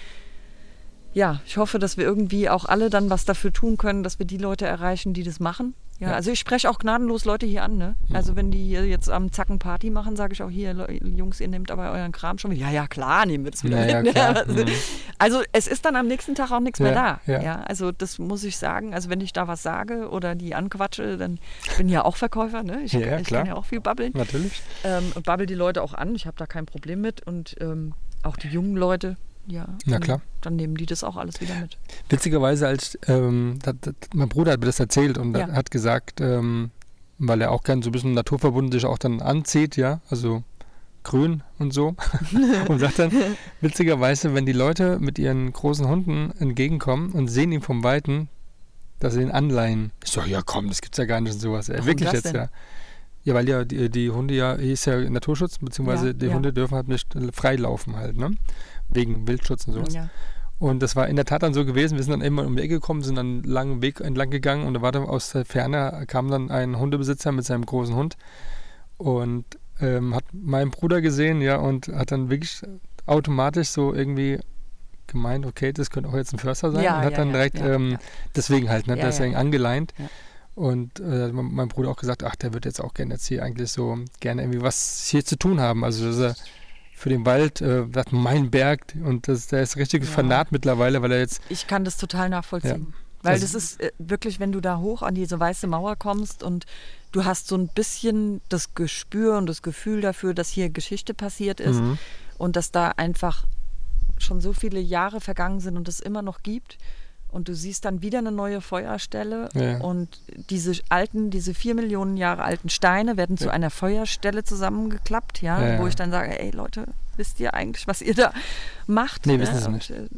Ja, ich hoffe, dass wir irgendwie auch alle dann was dafür tun können, dass wir die Leute erreichen, die das machen. Ja, Ja. also ich spreche auch gnadenlos Leute hier an. Ne? Also wenn die hier jetzt am Zacken Party machen, sage ich auch hier, Jungs, ihr nehmt aber euren Kram schon wieder. Ja, ja, klar, nehmen wir das wieder Ja, ja, mit. klar. Also, Mhm. also es ist dann am nächsten Tag auch nichts mehr Ja, da. ja. Ja, also das muss ich sagen. Also wenn ich da was sage oder die anquatsche, dann ich bin ja auch Verkäufer, ne? Ich, Ja, ich klar. kann ja auch viel babbeln Natürlich. ähm, babbel die Leute auch an. Ich habe da kein Problem mit und ähm, auch die jungen Leute, ja. Na dann- klar. Dann nehmen die das auch alles wieder mit. Witzigerweise, als ähm, dat, dat, mein Bruder hat mir das erzählt und Ja. hat gesagt, ähm, weil er auch gern so ein bisschen naturverbunden sich auch dann anzieht, ja, also grün und so. und sagt dann, witzigerweise, wenn die Leute mit ihren großen Hunden entgegenkommen und sehen ihn vom Weiten, dass sie ihn anleihen. Ich so, ja komm, das gibt's ja gar nicht und sowas. Ja, Warum wirklich das jetzt, denn? ja. Ja, weil ja die, die Hunde ja, hier ist ja Naturschutz, beziehungsweise Ja, die ja. Hunde dürfen halt nicht freilaufen halt, ne? Wegen Wildschutz und sowas. Ja. Und das war in der Tat dann so gewesen. Wir sind dann immer um die Ecke gekommen, sind dann einen langen Weg entlang gegangen und da war dann aus der Ferne kam dann ein Hundebesitzer mit seinem großen Hund und ähm, hat meinen Bruder gesehen, ja, und hat dann wirklich automatisch so irgendwie gemeint, okay, das könnte auch jetzt ein Förster sein Ja, und hat ja, dann ja, direkt ähm, deswegen halt, ne, deswegen angeleint. Und äh, mein mein Bruder auch gesagt, ach, der wird jetzt auch gerne jetzt hier eigentlich so gerne irgendwie was hier zu tun haben. Also dass er für den Wald, äh, mein Berg und das, der ist richtig Ja. fanat mittlerweile, weil er jetzt Ich kann das total nachvollziehen. Weil Das- das, ist äh, wirklich, wenn du da hoch an diese weiße Mauer kommst und du hast so ein bisschen das Gespür und das Gefühl dafür, dass hier Geschichte passiert ist Mhm. und dass da einfach schon so viele Jahre vergangen sind und es immer noch gibt. Und du siehst dann wieder eine neue Feuerstelle Ja. und diese alten, diese vier Millionen Jahre alten Steine werden zu Ja. einer Feuerstelle zusammengeklappt, ja, Ja, wo ich dann sage, ey Leute, wisst ihr eigentlich, was ihr da macht? Nee, ne? wissen sie nicht. äh,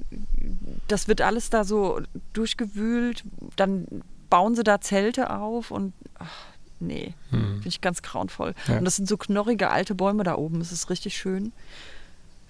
Das wird alles da so durchgewühlt, dann bauen sie da Zelte auf und ach, nee, Mhm. finde ich ganz grauenvoll. Und das sind so knorrige alte Bäume da oben, das ist richtig schön.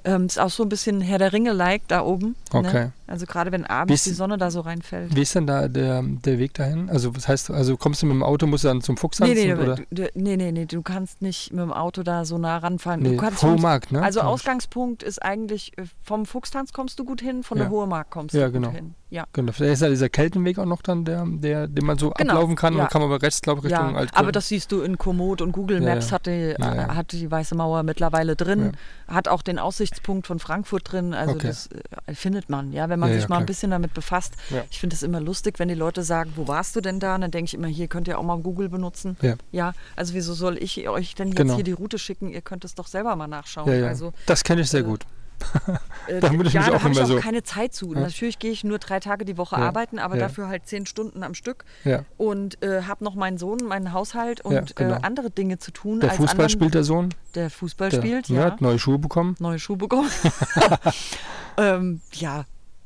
Ähm, ist auch so ein bisschen Herr der Ringe-like da oben. Okay. Ne? Also gerade wenn abends ist- die Sonne da so reinfällt. Wie ist denn da der, der Weg dahin? Also was heißt, also kommst du mit dem Auto, musst du dann zum Nee Fuchstanzen nee, oder? du, nee, nee, nee, du kannst nicht mit dem Auto da so nah ranfahren. Nee, du kannst Hohe Markt, ne? Also. Ausgangspunkt ist eigentlich, äh, vom Fuchstanz kommst du gut hin, von Ja. der Hohe Mark kommst Ja, du genau. gut hin. Ja. Genau. Da ist ja dieser Keltenweg auch noch dann, der, der, den man so Genau, ablaufen kann. Und ja. dann kann man aber rechts, glaube ich, Richtung Ja, Altkirchen. aber das siehst du in Komoot und Google Maps ja. Hat, die, hat die Weiße Mauer mittlerweile drin, hat auch den Aussichtspunkt von Frankfurt drin, also Okay. das äh, findet man, ja, wenn man sich mal ein klar. bisschen damit befasst. Ich finde es immer lustig, wenn die Leute sagen, wo warst du denn da? Und dann denke ich immer, hier könnt ihr auch mal Google benutzen. Ja. Also wieso soll ich euch denn jetzt Genau. hier die Route schicken? Ihr könnt es doch selber mal nachschauen. Also das kenne ich sehr äh, gut. Äh, Da würde ich ja, mich da auch habe ich immer auch so- keine Zeit zu. Ja. Natürlich gehe ich nur drei Tage die Woche Ja. arbeiten, aber dafür halt zehn Stunden am Stück und äh, habe noch meinen Sohn, meinen Haushalt und Ja, genau. äh, andere Dinge zu tun. Der als Fußball anderen, spielt der Sohn. Der Fußball Der, spielt, ne, ja. Hat neue Schuhe bekommen. Neue Schuhe bekommen. ähm, ja,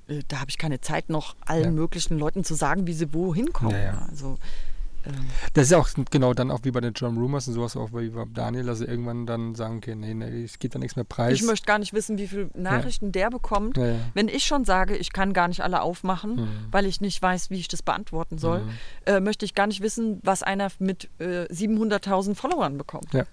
äh, da habe ich keine Zeit, noch allen möglichen Leuten zu sagen, wie sie wohin kommen. Also, ähm, Das ist ja auch genau dann auch wie bei den John Rumors und sowas auch wie bei Daniel, dass sie irgendwann dann sagen, okay, nee, nee, es geht da nichts mehr preis. ich möchte gar nicht wissen, wie viele Nachrichten der bekommt. ja, ja. Wenn ich schon sage, ich kann gar nicht alle aufmachen, Mhm. weil ich nicht weiß, wie ich das beantworten soll, Mhm. äh, möchte ich gar nicht wissen, was einer mit äh, 700.000 Followern bekommt. Ja.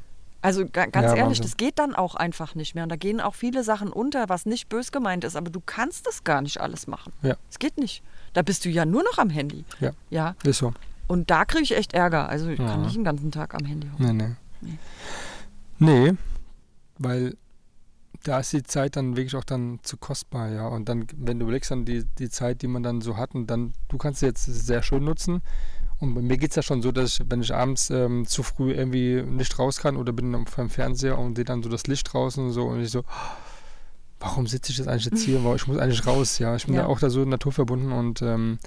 Also ga, ganz Ja, ehrlich, Wahnsinn. das geht dann auch einfach nicht mehr. Und da gehen auch viele Sachen unter, was nicht bös gemeint ist, aber du kannst das gar nicht alles machen. Ja. Es geht nicht. Da bist du ja nur noch am Handy. Ja. Ja. Ist so. Und da kriege ich echt Ärger. Also ich Ja. kann nicht den ganzen Tag am Handy hocken. Nee, nee. Nee. Nee, weil da ist die Zeit dann wirklich auch dann zu kostbar, ja. Und dann, wenn du überlegst, dann die, die Zeit, die man dann so hat, und dann, du kannst sie jetzt sehr schön nutzen. Und bei mir geht es ja schon so, dass ich, wenn ich abends ähm, zu früh irgendwie nicht raus kann oder bin vom Fernseher und sehe dann so das Licht draußen und so und ich so, warum sitze ich jetzt eigentlich jetzt hier? Ich muss eigentlich raus, ja. Ich bin Ja. da auch da so naturverbunden und ähm,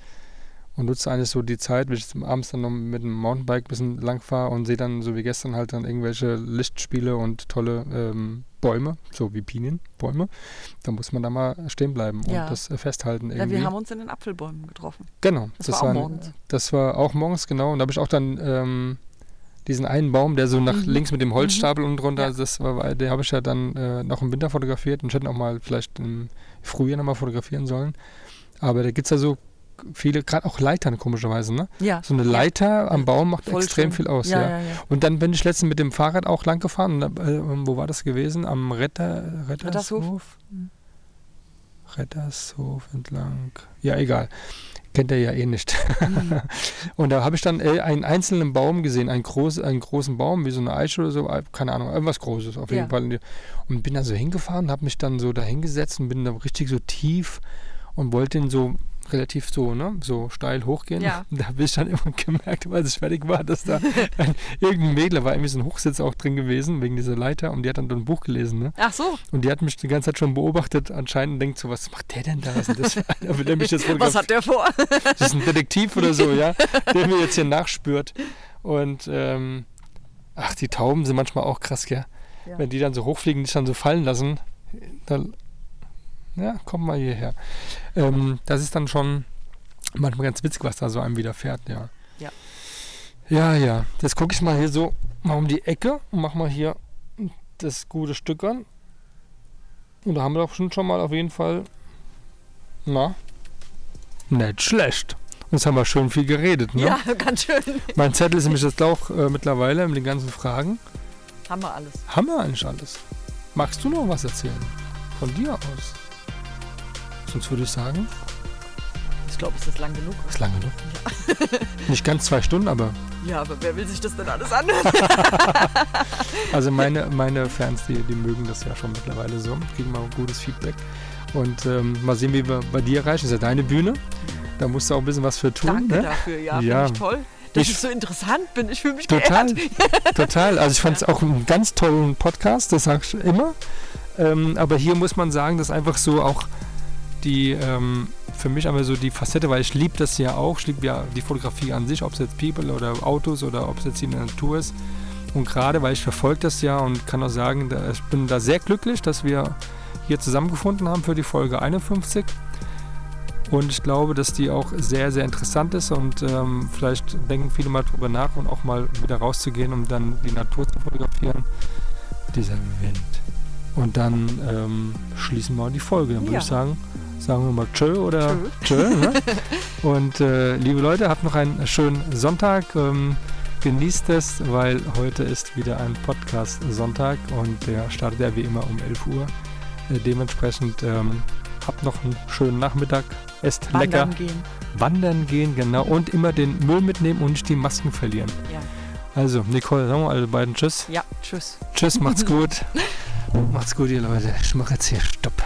und nutze eigentlich so die Zeit, wenn ich abends dann noch mit dem Mountainbike ein bisschen lang fahre und sehe dann so wie gestern halt dann irgendwelche Lichtspiele und tolle ähm, Bäume, so wie Pinienbäume. Da muss man da mal stehen bleiben und Ja. das äh, festhalten Ja, irgendwie. wir haben uns in den Apfelbäumen getroffen. genau. Das war auch war, morgens. Das war auch morgens, genau. Und da habe ich auch dann ähm, diesen einen Baum, der so nach Mhm. links mit dem Holzstapel unten drunter, Ja. das war, den habe ich ja dann äh, noch im Winter fotografiert und ich hätte auch mal vielleicht im Frühjahr nochmal fotografieren sollen. Aber da gibt es ja so viele, gerade auch Leitern komischerweise, ne? Ja. So eine Leiter am Baum macht Voll extrem schön. viel aus, ja. Und dann bin ich letztens mit dem Fahrrad auch lang gefahren. Und, äh, wo war das gewesen? Am Retter, Rettershof. Rettershof? Mhm. Rettershof entlang. Ja, egal. Kennt er ja eh nicht. Mhm. und da habe ich dann äh, einen einzelnen Baum gesehen, einen, groß, einen großen Baum, wie so eine Eiche oder so, äh, keine Ahnung, irgendwas Großes auf jeden Ja. Fall. Und bin da so hingefahren, habe mich dann so da hingesetzt und bin da richtig so tief und wollte den so relativ so, ne, so steil hochgehen. Ja. Da habe ich dann immer gemerkt, als ich fertig war, dass da ein, irgendein Mädler war, irgendwie so ein Hochsitz auch drin gewesen, wegen dieser Leiter und die hat dann so ein Buch gelesen, ne? Ach so, Und die hat mich die ganze Zeit schon beobachtet anscheinend denkt so, was macht der denn da? Was das? Will der mich jetzt was hat der vor? das ist ein Detektiv oder so, ja, der mir jetzt hier nachspürt. Und ähm, ach, die Tauben sind manchmal auch krass, gell? Ja. Wenn die dann so hochfliegen, dich dann so fallen lassen, dann ja, komm mal hierher. Ähm, das ist dann schon manchmal ganz witzig, was da so einem widerfährt, ja. Ja. Ja, ja. Jetzt gucke ich mal hier so mal um die Ecke und mach mal hier das gute Stück an. Und da haben wir doch schon, schon mal auf jeden Fall, na, nicht schlecht. Jetzt haben wir schön viel geredet, ne? Ja, ganz schön. Mein Zettel ist nämlich jetzt auch äh, mittlerweile mit den ganzen Fragen. Haben wir alles. Haben wir eigentlich alles. Magst du noch was erzählen? Von dir aus? Sonst würde ich sagen, Ich glaube, es ist lang genug. ist lange genug. Nicht ganz zwei Stunden, aber Ja, aber wer will sich das denn alles anhören? also meine, meine Fans, die, die mögen das ja schon mittlerweile so, kriegen mal gutes Feedback. Und ähm, mal sehen, wie wir bei dir erreichen. Das ist ja deine Bühne. Da musst du auch ein bisschen was für tun. Danke ne? dafür, ja, Ja. finde ich toll. Dass Ich- ich, so interessant bin. Ich fühle mich Total, geehrt. total. Also ich fand es auch einen ganz tollen Podcast, das sag ich immer. Ähm, aber hier muss man sagen, dass einfach so auch die, ähm, für mich einfach so die Facette, weil ich liebe das ja auch, ich liebe ja die Fotografie an sich, ob es jetzt People oder Autos oder ob es jetzt in der Natur ist. Und gerade, weil ich verfolge das ja und kann auch sagen, da, ich bin da sehr glücklich, dass wir hier zusammengefunden haben für die Folge 51. Und ich glaube, dass die auch sehr, sehr interessant ist und ähm, vielleicht denken viele mal drüber nach und auch mal wieder rauszugehen, um dann die Natur zu fotografieren. Dieser Wind. Und dann ähm, schließen wir die Folge. Dann würde Ja. ich sagen, sagen wir mal Tschö oder Tschö. Tschö. ne? Und äh, liebe Leute, habt noch einen schönen Sonntag. Ähm, genießt es, weil heute ist wieder ein Podcast-Sonntag und der startet ja wie immer um 11 Uhr. Äh, dementsprechend ähm, habt noch einen schönen Nachmittag. Esst lecker. Wandern gehen. Wandern gehen, genau. Und immer den Müll mitnehmen und nicht die Masken verlieren. Ja. Also, Nicole, sagen wir alle beiden Tschüss. ja, tschüss. Tschüss, macht's gut. macht's gut, ihr Leute. Ich mache jetzt hier Stopp.